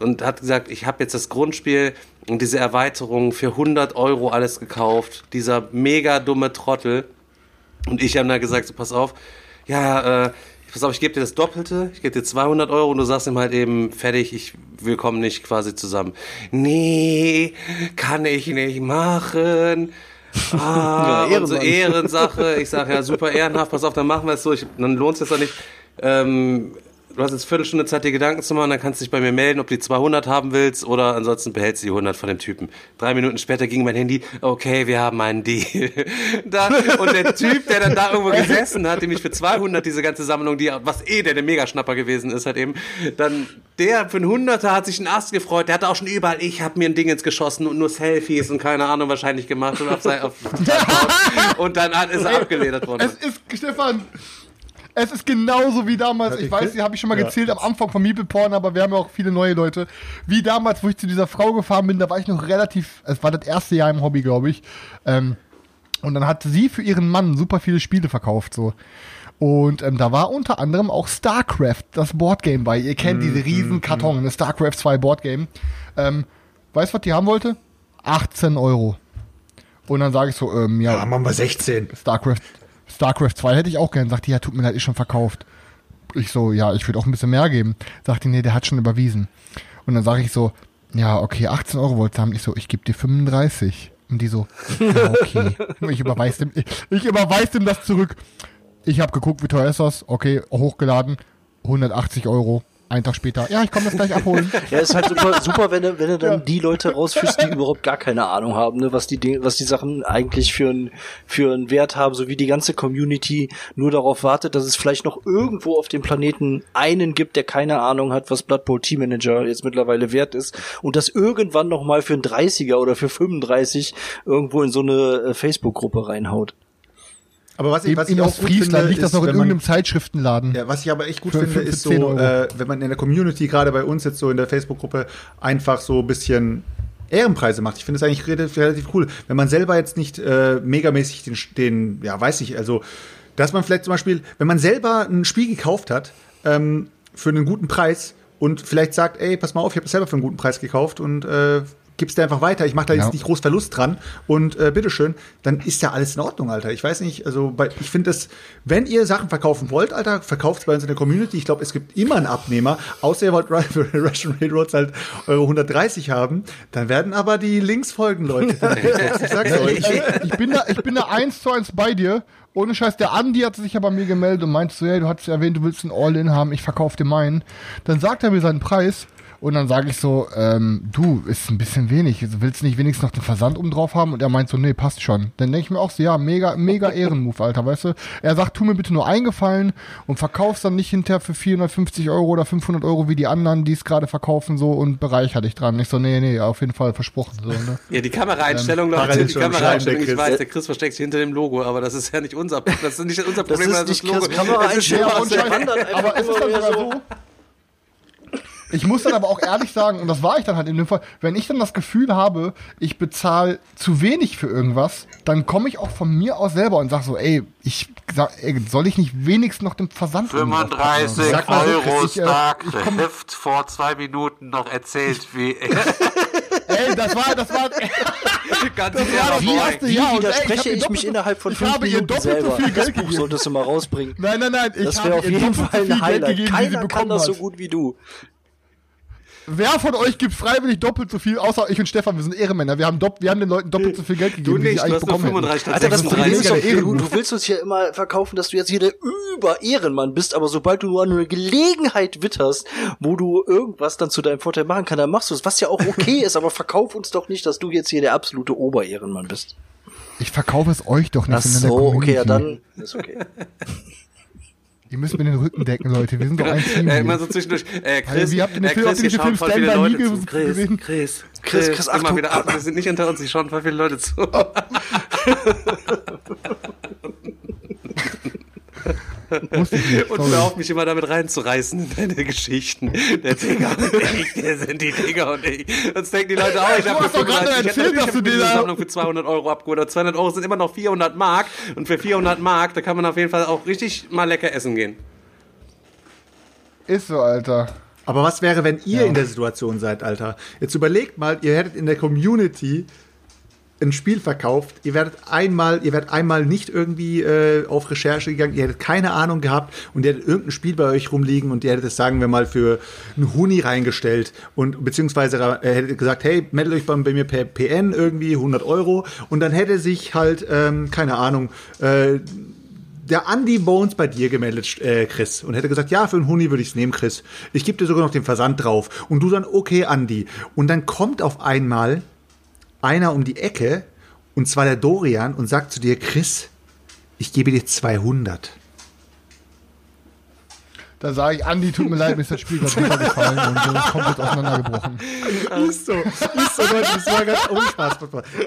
[SPEAKER 1] und hat gesagt, ich habe jetzt das Grundspiel und diese Erweiterung für 100 Euro alles gekauft. Dieser mega dumme Trottel. Und ich habe dann gesagt, so, pass auf, ja, äh, pass auf, ich gebe dir das Doppelte, ich gebe dir 200 Euro und du sagst ihm halt eben, fertig, ich, wir kommen nicht quasi zusammen. Nee, kann ich nicht machen. Ah,
[SPEAKER 3] Ja,
[SPEAKER 1] und so. Ehrensache. Ich sage, ja, super ehrenhaft, pass auf, dann machen wir es so. Ich, dann lohnt es jetzt doch nicht. Ähm, du hast jetzt Viertelstunde Zeit, dir Gedanken zu machen, dann kannst du dich bei mir melden, ob du die 200 haben willst oder ansonsten behältst du die 100 von dem Typen. Drei Minuten später ging mein Handy, okay, wir haben einen Deal. da, und der Typ, der dann da irgendwo gesessen hat, dem ich für 200 diese ganze Sammlung, die, was eh der, der Megaschnapper gewesen ist, hat eben, dann der für einen Hunderter hat sich einen Ast gefreut, der hatte auch schon überall, ich habe mir ein Ding ins geschossen und nur Selfies und keine Ahnung wahrscheinlich gemacht und, auf, sein- auf, und dann hat, ist er abgeledert worden.
[SPEAKER 4] Es ist, Stefan, es ist genauso wie damals, ich weiß, die habe ich schon mal
[SPEAKER 2] Ja.
[SPEAKER 4] gezählt am Anfang von Meeple Porn, aber wir haben ja auch viele neue Leute. Wie damals, wo ich zu dieser Frau gefahren bin, da war ich noch relativ, es war das erste Jahr im Hobby, glaube ich. Ähm, und dann hat sie für ihren Mann super viele Spiele verkauft, so. Und ähm, da war unter anderem auch StarCraft, das Boardgame bei. Ihr kennt diese riesen Karton, eine StarCraft 2 Boardgame. Ähm, weißt du, was die haben wollte? 18 Euro. Und dann sage ich so, ähm, ja,
[SPEAKER 2] Ja, machen wir 16.
[SPEAKER 4] StarCraft, StarCraft 2 hätte ich auch gern. Sagt die, ja, tut mir leid, ist schon verkauft. Ich so, ja, ich würde auch ein bisschen mehr geben. Sagt die, nee, der hat schon überwiesen. Und dann sage ich so, ja, okay, 18 Euro wollte haben. Ich so, ich gebe dir 35. Und die so, ja, okay. Ich überweis dem, ich, ich überweis dem das zurück. Ich habe geguckt, wie teuer ist das? Okay, hochgeladen, 180 Euro. Einen Tag später, ja, ich komme das gleich abholen.
[SPEAKER 3] ja, ist halt super, super wenn du, wenn du dann die Leute rausführst, die überhaupt gar keine Ahnung haben, ne, was die, was die Sachen eigentlich für einen für einen Wert haben, so wie die ganze Community nur darauf wartet, dass es vielleicht noch irgendwo auf dem Planeten einen gibt, der keine Ahnung hat, was Blood Bowl Team Manager jetzt mittlerweile wert ist und das irgendwann noch mal für einen 30er oder für 35 irgendwo in so eine äh, Facebook-Gruppe reinhaut.
[SPEAKER 2] Aber was ich, was ich
[SPEAKER 4] in
[SPEAKER 2] auch finde,
[SPEAKER 4] liegt das
[SPEAKER 2] ist,
[SPEAKER 4] noch in irgendeinem Zeitschriftenladen.
[SPEAKER 2] Ja, was ich aber echt gut
[SPEAKER 4] Für-
[SPEAKER 2] finde,
[SPEAKER 4] für-
[SPEAKER 2] ist
[SPEAKER 4] für 10
[SPEAKER 2] so, äh, wenn man in der Community, gerade bei uns jetzt so in der Facebook-Gruppe, einfach so ein bisschen Ehrenpreise macht. Ich finde es eigentlich relativ, relativ cool. Wenn man selber jetzt nicht äh, megamäßig den, den, ja, weiß ich, also, dass man vielleicht zum Beispiel, wenn man selber ein Spiel gekauft hat, ähm, für einen guten Preis und vielleicht sagt, ey, pass mal auf, ich habe es selber für einen guten Preis gekauft und äh, gib's dir einfach weiter, ich mache da
[SPEAKER 4] Ja.
[SPEAKER 2] jetzt nicht groß Verlust dran und äh, bitteschön, dann ist ja alles in Ordnung, Alter. Ich weiß nicht, also bei, ich finde das, wenn ihr Sachen verkaufen wollt, Alter, verkauft bei uns in der Community. Ich glaube, es gibt immer einen Abnehmer, außer ihr wollt Russian Railroads halt Euro 130 haben, dann werden aber die Links folgen, Leute. ich sag's euch.
[SPEAKER 4] Ich bin da, ich bin da eins zu eins bei dir. Ohne Scheiß, der Andi hat sich ja bei mir gemeldet und meinte so, hey, du hast ja erwähnt, du willst einen All-In haben, ich verkaufe dir meinen. Dann sagt er mir seinen Preis und dann sage ich so, ähm, du, ist ein bisschen wenig, willst du nicht wenigstens noch den Versand oben drauf haben? Und er meint so, nee, passt schon. Dann denke ich mir auch so, ja, mega, mega Ehrenmove, Alter, weißt du? Er sagt, tu mir bitte nur eingefallen und verkauf's dann nicht hinterher für 450 Euro oder 500 Euro wie die anderen, die es gerade verkaufen so und bereicher dich dran. Ich so, nee, nee, auf jeden Fall versprochen. So, ne?
[SPEAKER 1] Ja, die Kameraeinstellung, Leute,
[SPEAKER 2] parallel
[SPEAKER 1] die Kameraeinstellung, ich
[SPEAKER 2] der
[SPEAKER 1] weiß,
[SPEAKER 2] Chris.
[SPEAKER 1] der Chris versteckt sich hinter dem Logo, aber das ist ja nicht unser, das ist nicht unser
[SPEAKER 3] Das
[SPEAKER 1] Problem,
[SPEAKER 3] ist
[SPEAKER 1] weil
[SPEAKER 3] nicht
[SPEAKER 1] Logo.
[SPEAKER 3] Chris Kameraeinstellung,
[SPEAKER 1] ist
[SPEAKER 3] einfach
[SPEAKER 4] aber es ist
[SPEAKER 3] immer
[SPEAKER 4] dann sogar
[SPEAKER 3] so.
[SPEAKER 4] so. Ich muss dann aber auch ehrlich sagen, und das war ich dann halt in dem Fall, wenn ich dann das Gefühl habe, ich bezahle zu wenig für irgendwas, dann komme ich auch von mir aus selber und sag so, ey, ich sag, ey, soll ich nicht wenigstens noch den Versand irgendwie draufpacken?
[SPEAKER 1] 35
[SPEAKER 4] Sag mal so,
[SPEAKER 1] Euro
[SPEAKER 4] ich, äh,
[SPEAKER 1] stark,
[SPEAKER 4] ich komm-
[SPEAKER 1] Heft vor zwei Minuten noch erzählt, wie
[SPEAKER 4] Ey, das war, das war,
[SPEAKER 1] ganz
[SPEAKER 4] das war das
[SPEAKER 1] Boy.
[SPEAKER 4] erste
[SPEAKER 3] Wie
[SPEAKER 4] Jahr.
[SPEAKER 3] widerspreche ich
[SPEAKER 4] doppelt
[SPEAKER 3] mich innerhalb von
[SPEAKER 4] ich
[SPEAKER 3] fünf
[SPEAKER 4] habe ihr
[SPEAKER 3] Minuten
[SPEAKER 4] doppelt
[SPEAKER 3] selber?
[SPEAKER 4] so viel
[SPEAKER 3] das
[SPEAKER 4] Geld
[SPEAKER 3] Buch
[SPEAKER 4] gegeben.
[SPEAKER 3] solltest du mal rausbringen.
[SPEAKER 4] Nein, nein, nein, ich
[SPEAKER 3] Das wäre auf jeden Fall ein Highlight.
[SPEAKER 4] gegeben, wie
[SPEAKER 3] Keiner kann das so gut wie du.
[SPEAKER 4] Wer von euch gibt freiwillig doppelt so viel, außer ich und Stefan, wir sind Ehrenmänner. Wir haben, dopp, wir haben den Leuten doppelt so viel Geld gegeben,
[SPEAKER 1] Du
[SPEAKER 4] wie sie eigentlich bekommen hätten.
[SPEAKER 1] 35
[SPEAKER 3] Alter, das Problem ist
[SPEAKER 1] 36.
[SPEAKER 3] doch, du, willst uns hier immer verkaufen, dass du jetzt hier der Über-Ehrenmann bist, aber sobald du nur eine Gelegenheit witterst, wo du irgendwas dann zu deinem Vorteil machen kannst, dann machst du es, was ja auch okay ist, aber verkauf uns doch nicht, dass du jetzt hier der absolute Oberehrenmann bist.
[SPEAKER 4] Ich verkaufe es euch doch nicht.
[SPEAKER 3] Ach
[SPEAKER 4] in der
[SPEAKER 3] so, okay, ja dann ist okay.
[SPEAKER 4] Ihr müsst mir den Rücken decken, Leute. Wir sind doch ein Team.
[SPEAKER 1] Äh, immer so zwischendurch. Äh, Chris,
[SPEAKER 4] Also, wie habt ihr den
[SPEAKER 1] äh,
[SPEAKER 4] Film- habt ihr
[SPEAKER 1] Chris,
[SPEAKER 4] Film
[SPEAKER 1] viele
[SPEAKER 4] Stand by Me
[SPEAKER 1] Chris,
[SPEAKER 4] gesehen?
[SPEAKER 1] Chris,
[SPEAKER 3] Chris,
[SPEAKER 1] Chris,
[SPEAKER 3] Chris,
[SPEAKER 1] wieder ab. Wir sind nicht unter uns, hier schauen voll viele Leute zu.
[SPEAKER 4] Musste ich nicht.
[SPEAKER 1] Und hör auf, mich immer damit reinzureißen in deine Geschichten. Der Digger und ich, der sind die Digger und ich. Sonst denken die Leute auch, ich
[SPEAKER 4] Du
[SPEAKER 1] habe
[SPEAKER 4] gerade
[SPEAKER 1] ich
[SPEAKER 4] erzählt, dass
[SPEAKER 1] hab
[SPEAKER 4] du
[SPEAKER 1] diese
[SPEAKER 4] dir da-
[SPEAKER 1] Sammlung für 200 Euro abgeholt. Aber 200 Euro sind immer noch 400 Mark. Und für 400 Mark, da kann man auf jeden Fall auch richtig mal lecker essen gehen.
[SPEAKER 4] Ist so, Alter.
[SPEAKER 2] Aber was wäre, wenn ihr in der Situation seid, Alter? Jetzt überlegt mal, ihr hättet in der Community ein Spiel verkauft, ihr werdet einmal, ihr werdet einmal nicht irgendwie äh, auf Recherche gegangen, ihr hättet keine Ahnung gehabt und ihr hättet irgendein Spiel bei euch rumliegen und ihr hättet es, sagen wir mal, für einen Huni reingestellt und beziehungsweise äh, hättet gesagt, hey, meldet euch bei, bei mir per PN irgendwie 100 Euro und dann hätte sich halt, ähm, keine Ahnung, äh, der Andy Bones bei dir gemeldet, äh, Chris, und hätte gesagt, ja, für einen Huni würde ich es nehmen, Chris. Ich gebe dir sogar noch den Versand drauf. Und du dann, okay, Andy. Und dann kommt auf einmal einer um die Ecke, und zwar der Dorian, und sagt zu dir, Chris, ich gebe dir 200.
[SPEAKER 4] Da sage ich, Andi, tut mir leid, mir ist das Spiel gerade super gefallen und so ist komplett auseinandergebrochen.
[SPEAKER 2] Ist so, ist so, Leute, das war ganz ohne Spaß.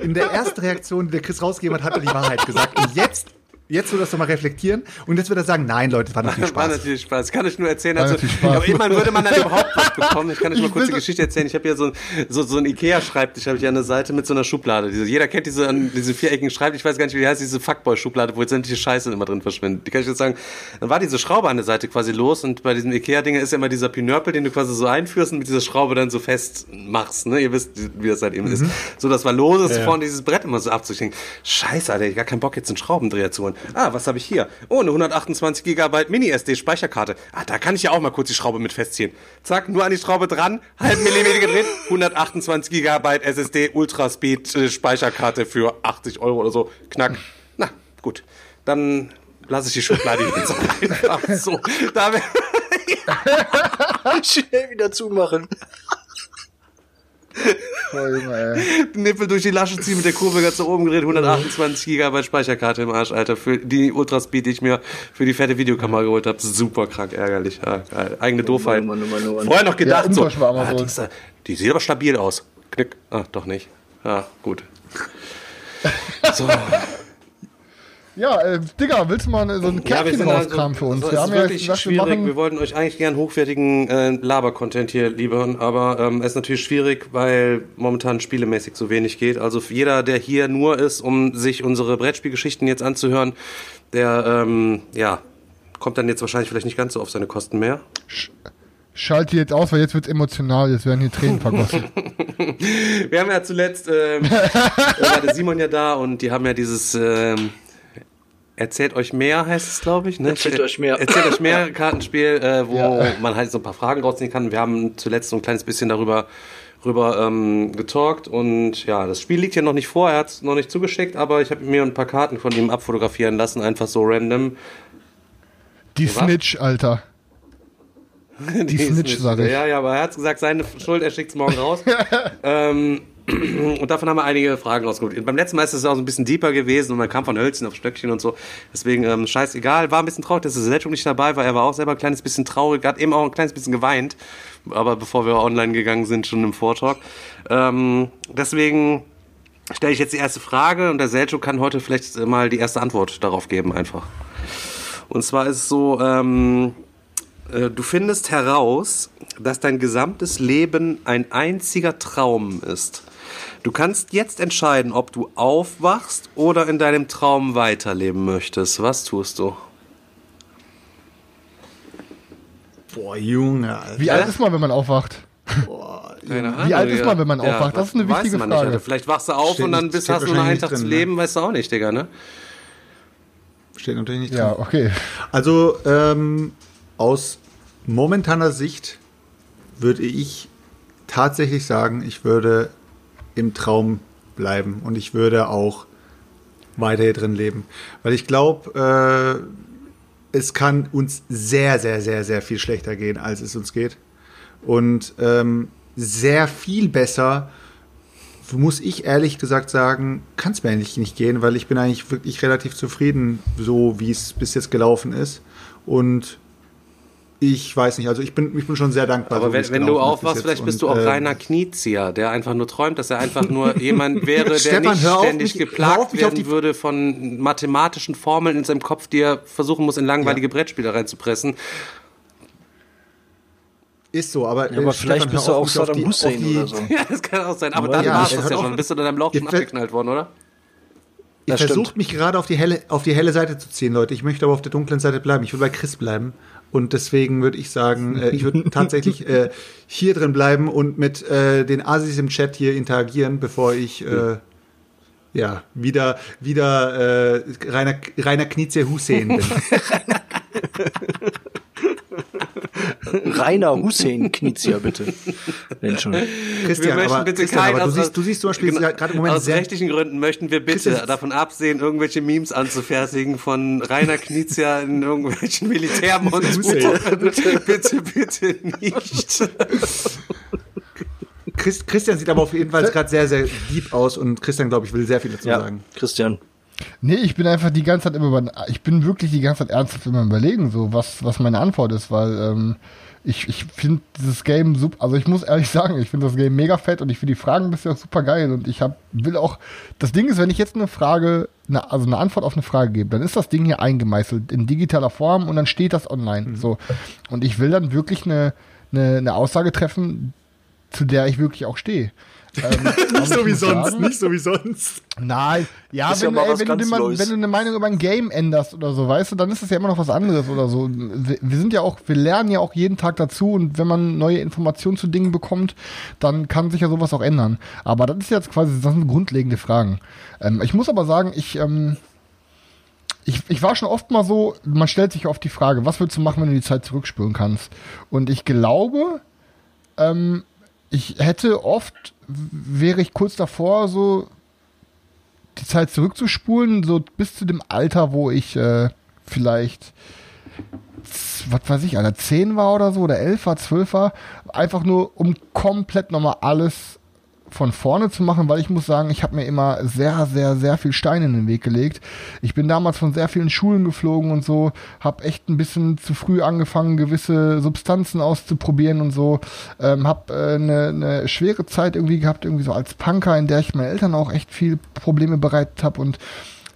[SPEAKER 2] In der ersten Reaktion, die der Chris rausgegeben hat, hat er die Wahrheit gesagt. Und jetzt, jetzt er das nochmal reflektieren und jetzt wird er sagen, nein, Leute, das war natürlich
[SPEAKER 1] War
[SPEAKER 2] Spaß.
[SPEAKER 1] natürlich Spaß. Kann ich nur erzählen.
[SPEAKER 4] War
[SPEAKER 1] Also, aber immerhin würde man dann überhaupt was bekommen. Ich kann euch mal kurz die Geschichte erzählen. Ich habe hier so, ein- so, so ein Ikea-Schreibtisch, habe ich an der Seite mit so einer Schublade. Diese, jeder kennt diese, diese viereckigen Schreibtisch, ich weiß gar nicht, wie die heißt, diese Fuckboy-Schublade, wo jetzt sämtliche Scheiße immer drin verschwindet. Die kann ich jetzt sagen, dann war diese Schraube an der Seite quasi los und bei diesem Ikea-Ding ist ja immer dieser Pinörpel, den du quasi so einführst und mit dieser Schraube dann so fest machst. Ne? Ihr wisst, wie das halt eben ist. So, das war los, ist
[SPEAKER 2] Ja.
[SPEAKER 1] vorne dieses Brett immer so abzuschenken. Scheiße, Alter, ich gar keinen Bock, jetzt einen Schraubendreher zu holen. Ah, was habe ich hier? Oh, eine 128 Gigabyte Mini-SD-Speicherkarte. Ah, da kann ich ja auch mal kurz die Schraube mit festziehen. Zack, nur an die Schraube dran, halb Millimeter gedreht, 128 Gigabyte SSD Ultraspeed äh, Speicherkarte für 80 Euro oder so. Knack. Na, gut. Dann lasse ich die Schublade jetzt einfach so. Da wär,
[SPEAKER 3] Schnell wieder zumachen.
[SPEAKER 4] Oh, Junge, ey.
[SPEAKER 1] Nippel durch die Lasche ziehen, mit der Kurve ganz nach oben gedreht, 128 Gigabyte Speicherkarte im Arsch, Alter, für die Ultraspeed, die ich mir für die fette Videokamera geholt habe. Super krank ärgerlich. Ja. Eigene Doofheit.
[SPEAKER 3] Mann, Mann, Mann.
[SPEAKER 1] Vorher noch gedacht,
[SPEAKER 4] Ja,
[SPEAKER 1] so, ah, die, ist, die sieht aber stabil aus. Knick. Ah, doch nicht. Ja, gut. So.
[SPEAKER 4] Ja, äh, Digga, willst du mal so ein Kärtchen rauskramen für uns?
[SPEAKER 1] also,
[SPEAKER 4] wir
[SPEAKER 1] es
[SPEAKER 4] haben
[SPEAKER 1] ist
[SPEAKER 4] ja
[SPEAKER 1] wirklich
[SPEAKER 4] gesagt, wir
[SPEAKER 1] schwierig. Wir,
[SPEAKER 4] machen.
[SPEAKER 1] wollten euch eigentlich gern hochwertigen äh, Laber-Content hier liefern, aber ähm, es ist natürlich schwierig, weil momentan spielemäßig so wenig geht. Also für jeder, der hier nur ist, um sich unsere Brettspielgeschichten jetzt anzuhören, der ähm, ja kommt dann jetzt wahrscheinlich vielleicht nicht ganz so auf seine Kosten mehr.
[SPEAKER 4] Schalte jetzt aus, weil jetzt wird's emotional, jetzt werden hier Tränen vergossen.
[SPEAKER 1] Wir haben ja zuletzt, ähm, äh, war der Simon ja da und die haben ja dieses ähm, Erzählt euch mehr, heißt es, glaube ich. Ne?
[SPEAKER 3] Erzählt euch mehr.
[SPEAKER 1] Erzählt euch mehr Kartenspiel, äh, wo
[SPEAKER 4] Ja.
[SPEAKER 1] man halt so ein paar Fragen rausziehen kann. Wir haben zuletzt so ein kleines bisschen darüber rüber ähm, getalkt und ja, das Spiel liegt hier noch nicht vor, er hat es noch nicht zugeschickt, aber ich habe mir ein paar Karten von ihm abfotografieren lassen, einfach so random.
[SPEAKER 4] Die
[SPEAKER 1] Was?
[SPEAKER 4] Snitch, Alter.
[SPEAKER 1] Die
[SPEAKER 4] Snitch,
[SPEAKER 1] ist
[SPEAKER 4] sag ich.
[SPEAKER 1] Ja, ja, aber er hat gesagt, seine Schuld, er schickt es morgen raus. ähm, und davon haben wir einige Fragen rausgeholt. Beim letzten Mal ist es auch so ein bisschen deeper gewesen und man kam von Hölzchen auf Stöckchen und so. Deswegen, ähm, scheißegal. War ein bisschen traurig, dass der Selchuk nicht dabei war. Er war auch selber ein kleines bisschen traurig, hat eben auch ein kleines bisschen geweint. Aber bevor wir online gegangen sind, schon im Vortalk. Ähm, deswegen stelle ich jetzt die erste Frage und der Selchuk kann heute vielleicht mal die erste Antwort darauf geben, einfach. Und zwar ist es so, ähm, äh, du findest heraus, dass dein gesamtes Leben ein einziger Traum ist. Du kannst jetzt entscheiden, ob du aufwachst oder in deinem Traum weiterleben möchtest. Was tust du?
[SPEAKER 2] Boah, Junge, Alter.
[SPEAKER 4] Wie alt ist man, wenn man aufwacht?
[SPEAKER 1] Keine
[SPEAKER 4] Wie alt ist man, wenn man aufwacht? Das ist eine
[SPEAKER 1] weiß
[SPEAKER 4] wichtige
[SPEAKER 1] man
[SPEAKER 4] Frage.
[SPEAKER 1] Nicht, Alter. Vielleicht wachst du auf
[SPEAKER 2] Steht
[SPEAKER 1] und dann bist, hast du nur einen Tag
[SPEAKER 2] nicht
[SPEAKER 1] zu
[SPEAKER 2] drin, ne?
[SPEAKER 1] leben, weißt du auch nicht, Digga, ne?
[SPEAKER 2] Steht natürlich nicht
[SPEAKER 4] Ja,
[SPEAKER 2] drin.
[SPEAKER 4] okay.
[SPEAKER 2] Also, ähm, aus momentaner Sicht würde ich tatsächlich sagen, ich würde im Traum bleiben und ich würde auch weiter hier drin leben. Weil ich glaube, äh, es kann uns sehr, sehr, sehr, sehr viel schlechter gehen, als es uns geht. Und ähm, sehr viel besser, muss ich ehrlich gesagt sagen, kann es mir eigentlich nicht gehen, weil ich bin eigentlich wirklich relativ zufrieden, so wie es bis jetzt gelaufen ist. Und ich weiß nicht, also ich bin, ich bin schon sehr dankbar.
[SPEAKER 1] Aber
[SPEAKER 2] so
[SPEAKER 1] wenn, wenn du aufwachst, vielleicht bist
[SPEAKER 2] Und,
[SPEAKER 1] du auch
[SPEAKER 2] ähm,
[SPEAKER 1] Rainer Knizia, der einfach nur träumt, dass er einfach nur jemand wäre, der
[SPEAKER 2] Stefan,
[SPEAKER 1] nicht ständig
[SPEAKER 2] mich-
[SPEAKER 1] geplagt werden
[SPEAKER 2] die-
[SPEAKER 1] würde von mathematischen Formeln in seinem Kopf, die er versuchen muss, in langweilige Brettspiele reinzupressen.
[SPEAKER 2] Ist so, aber,
[SPEAKER 3] Ja, aber
[SPEAKER 2] äh,
[SPEAKER 3] vielleicht
[SPEAKER 2] Stefan,
[SPEAKER 3] bist du auch
[SPEAKER 2] auf
[SPEAKER 3] Saddam
[SPEAKER 2] die-
[SPEAKER 3] Hussein
[SPEAKER 2] die-
[SPEAKER 3] oder so.
[SPEAKER 1] Ja, das kann auch sein. Aber
[SPEAKER 3] Aber
[SPEAKER 1] dann
[SPEAKER 2] ja,
[SPEAKER 1] war es
[SPEAKER 2] ich-
[SPEAKER 1] das ja schon. Bist du in deinem Lauch schon abgeknallt worden, oder?
[SPEAKER 3] Stimmt.
[SPEAKER 2] versucht mich gerade auf die helle, auf die helle Seite zu ziehen, Leute. Ich möchte aber auf der dunklen Seite bleiben. Ich will bei Chris bleiben. Und deswegen würde ich sagen, äh, ich würde tatsächlich äh, hier drin bleiben und mit äh, den Asis im Chat hier interagieren, bevor ich äh, ja wieder wieder äh, Rainer, Rainer Knizia Hussein bin.
[SPEAKER 3] Rainer Hussein Knizia, bitte. Wenn schon.
[SPEAKER 2] Christian,
[SPEAKER 1] wir möchten
[SPEAKER 2] aber,
[SPEAKER 1] bitte
[SPEAKER 2] Christian, aber du
[SPEAKER 1] aus-
[SPEAKER 2] siehst, du siehst zum Beispiel
[SPEAKER 1] Genau,
[SPEAKER 2] gerade im Moment
[SPEAKER 1] aus
[SPEAKER 2] sehr,
[SPEAKER 1] rechtlichen Gründen möchten wir bitte
[SPEAKER 2] Christian-
[SPEAKER 1] davon absehen, irgendwelche Memes anzufertigen von Rainer Knizia in irgendwelchen Militärmonstern. bitte, bitte, bitte nicht.
[SPEAKER 2] Chris, Christian sieht aber auf jeden Fall gerade sehr, sehr deep aus und Christian, glaube ich, will sehr viel dazu
[SPEAKER 3] Ja,
[SPEAKER 2] sagen.
[SPEAKER 3] Christian.
[SPEAKER 4] Nee, ich bin einfach die ganze Zeit immer über, ich bin wirklich die ganze Zeit ernsthaft immer überlegen, so was, was meine Antwort ist, weil ähm, ich, ich finde dieses Game super, also ich muss ehrlich sagen, ich finde das Game mega fett und ich finde die Fragen bisher auch super geil und ich hab, will auch, das Ding ist, wenn ich jetzt eine Frage, eine, also eine Antwort auf eine Frage gebe, dann ist das Ding hier eingemeißelt in digitaler Form und dann steht das online, so. Und ich will dann wirklich eine, eine, eine Aussage treffen, zu der ich wirklich auch stehe. Ähm,
[SPEAKER 2] Nicht so wie sonst,
[SPEAKER 4] sagen-
[SPEAKER 2] nicht so wie sonst.
[SPEAKER 4] Nein, ja,
[SPEAKER 3] Ist ja
[SPEAKER 4] wenn,
[SPEAKER 3] mal
[SPEAKER 4] ey, wenn, du mal, wenn du eine Meinung über ein Game änderst oder so, weißt du, dann ist es ja immer noch was anderes oder so. Wir, wir sind ja auch, wir lernen ja auch jeden Tag dazu und wenn man neue Informationen zu Dingen bekommt, dann kann sich ja sowas auch ändern. Aber das ist jetzt quasi, das sind grundlegende Fragen. Ähm, ich muss aber sagen, ich, ähm, ich, ich war schon oft mal so, man stellt sich oft die Frage, was würdest du machen, wenn du die Zeit zurückspüren kannst? Und ich glaube, ähm, ich hätte oft, wäre ich kurz davor, so die Zeit zurückzuspulen, so bis zu dem Alter, wo ich äh, vielleicht, was weiß ich, Alter, 10 war oder so, oder 11 war, 12 war, einfach nur, um komplett nochmal alles von vorne zu machen, weil ich muss sagen, ich habe mir immer sehr, sehr, sehr viel Steine in den Weg gelegt. Ich bin damals von sehr vielen Schulen geflogen und so, habe echt ein bisschen zu früh angefangen, gewisse Substanzen auszuprobieren und so. Ähm, habe äh, eine ne schwere Zeit irgendwie gehabt, irgendwie so als Punker, in der ich meinen Eltern auch echt viel Probleme bereitet habe und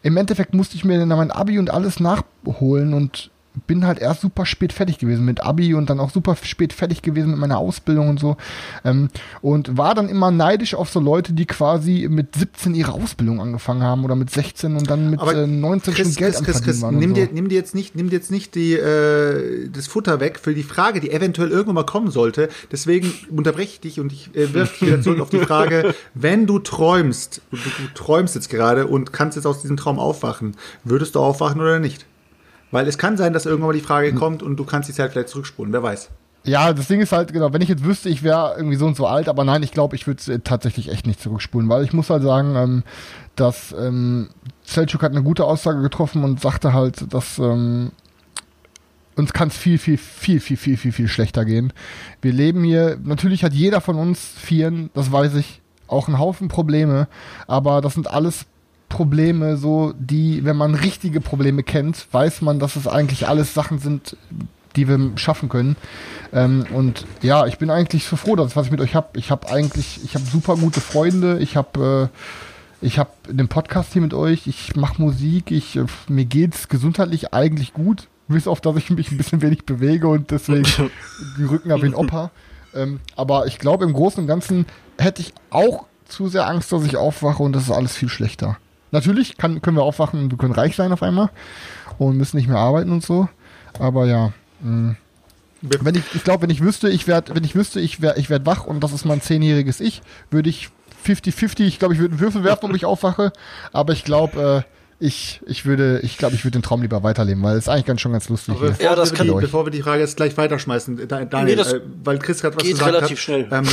[SPEAKER 4] im Endeffekt musste ich mir dann mein Abi und alles nachholen und bin halt erst super spät fertig gewesen mit Abi und dann auch super spät fertig gewesen mit meiner Ausbildung und so. Ähm, und war dann immer neidisch auf so Leute, die quasi mit 17 ihre Ausbildung angefangen haben oder mit 16 und dann mit äh, 19
[SPEAKER 2] Chris,
[SPEAKER 4] schon Geld
[SPEAKER 2] Chris, Chris, Chris,
[SPEAKER 4] waren.
[SPEAKER 2] nimm,
[SPEAKER 4] so.
[SPEAKER 2] dir, nimm dir jetzt nicht, nimm dir jetzt nicht die, äh, das Futter weg für die Frage, die eventuell irgendwann mal kommen sollte. Deswegen unterbreche ich dich und ich äh, wirf dich wieder zurück auf die Frage, wenn du träumst, du, du träumst jetzt gerade und kannst jetzt aus diesem Traum aufwachen, würdest du aufwachen oder nicht? Weil es kann sein, dass irgendwann mal die Frage kommt und du kannst die Zeit vielleicht zurückspulen, wer weiß.
[SPEAKER 4] Ja, das Ding ist halt, genau, wenn ich jetzt wüsste, ich wäre irgendwie so und so alt, aber nein, ich glaube, ich würde es tatsächlich echt nicht zurückspulen, weil ich muss halt sagen, ähm, dass ähm, Selchuk hat eine gute Aussage getroffen und sagte halt, dass ähm, uns kann es viel, viel, viel, viel, viel, viel, viel schlechter gehen. Wir leben hier, natürlich hat jeder von uns Vieren, das weiß ich, auch einen Haufen Probleme, aber das sind alles Probleme, so die, wenn man richtige Probleme kennt, weiß man, dass es eigentlich alles Sachen sind, die wir schaffen können. Ähm, und ja, ich bin eigentlich so froh, dass was ich mit euch habe. Ich habe eigentlich, ich habe super gute Freunde. Ich habe, äh, ich habe den Podcast hier mit euch. Ich mache Musik. Ich, äh, mir geht's gesundheitlich eigentlich gut. Bis auf, dass ich mich ein bisschen wenig bewege und deswegen die Rücken habe wie ein Opa. Ähm, aber ich glaube, im Großen und Ganzen hätte ich auch zu sehr Angst, dass ich aufwache und das ist alles viel schlechter. Natürlich kann, können wir aufwachen wir können reich sein auf einmal und müssen nicht mehr arbeiten und so. Aber ja, mh. wenn ich, ich glaube, wenn ich wüsste, ich werde, wenn ich wüsste, ich werde, ich werde wach und das ist mein zehnjähriges Ich, würde ich 50-50, ich glaube, ich würde einen Würfel werfen, ob ich aufwache. Aber ich glaube, äh, ich, ich würde, ich glaube, ich würde den Traum lieber weiterleben, weil es ist eigentlich ganz schon ganz lustig
[SPEAKER 2] Aber bevor,
[SPEAKER 3] Ja, das
[SPEAKER 2] wir
[SPEAKER 3] kann
[SPEAKER 2] die,
[SPEAKER 4] ich.
[SPEAKER 2] bevor wir die Frage jetzt gleich weiterschmeißen, Da- Daniel,
[SPEAKER 3] Nee, das
[SPEAKER 2] äh, weil Chris gerade was
[SPEAKER 3] geht
[SPEAKER 2] gesagt
[SPEAKER 3] relativ
[SPEAKER 2] hat.
[SPEAKER 3] schnell.
[SPEAKER 2] Ähm,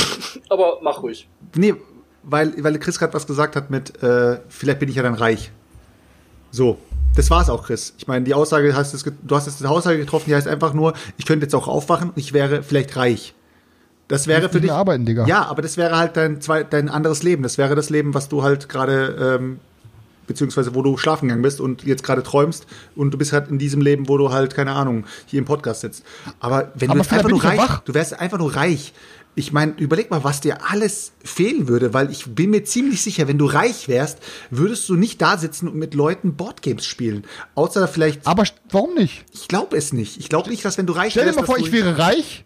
[SPEAKER 3] Aber mach ruhig.
[SPEAKER 2] nee, weil, weil Chris gerade was gesagt hat mit, äh, vielleicht bin ich ja dann reich. So, das war's auch, Chris. Ich meine, die Aussage hast du, du hast jetzt eine Aussage getroffen, die heißt einfach nur, ich könnte jetzt auch aufwachen und ich wäre vielleicht reich. Das wäre für dich.
[SPEAKER 4] arbeiten, Digga.
[SPEAKER 2] Ja, aber das wäre halt dein, zwei, dein anderes Leben. Das wäre das Leben, was du halt gerade, ähm, beziehungsweise wo du schlafen gegangen bist und jetzt gerade träumst und du bist halt in diesem Leben, wo du halt, keine Ahnung, hier im Podcast sitzt. Aber wenn
[SPEAKER 4] Aber
[SPEAKER 2] du einfach nur reich,
[SPEAKER 4] wach.
[SPEAKER 2] du wärst einfach nur reich. Ich meine, überleg mal, was dir alles fehlen würde, weil ich bin mir ziemlich sicher, wenn du reich wärst, würdest du nicht da sitzen und mit Leuten Boardgames spielen. Außer vielleicht,
[SPEAKER 4] Aber warum nicht?
[SPEAKER 2] ich glaube es nicht. Ich glaube nicht, dass wenn du reich
[SPEAKER 4] Stell dir
[SPEAKER 2] wärst,
[SPEAKER 4] mal vor, ich wäre reich.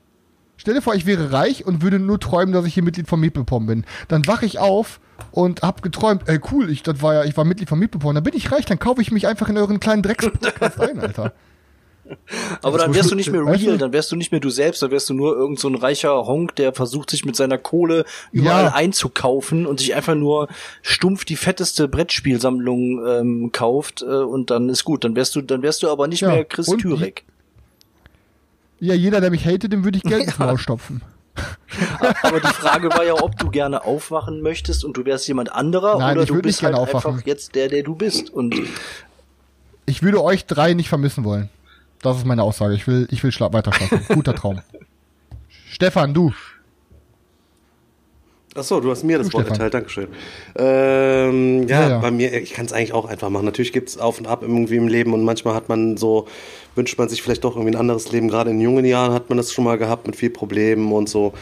[SPEAKER 4] Stell dir vor, ich wäre reich und würde nur träumen, dass ich hier Mitglied von Meeplepom bin. Dann wache ich auf und hab geträumt, ey cool, ich, das war ja, ich war Mitglied von Meeplepom, dann bin ich reich, dann kaufe ich mich einfach in euren kleinen Dreckspodcast ein, Alter.
[SPEAKER 3] Aber dann wärst
[SPEAKER 4] du-
[SPEAKER 3] nicht mehr real, dann wärst du nicht mehr du selbst, dann wärst du nur irgend so ein reicher Honk, der versucht sich mit seiner Kohle überall
[SPEAKER 4] Ja.
[SPEAKER 3] einzukaufen und sich einfach nur stumpf die fetteste Brettspielsammlung ähm, kauft äh, und dann ist gut. Dann wärst du, dann wärst du aber nicht
[SPEAKER 4] Ja,
[SPEAKER 3] mehr Chris
[SPEAKER 4] und
[SPEAKER 3] Türek.
[SPEAKER 4] Ja, jeder, der mich hatet, dem würde ich Geld ins Maul stopfen.
[SPEAKER 3] Aber die Frage war ja, ob du gerne aufwachen möchtest und du wärst jemand anderer
[SPEAKER 4] Nein,
[SPEAKER 3] oder
[SPEAKER 4] ich
[SPEAKER 3] du bist
[SPEAKER 4] nicht gerne
[SPEAKER 3] halt
[SPEAKER 4] aufwachen.
[SPEAKER 3] einfach jetzt der, der du bist. Und
[SPEAKER 4] Ich würde euch drei nicht vermissen wollen. Das ist meine Aussage. Ich will, ich will schla weiter schlafen. Guter Traum. Stefan, du.
[SPEAKER 1] Ach so, du hast mir das
[SPEAKER 4] Du,
[SPEAKER 1] Wort
[SPEAKER 4] Stefan.
[SPEAKER 1] erteilt, Dankeschön. Ähm, ja,
[SPEAKER 4] Ja, ja.
[SPEAKER 1] bei mir, ich kann es eigentlich auch einfach machen. Natürlich gibt's Auf und Ab irgendwie im Leben und manchmal hat man so, wünscht man sich vielleicht doch irgendwie ein anderes Leben. Gerade in jungen Jahren hat man das schon mal gehabt mit viel Problemen und so.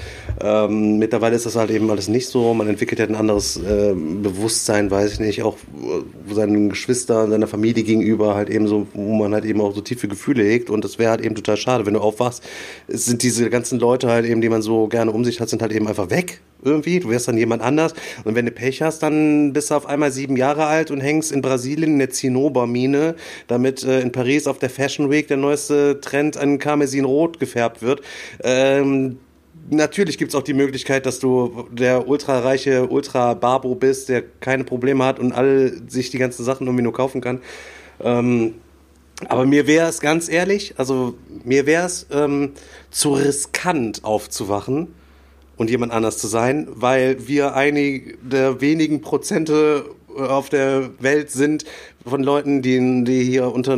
[SPEAKER 1] Ähm, mittlerweile ist das halt eben alles nicht so. Man entwickelt ja ein anderes äh, Bewusstsein, weiß ich nicht, auch äh, seinen Geschwistern, seiner Familie gegenüber halt eben so, wo man halt eben auch so tiefe Gefühle hegt und das wäre halt eben total schade, wenn du aufwachst, sind diese ganzen Leute halt eben, die man so gerne um sich hat, sind halt eben einfach weg irgendwie. Du wärst dann jemand anders. Und wenn du Pech hast, dann bist du auf einmal sieben Jahre alt und hängst in Brasilien in der Zinnobermine, damit äh, in Paris auf der Fashion Week der neueste Trend an Karmesinrot gefärbt wird. Ähm, Natürlich gibt's auch die Möglichkeit, dass du der ultrareiche Ultra-Barbo bist, der keine Probleme hat und alle sich die ganzen Sachen irgendwie nur kaufen kann. Ähm, aber mir wäre es ganz ehrlich, also mir wäre es ähm, zu riskant aufzuwachen und jemand anders zu sein, weil wir einige der wenigen Prozente auf der Welt sind von Leuten, die, die hier unter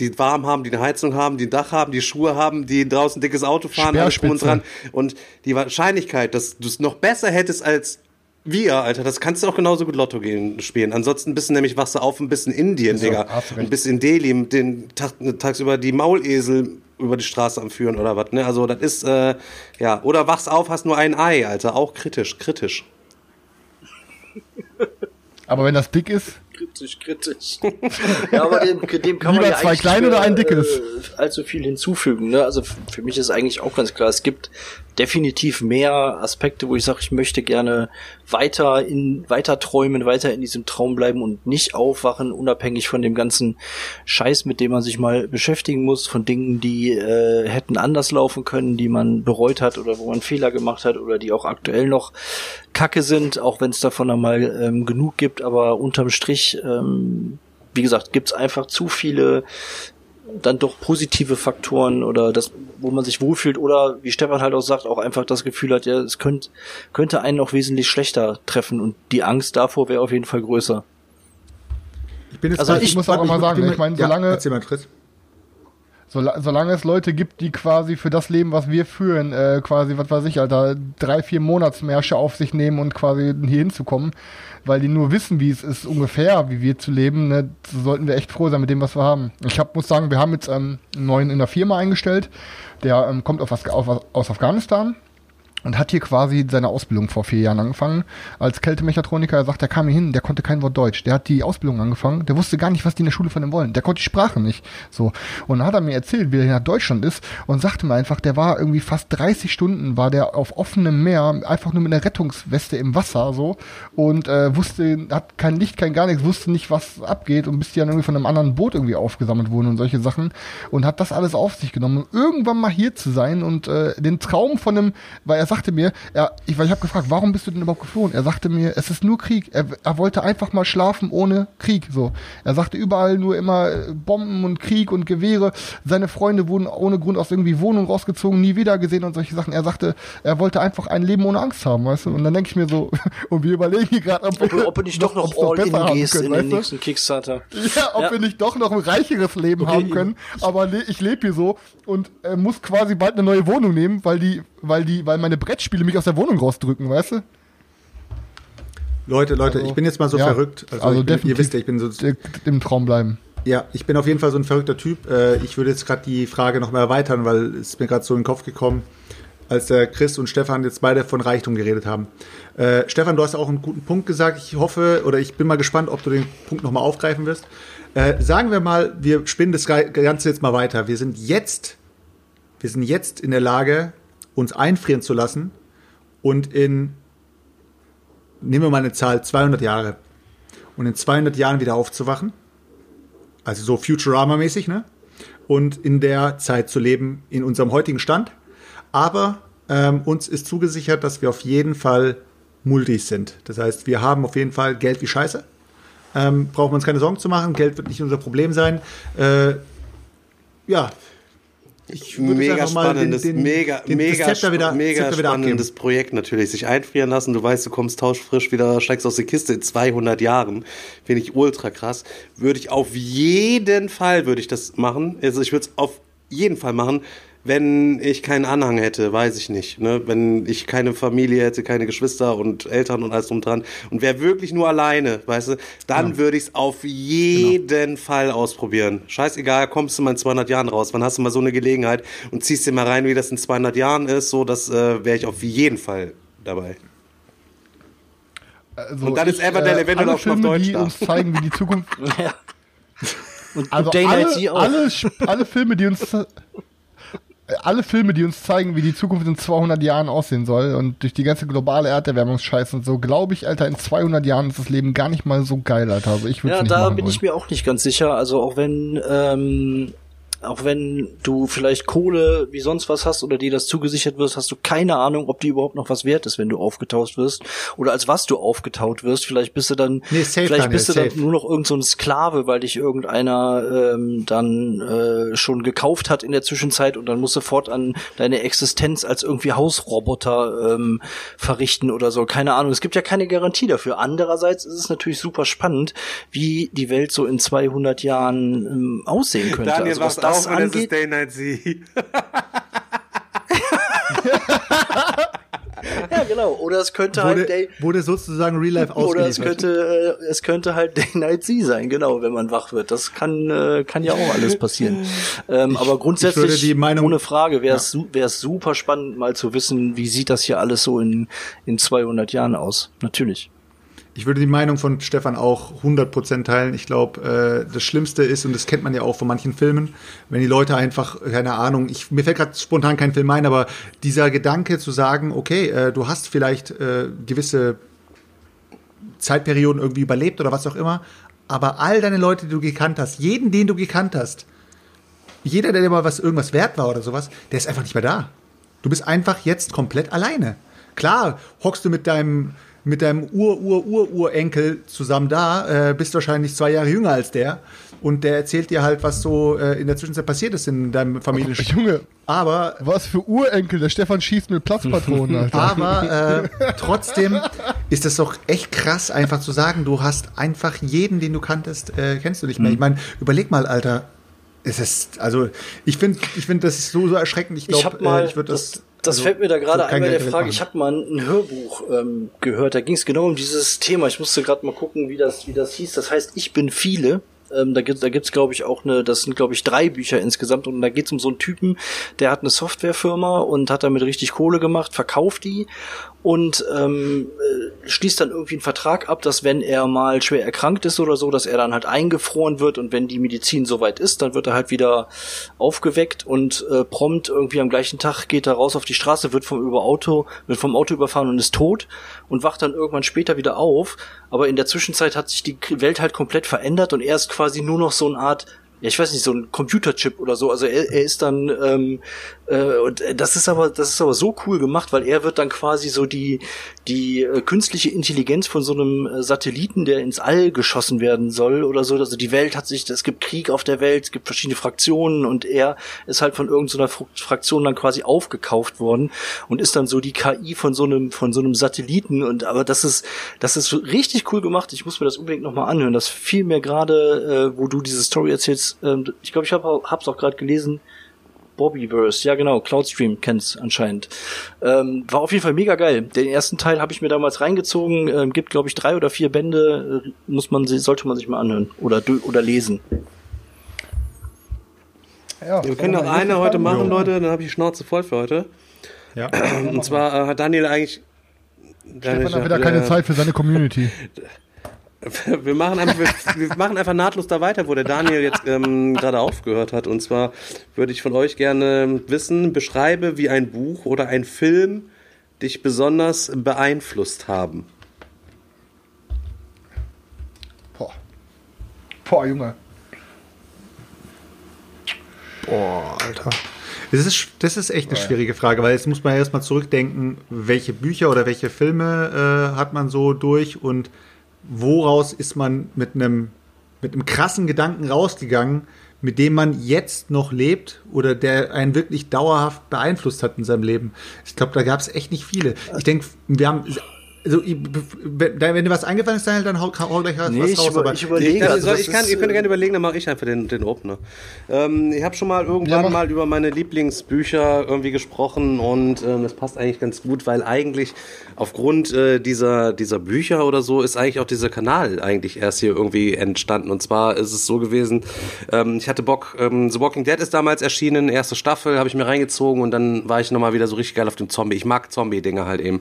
[SPEAKER 1] die warm haben, die eine Heizung haben, die ein Dach haben, die Schuhe haben, die draußen ein dickes Auto fahren, alles drum und dran. Und die Wahrscheinlichkeit, dass du es noch besser hättest als wir, Alter, das kannst du auch genauso gut Lotto gehen, spielen. Ansonsten bist du nämlich, wachst du auf ein bisschen Indien,
[SPEAKER 4] So,
[SPEAKER 1] Digga.
[SPEAKER 4] hast du recht.
[SPEAKER 1] Und bist in Delhi, mit den Tag, tagsüber die Maulesel über die Straße am Führen oder was, ne? Also, das ist, äh, ja. Oder wachst auf, hast nur ein Ei, Alter. Auch kritisch, kritisch.
[SPEAKER 4] Aber wenn das dick ist,
[SPEAKER 3] kritisch, kritisch. ja, aber dem, dem kann
[SPEAKER 4] Lieber
[SPEAKER 3] man ja
[SPEAKER 4] zwei kleine oder ein dickes?
[SPEAKER 3] Äh, allzu viel hinzufügen. Ne? Also für mich ist eigentlich auch ganz klar, es gibt definitiv mehr Aspekte, wo ich sage, ich möchte gerne weiter in weiter träumen, weiter in diesem Traum bleiben und nicht aufwachen, unabhängig von dem ganzen Scheiß, mit dem man sich mal beschäftigen muss, von Dingen, die äh, hätten anders laufen können, die man bereut hat oder wo man Fehler gemacht hat oder die auch aktuell noch Kacke sind, auch wenn es davon einmal ähm, genug gibt, aber unterm Strich, ähm, wie gesagt, gibt's einfach zu viele dann doch positive Faktoren oder das, wo man sich wohlfühlt oder wie Stefan halt auch sagt, auch einfach das Gefühl hat, ja, es könnte, könnte einen auch wesentlich schlechter treffen und die Angst davor wäre auf jeden Fall größer.
[SPEAKER 2] Ich bin jetzt
[SPEAKER 3] Also
[SPEAKER 2] grad-
[SPEAKER 4] ich muss auch mal sagen, ich meine,
[SPEAKER 2] ja,
[SPEAKER 4] solange-
[SPEAKER 2] Erzähl mal,
[SPEAKER 4] Sola- Solange es Leute gibt, die quasi für das Leben, was wir führen, äh, quasi, was weiß ich, Alter, drei, vier Monatsmärsche auf sich nehmen und quasi hier hinzukommen, weil die nur wissen, wie es ist, ungefähr, wie wir zu leben, ne, so sollten wir echt froh sein mit dem, was wir haben. Ich hab, muss sagen, wir haben jetzt ähm, einen neuen in der Firma eingestellt, der ähm, kommt auf, auf, aus Afghanistan und hat hier quasi seine Ausbildung vor vier Jahren angefangen. Als Kältemechatroniker, er sagt, der kam hier hin, der konnte kein Wort Deutsch. Der hat die Ausbildung angefangen, der wusste gar nicht, was die in der Schule von ihm wollen. Der konnte die Sprache nicht. So. Und dann hat er mir erzählt, wie er nach Deutschland ist und sagte mir einfach, der war irgendwie fast 30 Stunden, war der auf offenem Meer, einfach nur mit einer Rettungsweste im Wasser, so. Und äh, wusste, hat kein Licht, kein gar nichts, wusste nicht, was abgeht und bis die dann irgendwie von einem anderen Boot irgendwie aufgesammelt wurden und solche Sachen. Und hat das alles auf sich genommen, um irgendwann mal hier zu sein und äh, den Traum von einem, weil er sagte mir, er, ich, ich habe gefragt, warum bist du denn überhaupt geflohen? Er sagte mir, es ist nur Krieg. Er, er wollte einfach mal schlafen ohne Krieg. So, er sagte überall nur immer äh, Bomben und Krieg und Gewehre. Seine Freunde wurden ohne Grund aus irgendwie Wohnungen rausgezogen, nie wieder gesehen und solche Sachen. Er sagte, er wollte einfach ein Leben ohne Angst haben, weißt du? Und dann denke ich mir so, und wir überlegen hier gerade, ob,
[SPEAKER 3] Ob,
[SPEAKER 4] wir-
[SPEAKER 3] ob du nicht doch noch all in gehst
[SPEAKER 4] können,
[SPEAKER 3] in den nächsten Kickstarter.
[SPEAKER 4] Ja, ob
[SPEAKER 3] Ja.
[SPEAKER 4] wir nicht doch noch ein reicheres Leben haben können. Aber ich lebe hier so und äh, muss quasi bald eine neue Wohnung nehmen, weil die, weil die, weil meine Brettspiele mich aus der Wohnung rausdrücken, weißt du?
[SPEAKER 2] Leute, Leute,
[SPEAKER 4] Also,
[SPEAKER 2] ich bin jetzt mal so
[SPEAKER 4] ja,
[SPEAKER 2] verrückt. Also,
[SPEAKER 4] also
[SPEAKER 2] bin, ihr wisst ja, ich bin so,
[SPEAKER 4] Im Traum bleiben.
[SPEAKER 2] ja, ich bin auf jeden Fall so ein verrückter Typ. Äh, ich würde jetzt gerade die Frage noch mal erweitern, weil es mir gerade so in den Kopf gekommen, als der Chris und Stefan jetzt beide von Reichtum geredet haben. Äh, Stefan, du hast auch einen guten Punkt gesagt. Ich hoffe oder ich bin mal gespannt, ob du den Punkt noch mal aufgreifen wirst. Äh, sagen wir mal, wir spinnen das Ganze jetzt mal weiter. Wir sind jetzt, wir sind jetzt in der Lage, uns einfrieren zu lassen und in nehmen wir mal eine Zahl, 200 Jahre. Und in 200 Jahren wieder aufzuwachen. Also so Futurama-mäßig, ne? Und in der Zeit zu leben, in unserem heutigen Stand. Aber ähm, uns ist zugesichert, dass wir auf jeden Fall Multis sind. Das heißt, wir haben auf jeden Fall Geld wie Scheiße. Ähm, brauchen wir uns keine Sorgen zu machen. Geld wird nicht unser Problem sein. Äh, ja. Ich würde
[SPEAKER 1] mega spannendes,
[SPEAKER 2] den- den-
[SPEAKER 1] mega,
[SPEAKER 2] den- das
[SPEAKER 1] mega,
[SPEAKER 2] wieder-
[SPEAKER 1] mega
[SPEAKER 2] abgeben.
[SPEAKER 1] spannendes Projekt natürlich. Sich einfrieren lassen, du weißt, du kommst tauschfrisch wieder, steigst aus der Kiste in 200 Jahren. Finde ich ultra krass. Würde ich auf jeden Fall, würde ich das machen. Also ich würde es auf jeden Fall machen. Wenn ich keinen Anhang hätte, weiß ich nicht. Ne? Wenn ich keine Familie hätte, keine Geschwister und Eltern und alles drum dran und wäre wirklich nur alleine, weißt du, dann
[SPEAKER 2] Genau.
[SPEAKER 1] würde ich es auf jeden Fall ausprobieren. Scheißegal, kommst du mal in 200 Jahren raus. Wann hast du mal so eine Gelegenheit und ziehst dir mal rein, wie das in 200 Jahren ist? So, das äh, wäre ich auf jeden Fall dabei.
[SPEAKER 4] Also
[SPEAKER 1] Und dann ist Everdell eventuell
[SPEAKER 4] alle
[SPEAKER 1] auch schon auf Deutsch
[SPEAKER 4] die
[SPEAKER 1] da.
[SPEAKER 4] uns zeigen, wie die Zukunft.
[SPEAKER 3] Ja. Und,
[SPEAKER 4] Also alle, alle, alle Filme, die uns alle Filme, die uns zeigen, wie die Zukunft in 200 Jahren aussehen soll und durch die ganze globale Erderwärmungsscheiße und so, glaube ich, Alter, in 200 Jahren ist das Leben gar nicht mal so geil, Alter. Also ich würde
[SPEAKER 3] Ja,
[SPEAKER 4] nicht
[SPEAKER 3] da bin
[SPEAKER 4] wollen.
[SPEAKER 3] ich mir auch nicht ganz sicher. Also auch wenn ähm, auch wenn du vielleicht Kohle wie sonst was hast oder dir das zugesichert wirst, hast du keine Ahnung, ob die überhaupt noch was wert ist, wenn du aufgetaut wirst oder als was du aufgetaut wirst. Vielleicht bist du dann,
[SPEAKER 2] Nee, safe,
[SPEAKER 3] vielleicht
[SPEAKER 2] Daniel,
[SPEAKER 3] bist du dann
[SPEAKER 2] safe.
[SPEAKER 3] nur noch irgend so ein Sklave, weil dich irgendeiner ähm, dann äh, schon gekauft hat in der Zwischenzeit und dann musst du fortan deine Existenz als irgendwie Hausroboter ähm, verrichten oder so. Keine Ahnung. Es gibt ja keine Garantie dafür. Andererseits ist es natürlich super spannend, wie die Welt so in 200 Jahren ähm, aussehen könnte.
[SPEAKER 1] Daniel
[SPEAKER 3] also was
[SPEAKER 1] wacht auf es ist
[SPEAKER 3] angeht.
[SPEAKER 1] Day Night See.
[SPEAKER 3] Ja, genau. Oder es könnte halt Day,
[SPEAKER 2] Wurde, wurde sozusagen Real Life
[SPEAKER 3] oder es könnte, äh, es könnte halt Day Night See sein, genau, wenn man wach wird. Das kann, äh, kann ja auch alles passieren. Ähm, aber grundsätzlich,
[SPEAKER 2] würde die Meinung-
[SPEAKER 3] ohne Frage, wäre es wär's super spannend, mal zu wissen, wie sieht das hier alles so in, in 200 Jahren aus. Natürlich.
[SPEAKER 2] Ich würde die Meinung von Stefan auch 100% teilen. Ich glaube, äh, das Schlimmste ist, und das kennt man ja auch von manchen Filmen, wenn die Leute einfach, keine Ahnung, ich, mir fällt gerade spontan kein Film ein, aber dieser Gedanke zu sagen, okay, äh, du hast vielleicht äh, gewisse Zeitperioden irgendwie überlebt oder was auch immer, aber all deine Leute, die du gekannt hast, jeden, den du gekannt hast, jeder, der dir mal was irgendwas wert war oder sowas, der ist einfach nicht mehr da. Du bist einfach jetzt komplett alleine. Klar, hockst du mit deinem mit deinem Ur-Ur-Ur-Urenkel zusammen da, äh, bist wahrscheinlich zwei Jahre jünger als der. Und der erzählt dir halt, was so äh, in der Zwischenzeit passiert ist in deinem Familien.
[SPEAKER 4] Oh, Junge,
[SPEAKER 2] aber
[SPEAKER 4] was für Urenkel? Der Stefan schießt mit Platzpatronen, Alter.
[SPEAKER 2] aber äh, trotzdem ist es doch echt krass, einfach zu sagen, du hast einfach jeden, den du kanntest, äh, kennst du nicht mehr. Ich meine, überleg mal, Alter. Es ist, also, ich finde, ich finde, das ist so, so erschreckend. Ich
[SPEAKER 3] Ich
[SPEAKER 2] glaube,
[SPEAKER 3] mal-
[SPEAKER 2] äh, ich würde das.
[SPEAKER 3] das- Das
[SPEAKER 2] also,
[SPEAKER 3] fällt mir da gerade
[SPEAKER 2] kein
[SPEAKER 3] einmal der Frage. Ich habe mal ein Hörbuch ähm, gehört, da ging es genau um dieses Thema. Ich musste gerade mal gucken, wie das, wie das hieß. Das heißt, ich bin viele. Ähm, da gibt da gibt's glaube ich auch eine, das sind glaube ich drei Bücher insgesamt und da geht's um so einen Typen, der hat eine Softwarefirma und hat damit richtig Kohle gemacht, verkauft die und ähm, äh, schließt dann irgendwie einen Vertrag ab, dass wenn er mal schwer erkrankt ist oder so, dass er dann halt eingefroren wird und wenn die Medizin soweit ist, dann wird er halt wieder aufgeweckt und äh, prompt irgendwie am gleichen Tag geht er raus auf die Straße, wird vom über Auto, wird vom Auto überfahren und ist tot und wacht dann irgendwann später wieder auf. Aber in der Zwischenzeit hat sich die Welt halt komplett verändert und er ist quasi nur noch so eine Art ja, ich weiß nicht, so ein Computerchip oder so. Also er, er ist dann, ähm, äh, und das ist aber, das ist aber so cool gemacht, weil er wird dann quasi so die, die äh, künstliche Intelligenz von so einem äh, Satelliten, der ins All geschossen werden soll oder so. Also die Welt hat sich, es gibt Krieg auf der Welt, es gibt verschiedene Fraktionen und er ist halt von irgendeiner Fr- Fraktion dann quasi aufgekauft worden und ist dann so die KI von so einem, von so einem Satelliten und aber das ist, das ist richtig cool gemacht. Ich muss mir das unbedingt nochmal anhören. Das fiel mir gerade, äh, wo du diese Story erzählst. Ähm, ich glaube, ich habe hab's auch gerade gelesen. Bobbyverse, ja genau, Cloudstream kennt's anscheinend. Ähm, war auf jeden Fall mega geil. Den ersten Teil habe ich mir damals reingezogen. Ähm, gibt glaube ich drei oder vier Bände. Äh, muss man, sollte man sich mal anhören oder oder lesen.
[SPEAKER 4] Ja,
[SPEAKER 1] Wir können noch eine heute machen, Leute, dann habe ich die Schnauze voll für heute.
[SPEAKER 2] Ja.
[SPEAKER 1] Und zwar äh, hat Daniel eigentlich.
[SPEAKER 4] Stefan hat wieder keine Zeit für seine Community.
[SPEAKER 1] Wir machen, einfach, wir, wir machen einfach nahtlos da weiter, wo der Daniel jetzt ähm, gerade aufgehört hat. Und zwar würde ich von euch gerne wissen, beschreibe, wie ein Buch oder ein Film dich besonders beeinflusst haben.
[SPEAKER 4] Boah. Boah, Junge.
[SPEAKER 2] Boah, Alter. Das ist, das ist echt eine schwierige Frage, weil jetzt muss man erstmal zurückdenken, welche Bücher oder welche Filme äh, hat man so durch und woraus ist man mit einem mit einem krassen Gedanken rausgegangen, mit dem man jetzt noch lebt oder der einen wirklich dauerhaft beeinflusst hat in seinem Leben. Ich glaube, da gab es echt nicht viele. Ich denke, wir haben also, ich- wenn dir was eingefallen ist, dann hau, hau gleich was
[SPEAKER 3] Nee,
[SPEAKER 2] was
[SPEAKER 3] ich
[SPEAKER 2] raus.
[SPEAKER 3] über-
[SPEAKER 2] aber
[SPEAKER 3] ich überlege.
[SPEAKER 1] Ich,
[SPEAKER 3] also
[SPEAKER 1] ich, kann,
[SPEAKER 3] ist,
[SPEAKER 1] ihr könnt
[SPEAKER 3] äh,
[SPEAKER 1] gerne überlegen, dann mache ich einfach den, den Opener. Ähm, ich habe schon mal irgendwann
[SPEAKER 4] mach.
[SPEAKER 1] mal über meine Lieblingsbücher irgendwie gesprochen und ähm, das passt eigentlich ganz gut, weil eigentlich aufgrund äh, dieser, dieser Bücher oder so ist eigentlich auch dieser Kanal eigentlich erst hier irgendwie entstanden. Und zwar ist es so gewesen, ähm, ich hatte Bock, ähm, The Walking Dead ist damals erschienen, erste Staffel, habe ich mir reingezogen und dann war ich nochmal wieder so richtig geil auf dem Zombie. Ich mag Zombie-Dinge halt eben.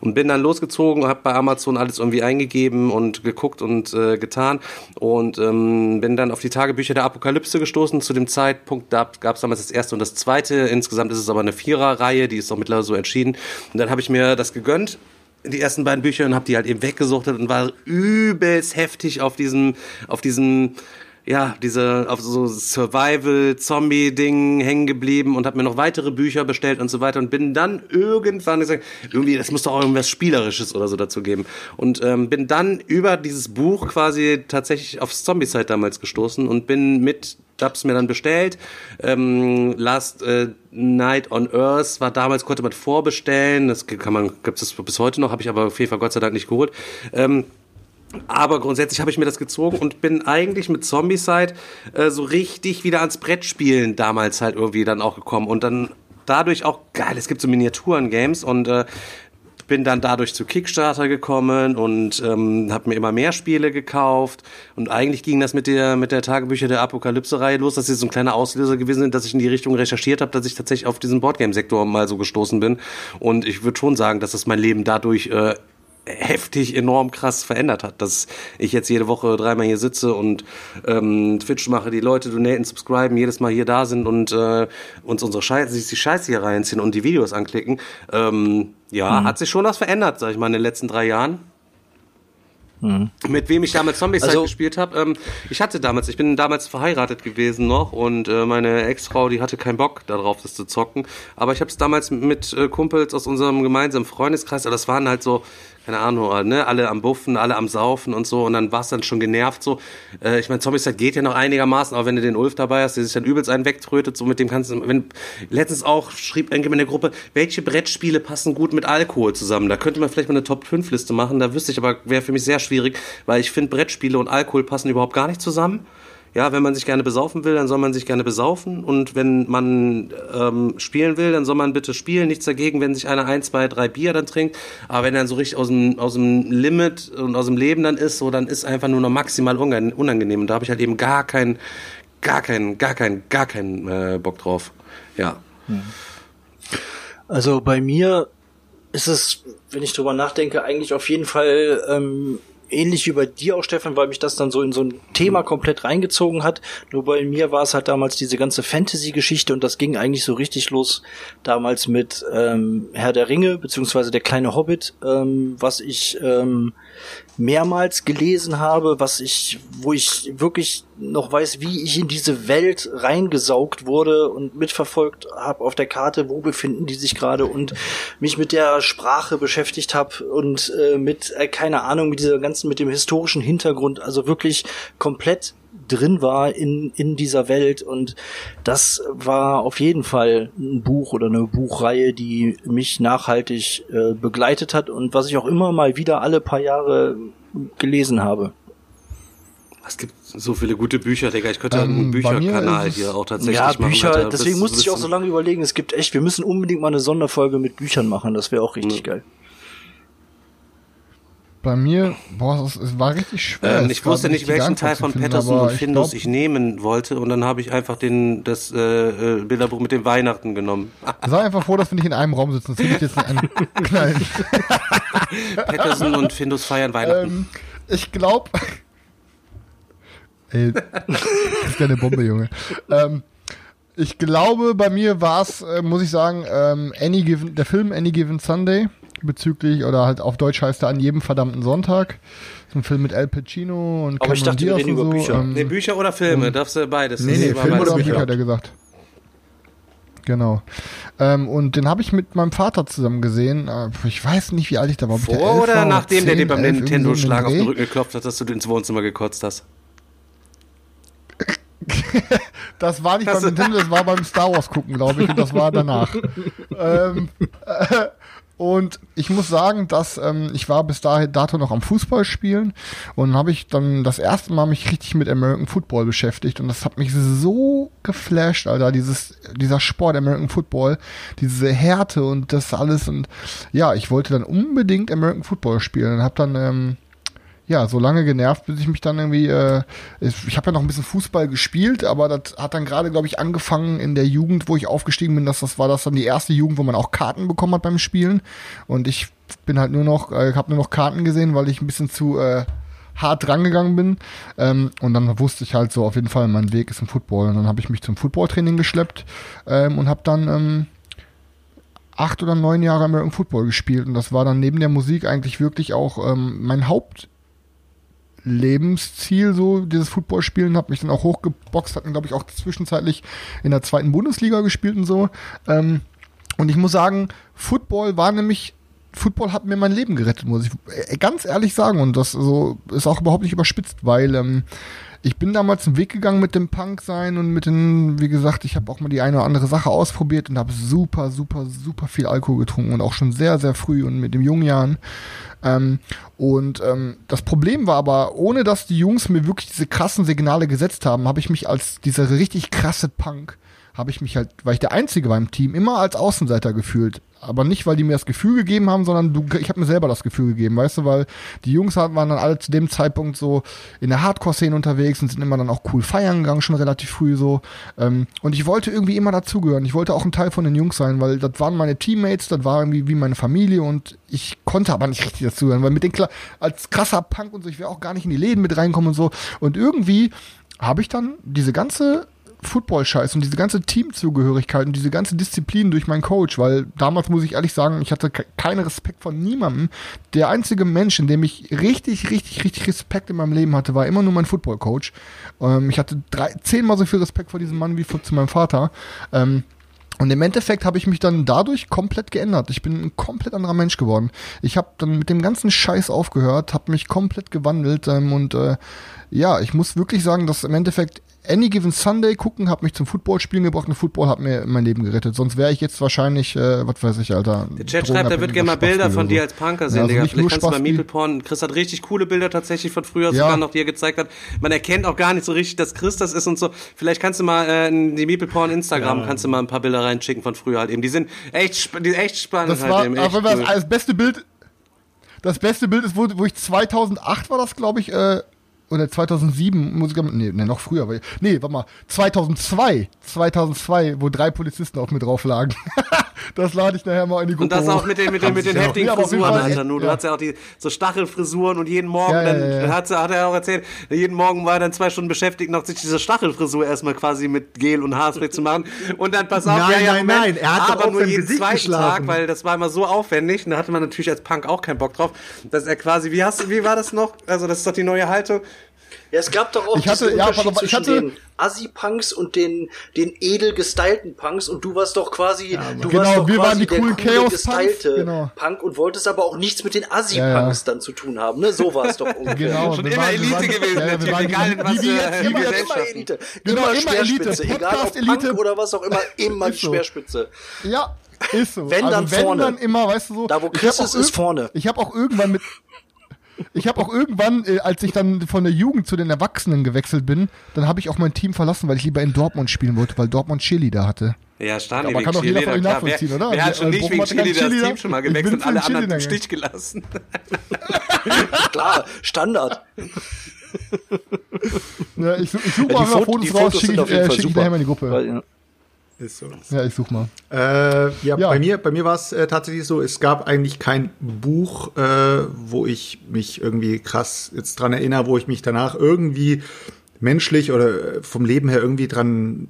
[SPEAKER 1] Und bin dann losgezogen, habe bei Amazon alles irgendwie eingegeben und geguckt und äh, getan und ähm, bin dann auf die Tagebücher der Apokalypse gestoßen. Zu dem Zeitpunkt da gab es damals das erste und das zweite. Insgesamt ist es aber eine Vierer-Reihe, die ist auch mittlerweile so entschieden. Und dann habe ich mir das gegönnt die ersten beiden Bücher und habe die halt eben weggesuchtet und war übelst heftig auf diesem auf diesem ja, diese auf so Survival Zombie Ding hängen geblieben und habe mir noch weitere Bücher bestellt und so weiter und bin dann irgendwann gesagt, irgendwie das muss doch auch irgendwas spielerisches oder so dazu geben und ähm, bin dann über dieses Buch quasi tatsächlich aufs Zombie-Site damals gestoßen und bin mit hab's mir dann bestellt. Ähm, Last äh, Night on Earth war damals, konnte man vorbestellen. Das kann man, gibt es bis heute noch, habe ich aber auf jeden Fall Gott sei Dank nicht geholt. Ähm, aber grundsätzlich habe ich mir das gezogen und bin eigentlich mit Zombicide äh, so richtig wieder ans Brettspielen damals halt irgendwie dann auch gekommen und dann dadurch auch geil, es gibt so Miniaturen-Games und äh, bin dann dadurch zu Kickstarter gekommen und ähm, habe mir immer mehr Spiele gekauft und eigentlich ging das mit der mit der Tagebücher der Apokalypse-Reihe los, dass sie so ein kleiner Auslöser gewesen sind, dass ich in die Richtung recherchiert habe, dass ich tatsächlich auf diesen Boardgame-Sektor mal so gestoßen bin und ich würde schon sagen, dass das mein Leben dadurch äh, heftig, enorm krass verändert hat. Dass ich jetzt jede Woche dreimal hier sitze und ähm, Twitch mache, die Leute donaten, subscriben, jedes Mal hier da sind und äh, uns unsere Scheiße, sich die Scheiße hier reinziehen und die Videos anklicken. Ähm, ja, mhm. hat sich schon was verändert, sag ich mal, in den letzten drei Jahren. Mhm. Mit wem ich damals Zombies also, gespielt habe. Ähm, ich hatte damals, ich bin damals verheiratet gewesen noch und äh, meine Ex-Frau, die hatte keinen Bock darauf, das zu zocken. Aber ich habe es damals mit äh, Kumpels aus unserem gemeinsamen Freundeskreis, aber das waren halt so keine Ahnung, ne, alle am Buffen, alle am Saufen und so und dann war es dann schon genervt so. Äh, ich meine, Zombies geht ja noch einigermaßen, auch wenn du den Ulf dabei hast, der sich dann übelst einen wegtrötet, so mit dem kannst du, wenn, letztens auch schrieb irgendjemand in der Gruppe, welche Brettspiele passen gut mit Alkohol zusammen? Da könnte man vielleicht mal eine Top-5-Liste machen, da wüsste ich aber, wäre für mich sehr schwierig, weil ich finde, Brettspiele und Alkohol passen überhaupt gar nicht zusammen ja, wenn man sich gerne besaufen will, dann soll man sich gerne besaufen. Und wenn man ähm, spielen will, dann soll man bitte spielen. Nichts dagegen, wenn sich einer ein, zwei, drei Bier dann trinkt. Aber wenn er dann so richtig aus dem, aus dem Limit und aus dem Leben dann ist, so, dann ist einfach nur noch maximal unangenehm. Und da habe ich halt eben gar keinen, gar keinen, gar keinen, gar keinen äh, Bock drauf. Ja.
[SPEAKER 3] Also bei mir ist es, wenn ich drüber nachdenke, eigentlich auf jeden Fall ähm, ähnlich wie bei dir auch, Stefan, weil mich das dann so in so ein Thema komplett reingezogen hat. Nur bei mir war es halt damals diese ganze Fantasy-Geschichte und das ging eigentlich so richtig los damals mit ähm, Herr der Ringe, beziehungsweise der kleine Hobbit, ähm, was ich ähm, mehrmals gelesen habe, was ich, wo ich wirklich noch weiß, wie ich in diese Welt reingesaugt wurde und mitverfolgt habe auf der Karte, wo befinden die sich gerade und mich mit der Sprache beschäftigt habe und äh, mit äh, keine Ahnung mit dieser ganzen mit dem historischen Hintergrund, also wirklich komplett drin war in, in dieser Welt und das war auf jeden Fall ein Buch oder eine Buchreihe, die mich nachhaltig äh, begleitet hat und was ich auch immer mal wieder alle paar Jahre gelesen habe.
[SPEAKER 1] Es gibt so viele gute Bücher, Digga. Ich könnte ähm, einen Bücherkanal hier auch tatsächlich
[SPEAKER 3] ja, machen. Bücher, Alter, deswegen musste ich auch so lange überlegen. Es gibt echt, wir müssen unbedingt mal eine Sonderfolge mit Büchern machen. Das wäre auch richtig ja. geil.
[SPEAKER 4] Bei mir, boah, es, es war richtig schwer.
[SPEAKER 1] Ähm, ich wusste nicht, welchen Teil von finden, Patterson und Findus ich, ich, nehmen wollte und dann habe ich einfach den, das äh, äh Bilderbuch mit dem Weihnachten genommen.
[SPEAKER 4] Sei einfach froh, dass wir nicht in einem Raum sitzen. Das hilft jetzt einen knallen.
[SPEAKER 1] Patterson und Findus feiern Weihnachten. Ähm,
[SPEAKER 4] ich glaube... Ey, das ist eine Bombe, Junge. Ähm, ich glaube, bei mir war es, äh, muss ich sagen, ähm, Any Given, der Film Any Given Sunday bezüglich, oder halt auf Deutsch heißt er an jedem verdammten Sonntag. So ein Film mit Al Pacino und
[SPEAKER 1] Aber ich dachte, Diaz wir reden über so. Bücher. Ähm, nee, Bücher oder Filme, und, darfst du beides.
[SPEAKER 4] Nee, nee, Film oder Bücher, hat er gesagt. Genau. Ähm, und den habe ich mit meinem Vater zusammen gesehen. Äh, ich weiß nicht, wie alt ich da war.
[SPEAKER 1] Vor oder nachdem 10, der dir beim Nintendo-Schlag auf den Rücken geklopft hat, dass du ins Wohnzimmer gekotzt hast?
[SPEAKER 4] das war nicht beim Nintendo, das war beim Star Wars gucken, glaube ich, und das war danach. ähm, äh, und ich muss sagen, dass ähm, ich war bis dahin dato noch am Fußball spielen. Und habe ich dann das erste Mal mich richtig mit American Football beschäftigt. Und das hat mich so geflasht, Alter, dieses dieser Sport American Football, diese Härte und das alles. Und ja, ich wollte dann unbedingt American Football spielen. Und habe dann ähm, ja, so lange genervt, bis ich mich dann irgendwie, äh, ich habe ja noch ein bisschen Fußball gespielt, aber das hat dann gerade, glaube ich, angefangen in der Jugend, wo ich aufgestiegen bin, dass das war das dann die erste Jugend, wo man auch Karten bekommen hat beim Spielen. Und ich bin halt nur noch, äh, habe nur noch Karten gesehen, weil ich ein bisschen zu äh, hart drangegangen bin. Ähm, und dann wusste ich halt so auf jeden Fall, mein Weg ist im Football. Und dann habe ich mich zum Footballtraining geschleppt ähm, und habe dann ähm, acht oder neun Jahre American Football gespielt. Und das war dann neben der Musik eigentlich wirklich auch ähm, mein Haupt Lebensziel, so dieses Footballspielen, habe mich dann auch hochgeboxt, hatten glaube ich auch zwischenzeitlich in der zweiten Bundesliga gespielt und so. Ähm, und ich muss sagen, Football war nämlich, Football hat mir mein Leben gerettet, muss ich äh, ganz ehrlich sagen. Und das so ist auch überhaupt nicht überspitzt, weil ähm, ich bin damals einen Weg gegangen mit dem Punk sein und mit den, wie gesagt, ich habe auch mal die eine oder andere Sache ausprobiert und habe super, super, super viel Alkohol getrunken und auch schon sehr, sehr früh und mit den jungen Jahren. Ähm, und ähm, das Problem war aber, ohne dass die Jungs mir wirklich diese krassen Signale gesetzt haben, habe ich mich als dieser richtig krasse Punk, habe ich mich halt, weil ich der Einzige war im Team, immer als Außenseiter gefühlt aber nicht, weil die mir das Gefühl gegeben haben, sondern du, ich habe mir selber das Gefühl gegeben, weißt du, weil die Jungs waren dann alle zu dem Zeitpunkt so in der Hardcore-Szene unterwegs und sind immer dann auch cool feiern gegangen, schon relativ früh so. Ähm, und ich wollte irgendwie immer dazugehören. Ich wollte auch ein Teil von den Jungs sein, weil das waren meine Teammates, das war irgendwie wie meine Familie und ich konnte aber nicht richtig das zuhören, weil mit den Kla als krasser Punk und so, ich will auch gar nicht in die Läden mit reinkommen und so. Und irgendwie habe ich dann diese ganze Football-Scheiß und diese ganze Teamzugehörigkeit und diese ganze Disziplin durch meinen Coach, weil damals muss ich ehrlich sagen, ich hatte ke keinen Respekt von niemandem. Der einzige Mensch, in dem ich richtig, richtig, richtig Respekt in meinem Leben hatte, war immer nur mein Football-Coach. Ähm, ich hatte drei, zehnmal so viel Respekt vor diesem Mann wie vor, zu meinem Vater. Ähm, und im Endeffekt habe ich mich dann dadurch komplett geändert. Ich bin ein komplett anderer Mensch geworden. Ich habe dann mit dem ganzen Scheiß aufgehört, habe mich komplett gewandelt ähm, und äh, ja, ich muss wirklich sagen, dass im Endeffekt Any Given Sunday gucken hat mich zum Footballspielen gebracht und Football hat mir mein Leben gerettet. Sonst wäre ich jetzt wahrscheinlich, äh, was weiß ich, Alter.
[SPEAKER 1] Der Chat schreibt, er wird gerne mal Bilder von dir als Punker sehen, ja, also Digga. Vielleicht kannst du mal Meeple Porn. Chris hat richtig coole Bilder tatsächlich von früher ja. sogar noch, die er gezeigt hat. Man erkennt auch gar nicht so richtig, dass Chris das ist und so. Vielleicht kannst du mal äh, in die Meeple Porn Instagram, ja. kannst du mal ein paar Bilder reinschicken von früher halt eben. Die sind echt, die echt spannend
[SPEAKER 4] das
[SPEAKER 1] halt
[SPEAKER 4] war,
[SPEAKER 1] eben.
[SPEAKER 4] Echt aber cool. das beste Bild, das beste Bild ist, wo, wo ich 2008 war das, glaube ich, äh, oder 2007 Musiker, nee, nee, noch früher, weil, nee, warte mal, 2002, 2002, wo drei Polizisten auf mir drauf lagen. das lade ich nachher mal in die Gruppe
[SPEAKER 1] Und das auch mit den, mit den, mit den heftigen
[SPEAKER 4] Ja,
[SPEAKER 1] Frisuren, Alter, nur. Du
[SPEAKER 4] ja.
[SPEAKER 1] hast ja auch die, so Stachelfrisuren und jeden Morgen,
[SPEAKER 4] Ja, ja,
[SPEAKER 1] dann
[SPEAKER 4] ja, ja.
[SPEAKER 1] Hat, hat er auch erzählt, jeden Morgen war er dann zwei Stunden beschäftigt, noch sich diese Stachelfrisur erstmal quasi mit Gel und Haarspray zu machen. Und dann, pass auf,
[SPEAKER 2] Nein,
[SPEAKER 1] ja, ja,
[SPEAKER 2] nein,
[SPEAKER 1] Moment,
[SPEAKER 2] nein, er hat
[SPEAKER 1] aber nur jeden
[SPEAKER 2] Gesicht
[SPEAKER 1] zweiten
[SPEAKER 2] geschlafen.
[SPEAKER 1] Tag, weil das war immer so aufwendig. Und da hatte man natürlich als Punk auch keinen Bock drauf, dass er quasi, wie hast du, wie war das noch? Also, das ist doch die neue Haltung.
[SPEAKER 3] Ja, es gab doch auch
[SPEAKER 4] Ich hatte- ja,
[SPEAKER 3] Unterschied
[SPEAKER 4] auf, ich
[SPEAKER 3] zwischen
[SPEAKER 4] hatte-
[SPEAKER 3] den Assi-Punks und den, den edel gestylten Punks und du warst doch quasi, du
[SPEAKER 4] Genau,
[SPEAKER 3] warst doch
[SPEAKER 4] wir
[SPEAKER 3] quasi
[SPEAKER 4] waren die
[SPEAKER 3] der
[SPEAKER 4] coolen
[SPEAKER 3] coole,
[SPEAKER 4] Chaos-Punks,
[SPEAKER 3] gestylte
[SPEAKER 4] genau.
[SPEAKER 3] Punk und wolltest aber auch nichts mit den
[SPEAKER 4] Ja,
[SPEAKER 3] Assi-Punks
[SPEAKER 4] ja.
[SPEAKER 3] dann zu tun haben, ne? So war es doch ungefähr.
[SPEAKER 4] Genau,
[SPEAKER 1] Schon immer
[SPEAKER 4] waren-
[SPEAKER 1] Elite
[SPEAKER 4] waren-
[SPEAKER 1] gewesen,
[SPEAKER 4] ja, ja, wir
[SPEAKER 1] natürlich,
[SPEAKER 4] waren
[SPEAKER 1] egal in
[SPEAKER 4] die-
[SPEAKER 1] was
[SPEAKER 4] die- die- die-
[SPEAKER 3] Immer. Elite.
[SPEAKER 4] Genau,
[SPEAKER 3] immer
[SPEAKER 4] immer. Elite.
[SPEAKER 3] Egal ob
[SPEAKER 4] Podcast
[SPEAKER 3] Punk
[SPEAKER 4] Elite.
[SPEAKER 3] oder was auch immer, immer die. Speerspitze.
[SPEAKER 4] Ja, ist so.
[SPEAKER 3] Wenn,
[SPEAKER 4] also
[SPEAKER 3] dann
[SPEAKER 4] wenn
[SPEAKER 3] vorne.
[SPEAKER 4] dann immer, weißt du so.
[SPEAKER 3] Da, wo Chris ist, ist vorne.
[SPEAKER 4] Ich habe auch irgendwann mit ich habe auch irgendwann, äh, als ich dann von der Jugend zu den Erwachsenen gewechselt bin, dann habe ich auch mein Team verlassen, weil ich lieber in Dortmund spielen wollte, weil Dortmund Cheerleader hatte.
[SPEAKER 1] Ja, Stani,
[SPEAKER 4] Aber
[SPEAKER 1] wegen
[SPEAKER 4] kann doch jeder von euch nachvollziehen,
[SPEAKER 1] wer,
[SPEAKER 4] oder?
[SPEAKER 1] Wer hat schon
[SPEAKER 4] Äh,
[SPEAKER 1] nicht
[SPEAKER 4] Bochum
[SPEAKER 1] wegen Cheerleader das. Team schon mal gewechselt und alle
[SPEAKER 4] den
[SPEAKER 1] anderen im Stich gelassen?
[SPEAKER 3] Klar, Standard.
[SPEAKER 4] Ja, ich, ich suche
[SPEAKER 3] Ja,
[SPEAKER 4] mal Fotos raus, schicke ich,
[SPEAKER 3] auf jeden
[SPEAKER 4] äh,
[SPEAKER 3] Fall
[SPEAKER 4] schick ich nachher mal in die Gruppe.
[SPEAKER 3] Weil, ja.
[SPEAKER 2] Ist so.
[SPEAKER 4] Ja, ich such mal.
[SPEAKER 2] Äh, ja,
[SPEAKER 4] Ja.
[SPEAKER 2] bei mir, bei mir war es äh, tatsächlich so, es gab eigentlich kein Buch, äh, wo ich mich irgendwie krass jetzt dran erinnere, wo ich mich danach irgendwie menschlich oder äh, vom Leben her irgendwie dran,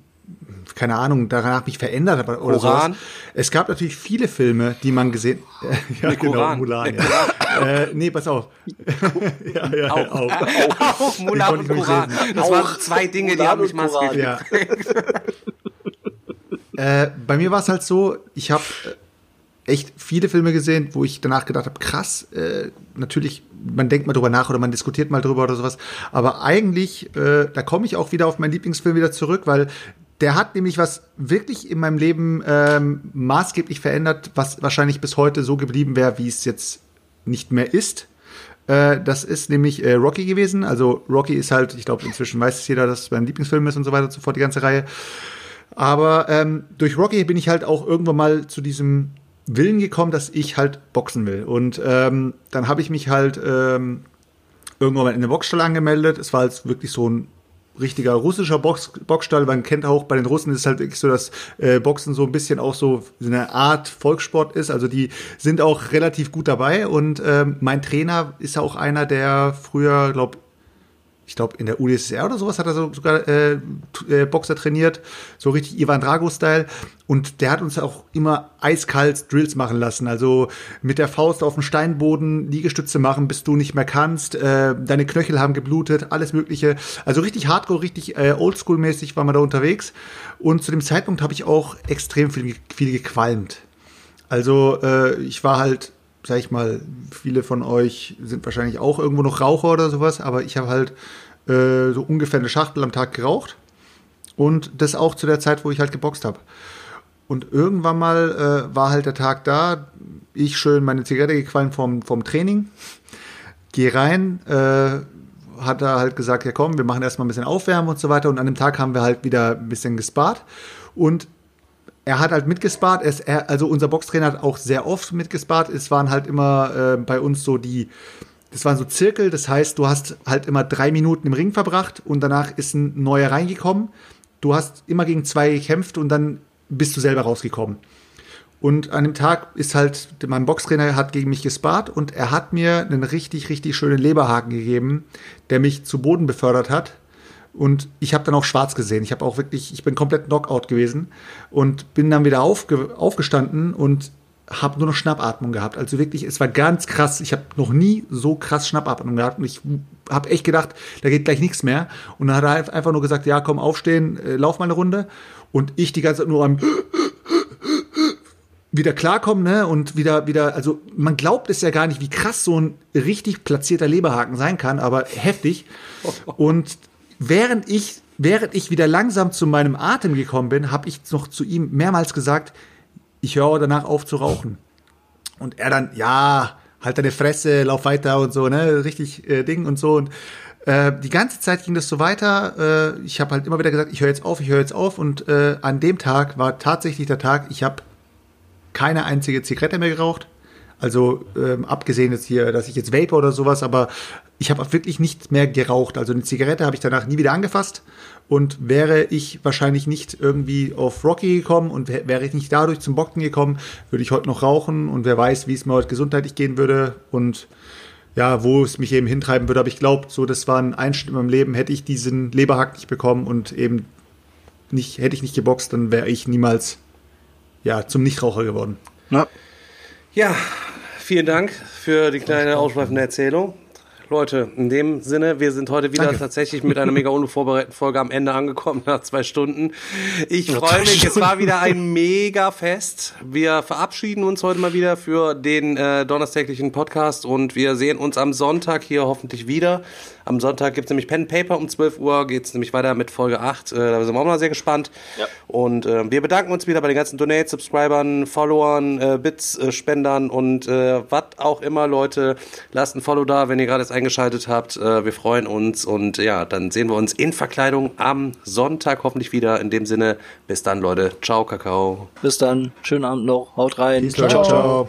[SPEAKER 2] keine Ahnung, danach mich verändert habe oder
[SPEAKER 1] Koran?
[SPEAKER 2] sowas. Es gab natürlich viele Filme, die man gesehen, ja
[SPEAKER 1] Nee, Koran.
[SPEAKER 2] Mulan, ja. äh, nee, pass auf. ja, ja,
[SPEAKER 1] Auch.
[SPEAKER 2] auch.
[SPEAKER 1] Auch Mulan
[SPEAKER 2] Den
[SPEAKER 1] und Koran. Das
[SPEAKER 3] Auch
[SPEAKER 1] waren zwei Dinge, die
[SPEAKER 3] Mulan
[SPEAKER 1] haben mich maßgeblich
[SPEAKER 2] Ja. äh, bei mir war es halt so, ich habe echt viele Filme gesehen, wo ich danach gedacht habe, krass, äh, natürlich, man denkt mal drüber nach oder man diskutiert mal drüber oder sowas, aber eigentlich, äh, da komme ich auch wieder auf meinen Lieblingsfilm wieder zurück, weil der hat nämlich was wirklich in meinem Leben ähm, maßgeblich verändert, was wahrscheinlich bis heute so geblieben wäre, wie es jetzt nicht mehr ist. Äh, das ist nämlich äh, Rocky gewesen. Also Rocky ist halt, ich glaube, inzwischen weiß es jeder, dass es mein Lieblingsfilm ist und so weiter und so fort, die ganze Reihe. Aber ähm, durch Rocky bin ich halt auch irgendwann mal zu diesem Willen gekommen, dass ich halt boxen will. Und ähm, dann habe ich mich halt ähm, irgendwann mal in eine Boxstall angemeldet. Es war jetzt wirklich so ein richtiger russischer Box, Boxstall. Man kennt auch bei den Russen ist halt so, dass äh, Boxen so ein bisschen auch so eine Art Volkssport ist. Also die sind auch relativ gut dabei. Und ähm, mein Trainer ist auch einer, der früher, glaube ich glaube, in der UdSSR oder sowas hat er so, sogar äh, äh, Boxer trainiert, so richtig Ivan Drago-Style. Und der hat uns auch immer eiskalt Drills machen lassen. Also mit der Faust auf den Steinboden Liegestütze machen, bis du nicht mehr kannst. Äh, deine Knöchel haben geblutet, alles Mögliche. Also richtig hardcore, richtig äh, oldschool-mäßig war man da unterwegs. Und zu dem Zeitpunkt habe ich auch extrem viel, viel gequalmt. Also äh, ich war halt, sag ich mal, viele von euch sind wahrscheinlich auch irgendwo noch Raucher oder sowas, aber ich habe halt äh, so ungefähr eine Schachtel am Tag geraucht und das auch zu der Zeit, wo ich halt geboxt habe. Und irgendwann mal äh, war halt der Tag da, ich schön meine Zigarette gequalmt vom, vom Training, gehe rein, äh, hat er halt gesagt, ja komm, wir machen erstmal ein bisschen Aufwärmen und so weiter. Und an dem Tag haben wir halt wieder ein bisschen gespart. Und er hat halt mitgespart. Es, er, also unser Boxtrainer hat auch sehr oft mitgespart. Es waren halt immer äh, bei uns so die, das waren so Zirkel. Das heißt, du hast halt immer drei Minuten im Ring verbracht und danach ist ein neuer reingekommen. Du hast immer gegen zwei gekämpft und dann bist du selber rausgekommen. Und an dem Tag ist halt, mein Boxtrainer hat gegen mich gespart und er hat mir einen richtig, richtig schönen Leberhaken gegeben, der mich zu Boden befördert hat. Und ich habe dann auch schwarz gesehen. Ich habe auch wirklich, ich bin komplett Knockout gewesen und bin dann wieder aufge, aufgestanden und habe nur noch Schnappatmung gehabt. Also wirklich, es war ganz krass. Ich habe noch nie so krass Schnappatmung gehabt. Und ich habe echt gedacht, da geht gleich nichts mehr. Und dann hat er einfach nur gesagt, ja, komm, aufstehen, äh, lauf mal eine Runde. Und ich die ganze Zeit nur am wieder klarkommen, ne? Und wieder, wieder, also man glaubt es ja gar nicht, wie krass so ein richtig platzierter Leberhaken sein kann, aber heftig. Und während ich, während ich wieder langsam zu meinem Atem gekommen bin, habe ich noch zu ihm mehrmals gesagt, ich höre danach auf zu rauchen. Und er dann, ja, halt deine Fresse, lauf weiter und so, ne? Richtig äh, Ding und so. Und äh, die ganze Zeit ging das so weiter. Äh, ich habe halt immer wieder gesagt, ich höre jetzt auf, ich höre jetzt auf. Und äh, an dem Tag war tatsächlich der Tag, ich habe keine einzige Zigarette mehr geraucht. Also ähm, abgesehen jetzt hier, dass ich jetzt vape oder sowas, aber ich habe wirklich nicht mehr geraucht. Also eine Zigarette habe ich danach nie wieder angefasst. Und wäre ich wahrscheinlich nicht irgendwie auf Rocky gekommen und wäre ich nicht dadurch zum Bocken gekommen, würde ich heute noch rauchen und wer weiß, wie es mir heute gesundheitlich gehen würde und ja, wo es mich eben hintreiben würde. Aber ich glaube, so, das war ein Einschnitt in meinem Leben. Hätte ich diesen Leberhack nicht bekommen und eben nicht, hätte ich nicht geboxt, dann wäre ich niemals ja, zum Nichtraucher geworden.
[SPEAKER 1] Na. Ja, vielen Dank für die kleine ausschweifende Erzählung. Leute, in dem Sinne, wir sind heute wieder Danke. tatsächlich mit einer mega unvorbereiteten Folge am Ende angekommen, nach zwei Stunden. Ich freue mich, es war wieder ein mega Fest. Wir verabschieden uns heute mal wieder für den äh, donnerstäglichen Podcast und wir sehen uns am Sonntag hier hoffentlich wieder. Am Sonntag gibt es nämlich Pen Paper um 12 Uhr, geht es nämlich weiter mit Folge 8. Äh, da sind wir auch mal sehr gespannt. Ja. Und äh, wir bedanken uns wieder bei den ganzen Donates, Subscribern, Followern, äh, Bits, äh, Spendern und äh, was auch immer, Leute. Lasst ein Follow da, wenn ihr gerade jetzt eingeschaltet habt. Äh, wir freuen uns und ja, dann sehen wir uns in Verkleidung am Sonntag hoffentlich wieder. In dem Sinne, bis dann, Leute. Ciao, Kakao.
[SPEAKER 3] Bis dann. Schönen Abend noch. Haut rein.
[SPEAKER 2] ciao. ciao. ciao.